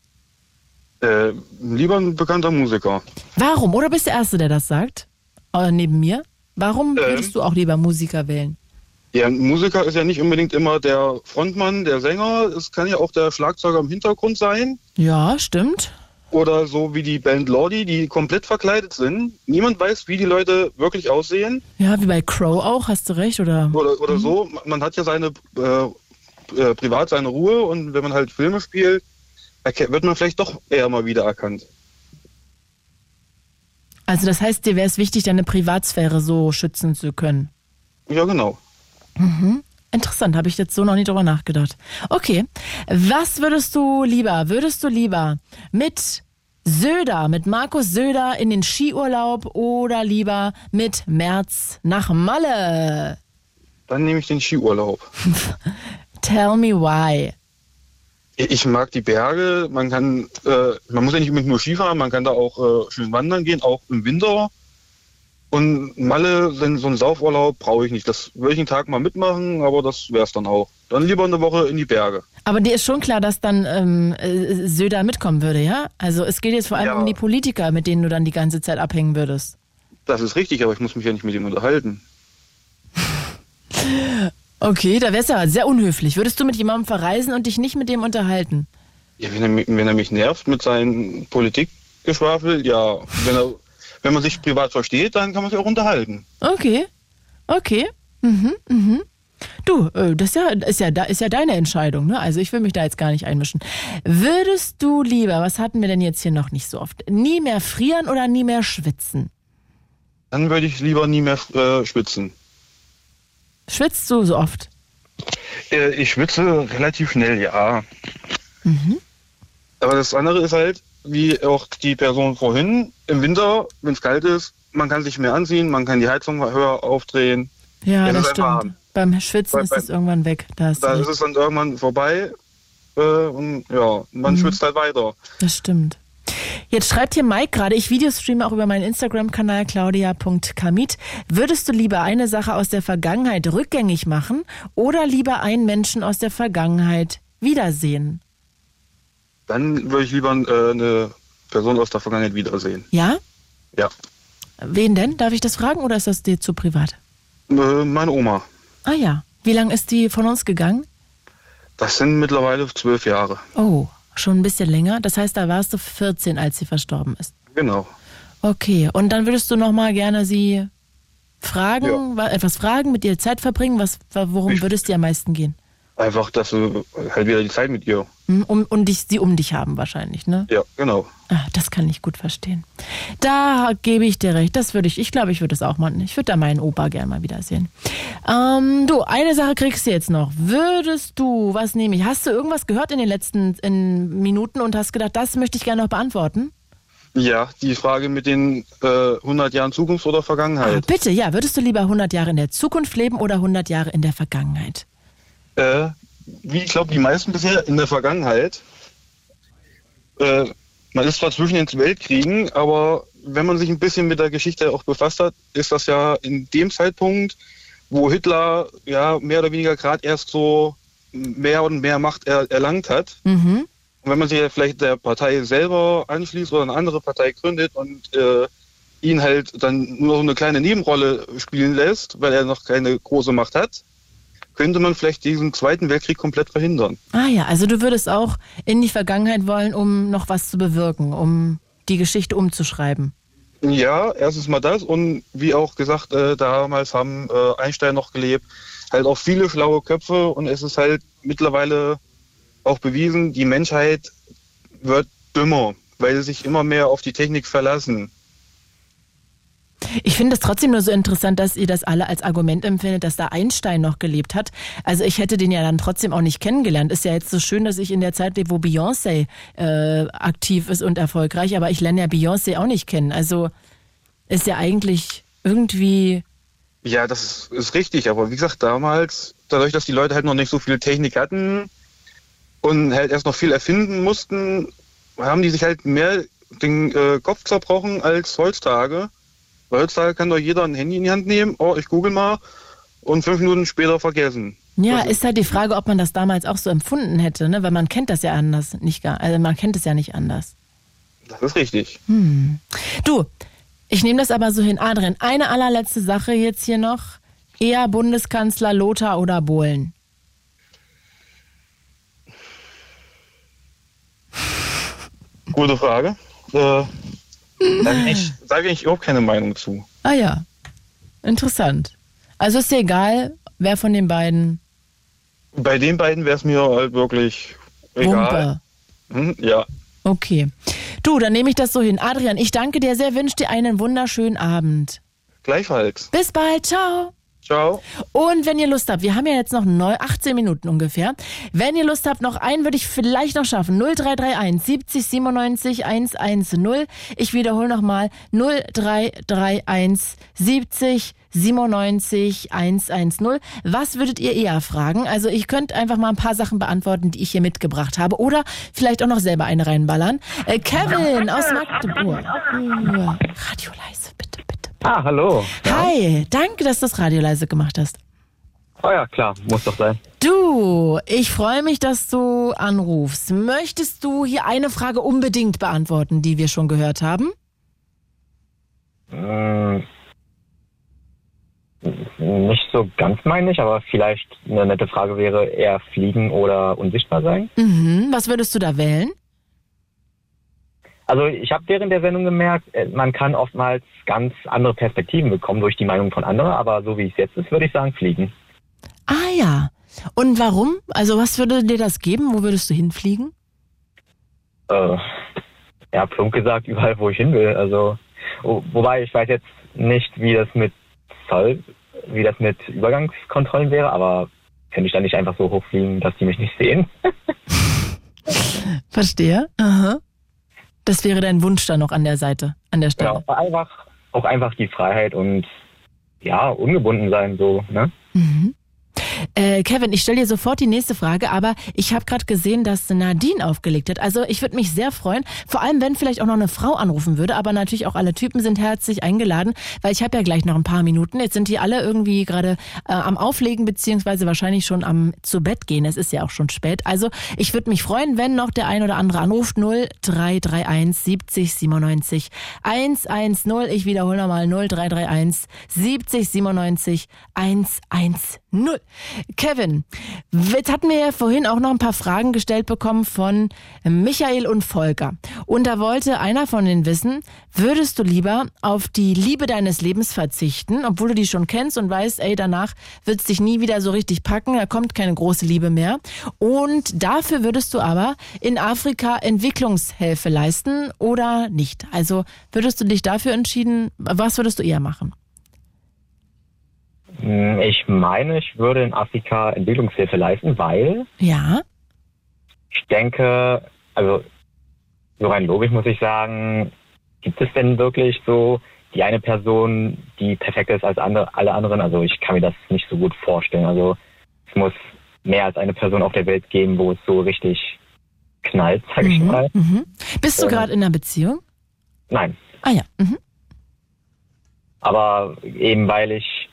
Äh, lieber ein bekannter Musiker. Warum? Oder bist du der Erste, der das sagt? Äh, neben mir? Warum Ähm. würdest du auch lieber Musiker wählen? Ja, ein Musiker ist ja nicht unbedingt immer der Frontmann, der Sänger. Es kann ja auch der Schlagzeuger im Hintergrund sein. Ja, stimmt. Oder so wie die Band Lordi, die komplett verkleidet sind. Niemand weiß, wie die Leute wirklich aussehen. Ja, wie bei Crow auch, hast du recht, oder? Oder, oder so. Man hat ja seine äh, äh, privat seine Ruhe und wenn man halt Filme spielt, wird man vielleicht doch eher mal wieder erkannt. Also das heißt, dir wäre es wichtig, deine Privatsphäre so schützen zu können. Ja, genau. Mhm. Interessant, habe ich jetzt so noch nie drüber nachgedacht. Okay, was würdest du lieber? Würdest du lieber mit Söder, mit Markus Söder in den Skiurlaub oder lieber mit März nach Malle? Dann nehme ich den Skiurlaub. Tell me why. Ich mag die Berge. Man kann, äh, man muss ja nicht unbedingt nur Skifahren, man kann da auch äh, schön wandern gehen, auch im Winter. Und Malle, so so einen Saufurlaub brauche ich nicht. Das würde ich einen Tag mal mitmachen, aber das wäre es dann auch. Dann lieber eine Woche in die Berge. Aber dir ist schon klar, dass dann ähm, äh, Söder mitkommen würde, ja? Also es geht jetzt vor allem Ja. um die Politiker, mit denen du dann die ganze Zeit abhängen würdest. Das ist richtig, aber ich muss mich ja nicht mit ihm unterhalten. Okay, da wär's ja sehr unhöflich. Würdest du mit jemandem verreisen und dich nicht mit dem unterhalten? Ja, wenn er, mi- wenn er mich nervt mit seinen Politikgeschwafel, ja, wenn, er, wenn man sich privat versteht, dann kann man sich auch unterhalten. Okay, okay. Mhm, mhm. Du, äh, das ist ja, ist ja, ist ja deine Entscheidung, ne? Also ich will mich da jetzt gar nicht einmischen. Würdest du lieber, was hatten wir denn jetzt hier noch nicht so oft, nie mehr frieren oder nie mehr schwitzen? Dann würde ich lieber nie mehr äh, schwitzen. Schwitzt du so oft? Äh, ich schwitze relativ schnell, ja. Mhm. Aber das andere ist halt, wie auch die Person vorhin, im Winter, wenn es kalt ist, man kann sich mehr anziehen, man kann die Heizung höher aufdrehen. Ja, das stimmt. warm. Beim Schwitzen Bei- ist es irgendwann weg. Da Da ist es dann irgendwann vorbei äh, und ja, man Mhm. schwitzt halt weiter. Das stimmt. Jetzt schreibt hier Mike gerade, ich Videostreame auch über meinen Instagram-Kanal claudia.kamit. Würdest du lieber eine Sache aus der Vergangenheit rückgängig machen oder lieber einen Menschen aus der Vergangenheit wiedersehen? Dann würde ich lieber äh, eine Person aus der Vergangenheit wiedersehen. Ja? Ja. Wen denn? Darf ich das fragen oder ist das dir zu privat? Äh, meine Oma. Ah ja. Wie lange ist die von uns gegangen? Das sind mittlerweile zwölf Jahre. Oh, schon ein bisschen länger. Das heißt, da warst du 14, als sie verstorben ist. Genau. Okay, und dann würdest du noch mal gerne sie fragen, wa- etwas fragen, mit ihr Zeit verbringen? Was, wa- worum würde es dir am meisten gehen? Einfach, dass du halt wieder die Zeit mit ihr. Hm, Um, und dich, sie um dich haben wahrscheinlich, ne? Ja, genau. Ah, das kann ich gut verstehen. Da gebe ich dir recht. Das würde ich, ich glaube, ich würde es auch machen. Ich würde da meinen Opa gerne mal wiedersehen. Ähm, du, eine Sache kriegst du jetzt noch. Würdest du, was nehme ich? Hast du irgendwas gehört in den letzten in Minuten und hast gedacht, das möchte ich gerne noch beantworten? Ja, die Frage mit den äh, 100 Jahren Zukunft oder Vergangenheit. Bitte, ja. Würdest du lieber 100 Jahre in der Zukunft leben oder 100 Jahre in der Vergangenheit? Äh, wie ich glaube, die meisten bisher in der Vergangenheit. Äh, man ist zwar zwischen den Weltkriegen, aber wenn man sich ein bisschen mit der Geschichte auch befasst hat, ist das ja in dem Zeitpunkt, wo Hitler ja mehr oder weniger gerade erst so mehr und mehr Macht er, erlangt hat. Mhm. Und wenn man sich ja vielleicht der Partei selber anschließt oder eine andere Partei gründet und äh, ihn halt dann nur noch eine kleine Nebenrolle spielen lässt, weil er noch keine große Macht hat, könnte man vielleicht diesen Zweiten Weltkrieg komplett verhindern. Ah ja, also du würdest auch in die Vergangenheit wollen, um noch was zu bewirken, um die Geschichte umzuschreiben. Ja, erstens mal das und wie auch gesagt, äh, damals haben äh, Einstein noch gelebt, halt auch viele schlaue Köpfe und es ist halt mittlerweile auch bewiesen, die Menschheit wird dümmer, weil sie sich immer mehr auf die Technik verlassen. Ich finde es trotzdem nur so interessant, dass ihr das alle als Argument empfindet, dass da Einstein noch gelebt hat. Also ich hätte den ja dann trotzdem auch nicht kennengelernt. Ist ja jetzt so schön, dass ich in der Zeit lebe, wo Beyoncé äh, aktiv ist und erfolgreich, aber ich lerne ja Beyoncé auch nicht kennen. Also ist ja eigentlich irgendwie Ja, das ist, ist richtig, aber wie gesagt, damals, dadurch, dass die Leute halt noch nicht so viel Technik hatten und halt erst noch viel erfinden mussten, haben die sich halt mehr den äh, Kopf zerbrochen als heutzutage. Weil heutzutage kann doch jeder ein Handy in die Hand nehmen, oh, ich google mal und fünf Minuten später vergessen. Ja, ist halt die Frage, ob man das damals auch so empfunden hätte, ne? Weil man kennt das ja anders, nicht gar, also man kennt es ja nicht anders. Das ist richtig. Hm. Du, ich nehme das aber so hin. Adrian, eine allerletzte Sache jetzt hier noch. Eher Bundeskanzler Lothar oder Bohlen? Gute Frage. Äh, da habe ich, da hab ich überhaupt keine Meinung zu. Ah ja, interessant. Also ist dir egal, wer von den beiden Bei den beiden wäre es mir halt wirklich egal. Hm, ja. Okay. Du, dann nehme ich das so hin. Adrian, ich danke dir sehr, wünsche dir einen wunderschönen Abend. Gleichfalls. Bis bald, ciao. Ciao. Und wenn ihr Lust habt, wir haben ja jetzt noch neu 18 Minuten ungefähr. Wenn ihr Lust habt, noch einen würde ich vielleicht noch schaffen. 0331 70 97 110. Ich wiederhole nochmal 0331 70 97 110. Was würdet ihr eher fragen? Also ich könnte einfach mal ein paar Sachen beantworten, die ich hier mitgebracht habe. Oder vielleicht auch noch selber eine reinballern. Äh, Kevin aus Magdeburg. Radio leise, bitte, bitte. Ah, hallo. Hi, danke, dass du das Radio leise gemacht hast. Oh ja, klar, muss doch sein. Du, ich freue mich, dass du anrufst. Möchtest du hier eine Frage unbedingt beantworten, die wir schon gehört haben? Hm, nicht so ganz meine ich, aber vielleicht eine nette Frage wäre eher fliegen oder unsichtbar sein. Mhm. Was würdest du da wählen? Also ich habe während der Sendung gemerkt, äh, man kann oftmals ganz andere Perspektiven bekommen durch die Meinung von anderen, aber so wie es jetzt ist, würde ich sagen fliegen. Ah ja. Und warum? Also was würde dir das geben? Wo würdest du hinfliegen? Äh, ja, plump gesagt, überall, wo ich hin will. Also, wo, wobei ich weiß jetzt nicht, wie das mit Zoll, wie das mit Übergangskontrollen wäre, aber könnte ich dann nicht einfach so hochfliegen, dass die mich nicht sehen? Verstehe. Aha. Das wäre dein Wunsch dann noch an der Seite, an der Stelle. Ja, einfach, auch einfach die Freiheit und ja, ungebunden sein, so, ne? Mhm. Äh, Kevin, ich stelle dir sofort die nächste Frage, aber ich habe gerade gesehen, dass Nadine aufgelegt hat. Also ich würde mich sehr freuen, vor allem wenn vielleicht auch noch eine Frau anrufen würde, aber natürlich auch alle Typen sind herzlich eingeladen, weil ich habe ja gleich noch ein paar Minuten. Jetzt sind die alle irgendwie gerade äh, am Auflegen beziehungsweise wahrscheinlich schon am zu Bett gehen. Es ist ja auch schon spät. Also ich würde mich freuen, wenn noch der ein oder andere anruft 0331 70 97 110. Ich wiederhole nochmal 0331 70 97 110. Null. Kevin, jetzt hatten wir ja vorhin auch noch ein paar Fragen gestellt bekommen von Michael und Volker. Und da wollte einer von denen wissen, würdest du lieber auf die Liebe deines Lebens verzichten, obwohl du die schon kennst und weißt, ey, danach wird's dich nie wieder so richtig packen, da kommt keine große Liebe mehr. Und dafür würdest du aber in Afrika Entwicklungshilfe leisten oder nicht? Also würdest du dich dafür entschieden, was würdest du eher machen? Hm, Ich meine, ich würde in Afrika Entwicklungshilfe leisten, weil Ja. ich denke, also so rein logisch muss ich sagen, gibt es denn wirklich so die eine Person, die perfekter ist als andere, alle anderen? Also ich kann mir das nicht so gut vorstellen. Also es muss mehr als eine Person auf der Welt geben, wo es so richtig knallt, sag ich mal. Mhm. Bist du gerade in einer Beziehung? Nein. Ah ja. Mhm. Aber eben weil ich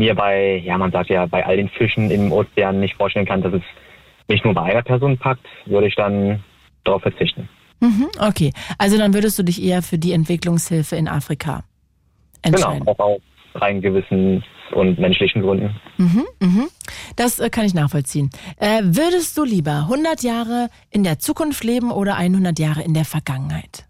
mir bei, ja man sagt ja, bei all den Fischen im Ozean nicht vorstellen kann, dass es nicht nur bei einer Person packt, würde ich dann darauf verzichten. Mhm. Okay. Also dann würdest du dich eher für die Entwicklungshilfe in Afrika entscheiden. Genau, auch aus rein gewissens- und menschlichen Gründen. Mhm, mhm. Das äh, kann ich nachvollziehen. Äh, würdest du lieber 100 Jahre in der Zukunft leben oder 100 Jahre in der Vergangenheit?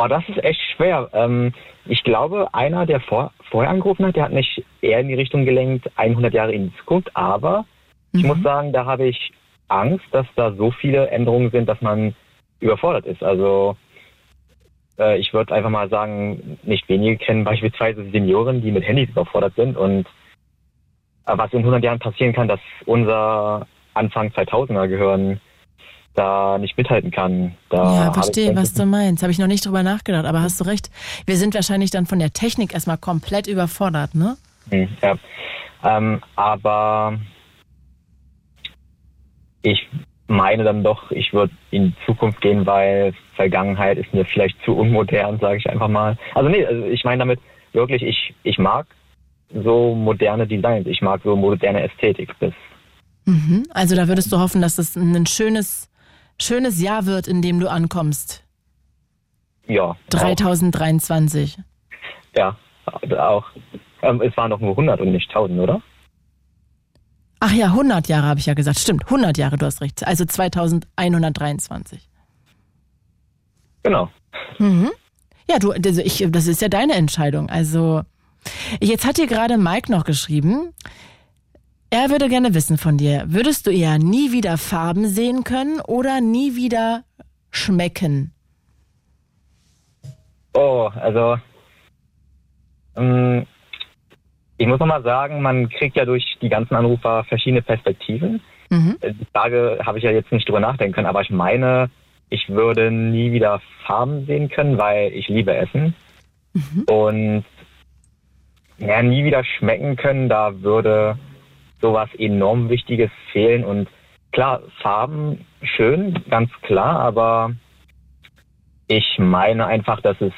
Oh, das ist echt schwer. Ähm, ich glaube, einer, der vor, vorher angerufen hat, der hat mich eher in die Richtung gelenkt, 100 Jahre in die Zukunft. Aber ich muss sagen, da habe ich Angst, dass da so viele Änderungen sind, dass man überfordert ist. Also äh, ich würde einfach mal sagen, nicht wenige kennen beispielsweise Senioren, die mit Handys überfordert sind. Und äh, was in 100 Jahren passieren kann, dass unser Anfang 2000er Gehirn da nicht mithalten kann. Da ja, verstehe, was du meinst. Habe ich noch nicht drüber nachgedacht, aber hast du recht. Wir sind wahrscheinlich dann von der Technik erstmal komplett überfordert, ne? Hm, Ja. Ähm, aber ich meine dann doch, ich würde in die Zukunft gehen, weil Vergangenheit ist mir vielleicht zu unmodern, sage ich einfach mal. Also nee, also ich meine damit wirklich, ich, ich mag so moderne Designs, ich mag so moderne Ästhetik. Das, Mhm. Also da würdest du hoffen, dass es ein schönes, schönes Jahr wird, in dem du ankommst. ja. 3023. Ja, auch. Ähm, es waren doch nur 100 und nicht 1000, oder? Ach ja, 100 Jahre habe ich ja gesagt. Stimmt, 100 Jahre, du hast recht. Also 2123. Genau. Mhm. Ja, du, also ich, das ist ja deine Entscheidung. Also, jetzt hat dir gerade Mike noch geschrieben, er würde gerne wissen von dir, würdest du eher nie wieder Farben sehen können oder nie wieder schmecken? Oh, also ähm, ich muss nochmal sagen, man kriegt ja durch die ganzen Anrufer verschiedene Perspektiven. Mhm. Die Frage habe ich ja jetzt nicht drüber nachdenken können, aber ich meine, ich würde nie wieder Farben sehen können, weil ich liebe Essen. Und ja, nie wieder schmecken können, da würde sowas enorm Wichtiges fehlen. Und klar, Farben schön, ganz klar, aber ich meine einfach, dass es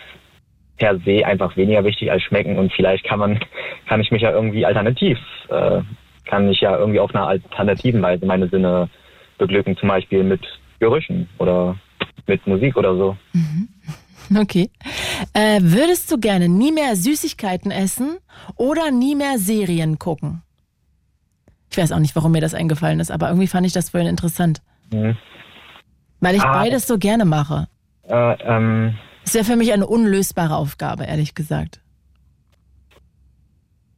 per se einfach weniger wichtig als schmecken und vielleicht kann man, kann ich mich ja irgendwie alternativ, äh, kann ich ja irgendwie auf einer alternativen Weise meine Sinne beglücken, zum Beispiel mit Gerüchen oder mit Musik oder so. Okay. Äh, würdest du gerne nie mehr Süßigkeiten essen oder nie mehr Serien gucken? Ich weiß auch nicht, warum mir das eingefallen ist, aber irgendwie fand ich das vorhin interessant. Mhm. Weil ich Ah. beides so gerne mache. Äh, ähm, Es wäre für mich eine unlösbare Aufgabe, ehrlich gesagt.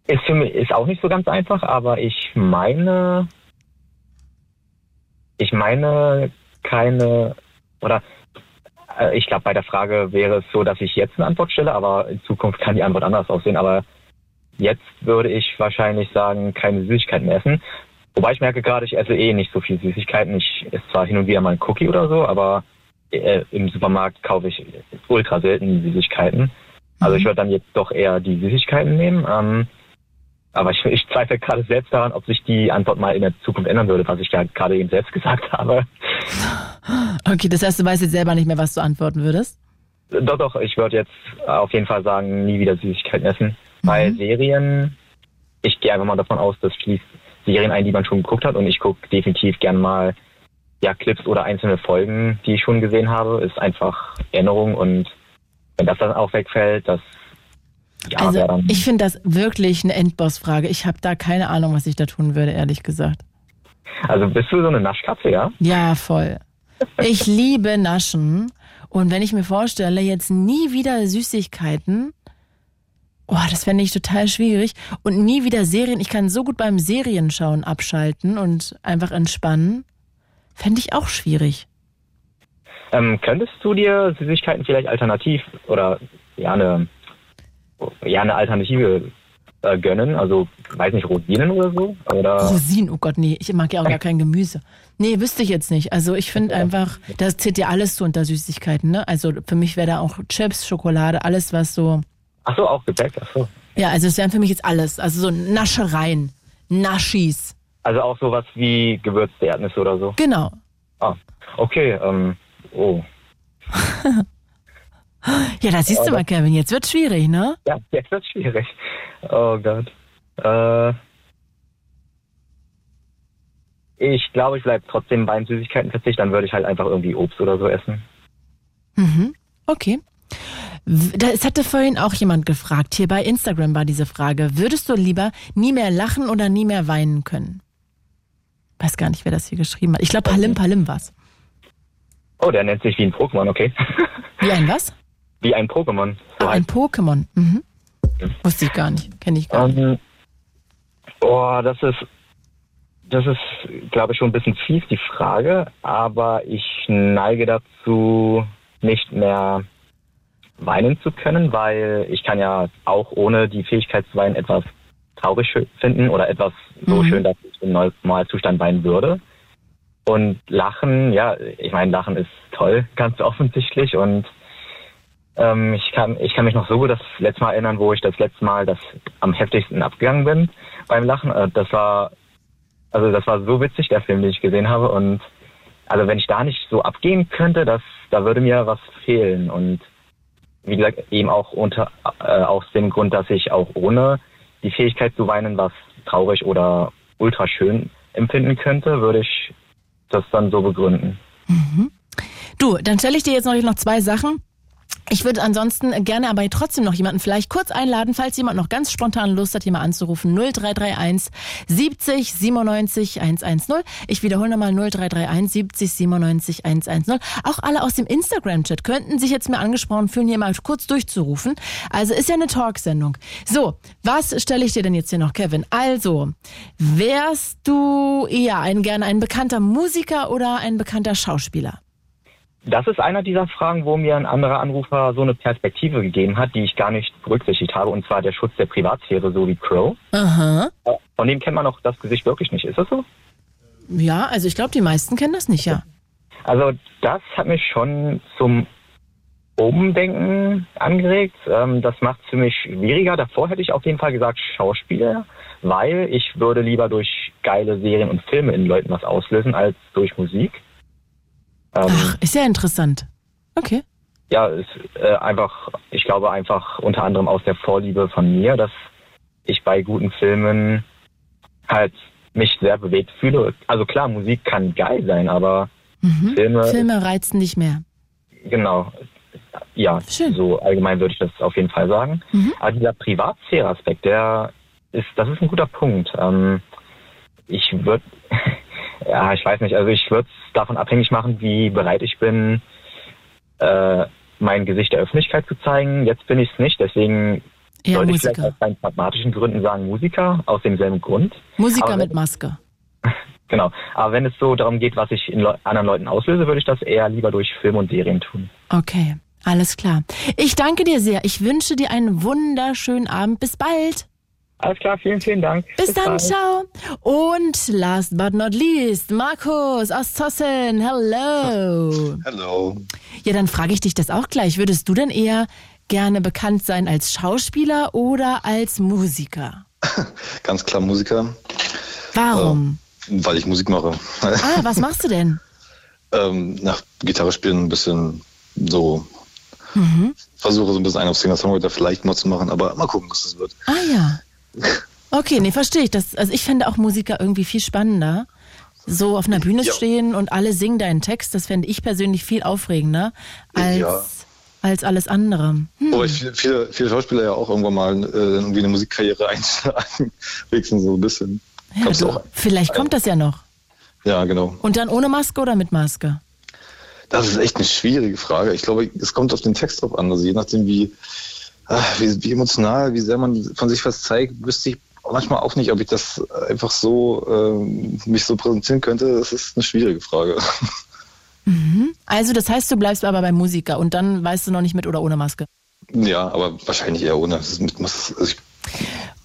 Ist für mich ist auch nicht so ganz einfach, aber ich meine, ich meine keine oder äh, ich glaube bei der Frage wäre es so, dass ich jetzt eine Antwort stelle, aber in Zukunft kann die Antwort anders aussehen. Aber jetzt würde ich wahrscheinlich sagen, keine Süßigkeiten essen. Wobei ich merke gerade, ich esse eh nicht so viel Süßigkeiten. Ich esse zwar hin und wieder mal einen Cookie oder so, aber äh, im Supermarkt kaufe ich ultra selten Süßigkeiten. Also ich würde dann jetzt doch eher die Süßigkeiten nehmen. Ähm, aber ich, ich zweifle gerade selbst daran, ob sich die Antwort mal in der Zukunft ändern würde, was ich ja gerade eben selbst gesagt habe. Okay, das heißt, du weißt jetzt selber nicht mehr, was du antworten würdest? Doch, doch, ich würde jetzt auf jeden Fall sagen, nie wieder Süßigkeiten essen. Bei Serien, ich gehe einfach mal davon aus, dass schließt Serien ein, die man schon geguckt hat und ich gucke definitiv gern mal ja, Clips oder einzelne Folgen, die ich schon gesehen habe, ist einfach Erinnerung und wenn das dann auch wegfällt, das ja, also dann. ich finde das wirklich eine Endbossfrage. Ich habe da keine Ahnung, was ich da tun würde, ehrlich gesagt. Also bist du so eine Naschkatze, ja? Ja, voll. Ich liebe Naschen. Und wenn ich mir vorstelle, jetzt nie wieder Süßigkeiten, oh, das fände ich total schwierig. Und nie wieder Serien. Ich kann so gut beim Serienschauen abschalten und einfach entspannen. Fände ich auch schwierig. Ähm, könntest du dir Süßigkeiten vielleicht alternativ oder ja eine, ja, eine Alternative äh, gönnen? Also, weiß nicht, Rosinen oder so? Oder? Rosinen, oh Gott, nee, ich mag ja auch gar kein Gemüse. Nee, wüsste ich jetzt nicht. Also ich finde einfach, das zählt ja alles so unter Süßigkeiten, ne? Also für mich wäre da auch Chips, Schokolade, alles was so. Ach so, auch Gebäck, ach so. Ja, also es wären für mich jetzt alles. Also so Naschereien, Naschis. Also auch sowas wie gewürzte Erdnüsse oder so? Genau. Ah, okay, ähm, oh. Ja, da siehst du Aber- mal, Kevin, jetzt wird schwierig, ne? Ja, jetzt wird schwierig. Oh Gott. Äh, ich glaube, ich bleibe trotzdem beim Süßigkeitenverzicht, dann würde ich halt einfach irgendwie Obst oder so essen. Mhm. Okay. Es hatte vorhin auch jemand gefragt, hier bei Instagram war diese Frage, würdest du lieber nie mehr lachen oder nie mehr weinen können? Weiß gar nicht, wer das hier geschrieben hat. Ich glaube, Palim Palim war's. Oh, der nennt sich wie ein Pokémon, okay. Wie ein was? Wie ein Pokémon. So Ah, ein Pokémon. Mhm. Wusste ich gar nicht. Kenne ich gar nicht. Ähm, oh, das ist, das ist, glaube ich, schon ein bisschen fies, die Frage, aber ich neige dazu, nicht mehr weinen zu können, weil ich kann ja auch ohne die Fähigkeit zu weinen etwas traurig finden oder etwas so Mhm. schön, dass ich im Normalzustand weinen würde. Und Lachen, ja, ich meine, Lachen ist toll, ganz offensichtlich und ähm, ich, kann, ich kann mich noch so gut das letzte Mal erinnern, wo ich das letzte Mal das am heftigsten abgegangen bin beim Lachen. Äh, das war, also das war so witzig, der Film, den ich gesehen habe. Und also wenn ich da nicht so abgehen könnte, das, da würde mir was fehlen. Und wie gesagt, eben auch unter äh, aus dem Grund, dass ich auch ohne die Fähigkeit zu weinen, was traurig oder ultra schön empfinden könnte, würde ich das dann so begründen. Du, dann stelle ich dir jetzt noch, noch zwei Sachen. Ich würde ansonsten gerne aber trotzdem noch jemanden vielleicht kurz einladen, falls jemand noch ganz spontan Lust hat, mal anzurufen. 0331 70 97 110. Ich wiederhole nochmal 0331 70 97 110. Auch alle aus dem Instagram-Chat könnten sich jetzt mal angesprochen fühlen, hier mal kurz durchzurufen. Also ist ja eine Talksendung. So, was stelle ich dir denn jetzt hier noch, Kevin? Also, wärst du eher ein, gerne ein bekannter Musiker oder ein bekannter Schauspieler? Das ist einer dieser Fragen, wo mir ein anderer Anrufer so eine Perspektive gegeben hat, die ich gar nicht berücksichtigt habe, und zwar der Schutz der Privatsphäre, so wie Crow. Aha. Von dem kennt man auch das Gesicht wirklich nicht. Ist das so? Ja, also ich glaube, die meisten kennen das nicht, ja. Also das hat mich schon zum Umdenken angeregt. Ähm, das macht es für mich schwieriger. Davor hätte ich auf jeden Fall gesagt Schauspieler, weil ich würde lieber durch geile Serien und Filme in Leuten was auslösen als durch Musik. Ähm, Ach, ist ja interessant. Okay. ja, es, äh, einfach, ich glaube einfach unter anderem aus der Vorliebe von mir, dass ich bei guten Filmen halt mich sehr bewegt fühle. Also klar, Musik kann geil sein, aber Mhm. Filme, Filme reizen dich mehr. genau, ja, so allgemein würde ich das auf jeden Fall sagen. Mhm. Aber dieser Privatsphäre-Aspekt, der ist, das ist ein guter Punkt. Ähm, ich würde, ja, ich weiß nicht, also ich würde es davon abhängig machen, wie bereit ich bin, äh, mein Gesicht der Öffentlichkeit zu zeigen. Jetzt bin ich es nicht, deswegen Eher sollte ich Musiker. vielleicht aus rein pragmatischen Gründen sagen Musiker, aus demselben Grund. Musiker mit Maske. Genau. Aber wenn es so darum geht, was ich in Leu anderen Leuten auslöse, würde ich das eher lieber durch Film und Serien tun. Okay, alles klar. Ich danke dir sehr. Ich wünsche dir einen wunderschönen Abend. Bis bald. Alles klar, vielen, vielen Dank. Bis, Bis dann, bald. ciao. Und last but not least, Markus aus Zossen. Hello. Hallo. Ja, dann frage ich dich das auch gleich. Würdest du denn eher gerne bekannt sein als Schauspieler oder als Musiker? Ganz klar Musiker, Warum? weil ich Musik mache. Ah, was machst du denn? ähm, nach Gitarre spielen ein bisschen so, Mhm. versuche so ein bisschen einen auf Singer-Songwriter vielleicht mal zu machen, aber mal gucken, was das wird. Ah ja. Okay, nee, verstehe ich. Das, also ich fände auch Musiker irgendwie viel spannender. So auf einer Bühne Ja. stehen und alle singen deinen Text, das fände ich persönlich viel aufregender, als Ja. als alles andere. Hm. Wobei ich viele, viele, Schauspieler ja auch irgendwann mal äh, irgendwie eine Musikkarriere einschlagen, wenigstens so ein bisschen. Ja, du, auch. vielleicht kommt das ja noch. Ja, genau. Und dann ohne Maske oder mit Maske? Das ist echt eine schwierige Frage. Ich glaube, es kommt auf den Text drauf an. Also je nachdem, wie, ah, wie, wie emotional, wie sehr man von sich was zeigt, wüsste ich manchmal auch nicht, ob ich das einfach so ähm, mich so präsentieren könnte. Das ist eine schwierige Frage. Mhm. Also das heißt, du bleibst aber beim Musiker und dann weißt du noch nicht mit oder ohne Maske. Ja, aber wahrscheinlich eher ohne. Also ich,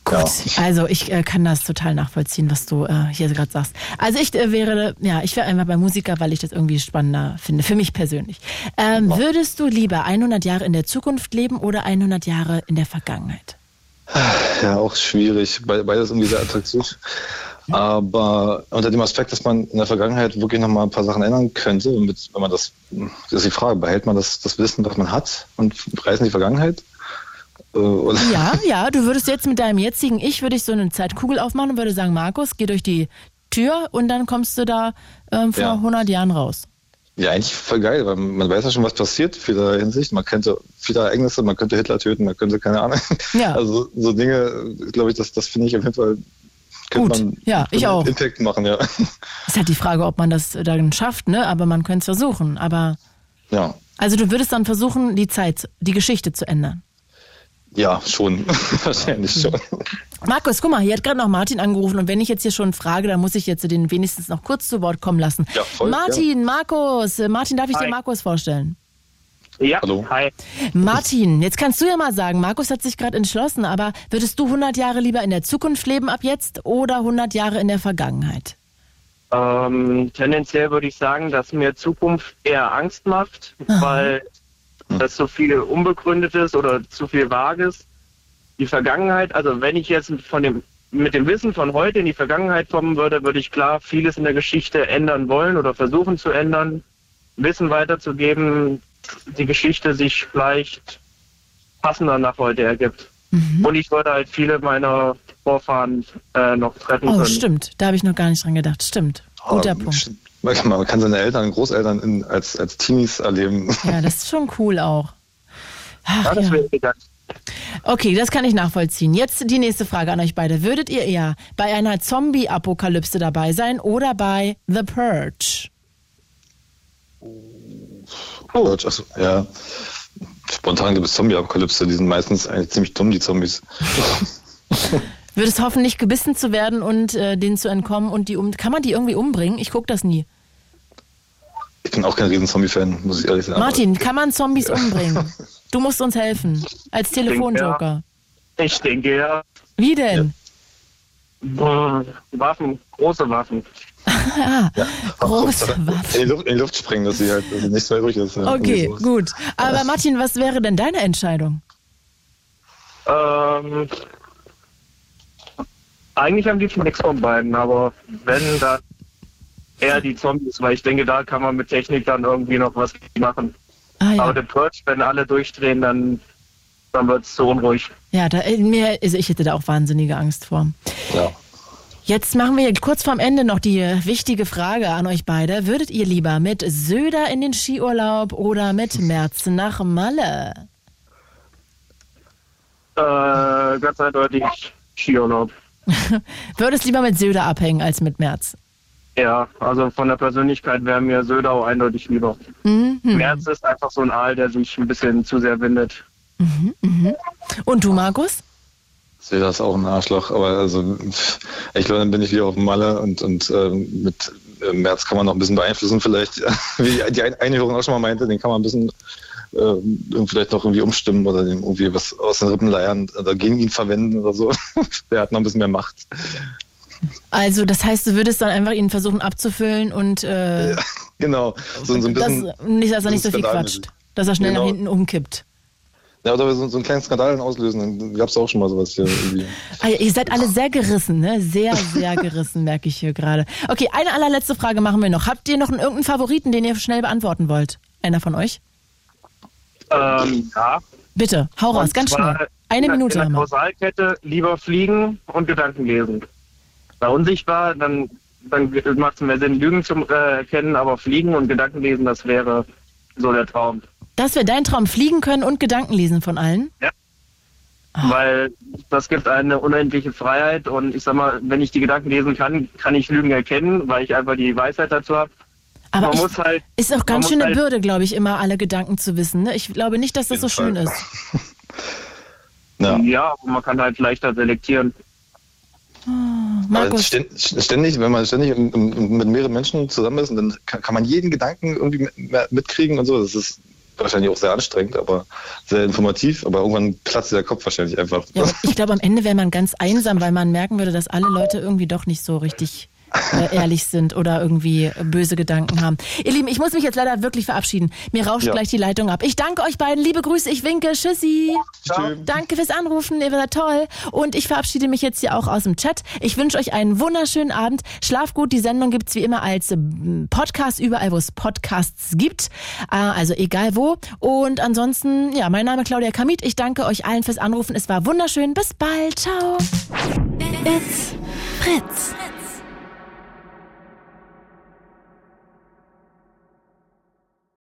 Gut, also ich äh, kann das total nachvollziehen, was du äh, hier gerade sagst. Also ich äh, wäre, ja, ich wäre einfach beim Musiker, weil ich das irgendwie spannender finde, für mich persönlich. Ähm, Würdest du lieber 100 Jahre in der Zukunft leben oder 100 Jahre in der Vergangenheit? ja, auch schwierig. Be- Beides irgendwie sehr attraktiv. Aber unter dem Aspekt, dass man in der Vergangenheit wirklich noch mal ein paar Sachen ändern könnte, wenn man das, das ist die Frage, behält man das, das Wissen, was man hat und reist in die Vergangenheit? Äh, Oder? Ja, ja, du würdest jetzt mit deinem jetzigen Ich, würde ich so eine Zeitkugel aufmachen und würde sagen, Markus, geh durch die Tür und dann kommst du da ähm, vor Ja. 100 Jahren raus. Ja, eigentlich voll geil, weil man weiß ja schon, was passiert, vieler Hinsicht. Man könnte viele Ereignisse, man könnte Hitler töten, man könnte keine Ahnung. Ja. Also so Dinge, glaube ich, das, das finde ich auf jeden Fall, könnte Gut. man Ja, ich auch. Impact machen, ja. Ist halt die Frage, ob man das dann schafft, ne? Aber man könnte es versuchen. Aber Ja, also du würdest dann versuchen, die Zeit, die Geschichte zu ändern. Ja, schon. Wahrscheinlich schon. Markus, guck mal, hier hat gerade noch Martin angerufen und wenn ich jetzt hier schon frage, dann muss ich jetzt den wenigstens noch kurz zu Wort kommen lassen. Ja, voll, Martin, Markus, äh, Martin, darf ich dir Hi. Markus vorstellen? Ja, Hallo. hi. Martin, jetzt kannst du ja mal sagen, Markus hat sich gerade entschlossen, aber würdest du 100 Jahre lieber in der Zukunft leben ab jetzt oder 100 Jahre in der Vergangenheit? Ähm, tendenziell würde ich sagen, dass mir Zukunft eher Angst macht, weil das so viel Unbegründetes oder zu viel Vages. Die Vergangenheit, also wenn ich jetzt von dem, mit dem Wissen von heute in die Vergangenheit kommen würde, würde ich klar vieles in der Geschichte ändern wollen oder versuchen zu ändern, Wissen weiterzugeben, die Geschichte sich vielleicht passender nach heute ergibt. Und ich würde halt viele meiner Vorfahren äh, noch treffen Oh, können. stimmt. Da habe ich noch gar nicht dran gedacht. Stimmt. Guter Oh, Punkt. Man kann, man kann seine Eltern, Großeltern in, als, als Teenies erleben. Ja, das ist schon cool auch. Ach, Ja, das ja. Okay, das kann ich nachvollziehen. Jetzt die nächste Frage an euch beide. Würdet ihr eher bei einer Zombie-Apokalypse dabei sein oder bei The Purge? Oh. Also, ja. Spontan gibt es Zombie-Apokalypse, die sind meistens eigentlich ziemlich dumm, die Zombies. Würdest hoffen, nicht gebissen zu werden und äh, denen zu entkommen und die um. Kann man die irgendwie umbringen? Ich gucke das nie. Ich bin auch kein riesen Zombie-Fan, muss ich ehrlich sagen. Martin, kann man Zombies umbringen? Du musst uns helfen. Als Telefonjoker. Ich denke ja. Wie denn? Äh, Waffen, große Waffen. Ah, große In die, Luft, in die Luft springen, dass sie halt dass sie nichts mehr übrig ist. ja. Okay, gut. Aber Martin, was wäre denn deine Entscheidung? Ähm, eigentlich am liebsten nichts von beiden, aber wenn, dann eher die Zombies, weil ich denke, da kann man mit Technik dann irgendwie noch was machen. Ah, ja. Aber der Purge, wenn alle durchdrehen, dann, dann wird es zu unruhig. Ja, da, äh, mir, also ich hätte da auch wahnsinnige Angst vor. Ja. Jetzt machen wir kurz vorm Ende noch die wichtige Frage an euch beide. Würdet ihr lieber mit Söder in den Skiurlaub oder mit Merz nach Malle? Äh, ganz eindeutig Skiurlaub. Würdest lieber mit Söder abhängen als mit Merz? Ja, also von der Persönlichkeit wäre mir Södau eindeutig lieber. Mhm. Merz ist einfach so ein Aal, der sich ein bisschen zu sehr windet. Mhm. Mhm. Und du, Markus? Ich sehe das auch ein Arschloch, aber also ich glaube, dann bin ich wieder auf dem Malle und, und ähm, mit äh, März kann man noch ein bisschen beeinflussen vielleicht. Wie die Ein- Einführung auch schon mal meinte, den kann man ein bisschen äh, vielleicht noch irgendwie umstimmen oder dem irgendwie was aus den Rippen leiern oder gegen ihn verwenden oder so. Der hat noch ein bisschen mehr Macht. Also, das heißt, du würdest dann einfach ihn versuchen abzufüllen und äh, Genau. So, so ein bisschen, das, nicht, dass er nicht so viel quatscht. Dass er schnell Genau. nach hinten umkippt. Ja, oder so, so einen kleinen Skandal auslösen. Dann gab es auch schon mal sowas hier irgendwie. Ah, ihr seid alle sehr gerissen, ne? Sehr, sehr gerissen, merke ich hier gerade. Okay, eine allerletzte Frage machen wir noch. Habt ihr noch einen, irgendeinen Favoriten, den ihr schnell beantworten wollt? Einer von euch? Ähm, ja. Bitte, hau raus, Und ganz schnell. Eine in Minute In der. Kausalkette lieber fliegen und Gedanken lesen. Bei unsichtbar, dann, dann macht es mehr Sinn, Lügen zu äh, erkennen, aber fliegen und Gedanken lesen, das wäre so der Traum. Das wäre dein Traum, fliegen können und Gedanken lesen von allen? Ja. Weil das gibt eine unendliche Freiheit und ich sag mal, wenn ich die Gedanken lesen kann, kann ich Lügen erkennen, weil ich einfach die Weisheit dazu habe. Aber man ich, muss halt, ist auch ganz schön eine halt, Bürde, glaube ich, immer alle Gedanken zu wissen. Ne? Ich glaube nicht, dass das so schön ist. Ja. Ja, aber man kann halt leichter selektieren. Aber Markus. stä- ständig, wenn man ständig mit mehreren Menschen zusammen ist, dann kann, man jeden Gedanken irgendwie mit- mitkriegen und so. Das ist wahrscheinlich auch sehr anstrengend, aber sehr informativ. Aber irgendwann platzt der Kopf wahrscheinlich einfach. Ja, ich glaube, am Ende wäre man ganz einsam, weil man merken würde, dass alle Leute irgendwie doch nicht so richtig äh, ehrlich sind oder irgendwie böse Gedanken haben. Ihr Lieben, ich muss mich jetzt leider wirklich verabschieden. Mir rauscht Ja. gleich die Leitung ab. Ich danke euch beiden. Liebe Grüße, ich winke. Tschüssi. Danke fürs Anrufen, ihr seid toll. Und ich verabschiede mich jetzt hier auch aus dem Chat. Ich wünsche euch einen wunderschönen Abend. Schlaf gut. Die Sendung gibt's wie immer als ähm, Podcast überall, wo es Podcasts gibt. Äh, Also egal wo. Und ansonsten, ja, mein Name ist Claudia Kamit. Ich danke euch allen fürs Anrufen. Es war wunderschön. Bis bald. Ciao. It's Fritz.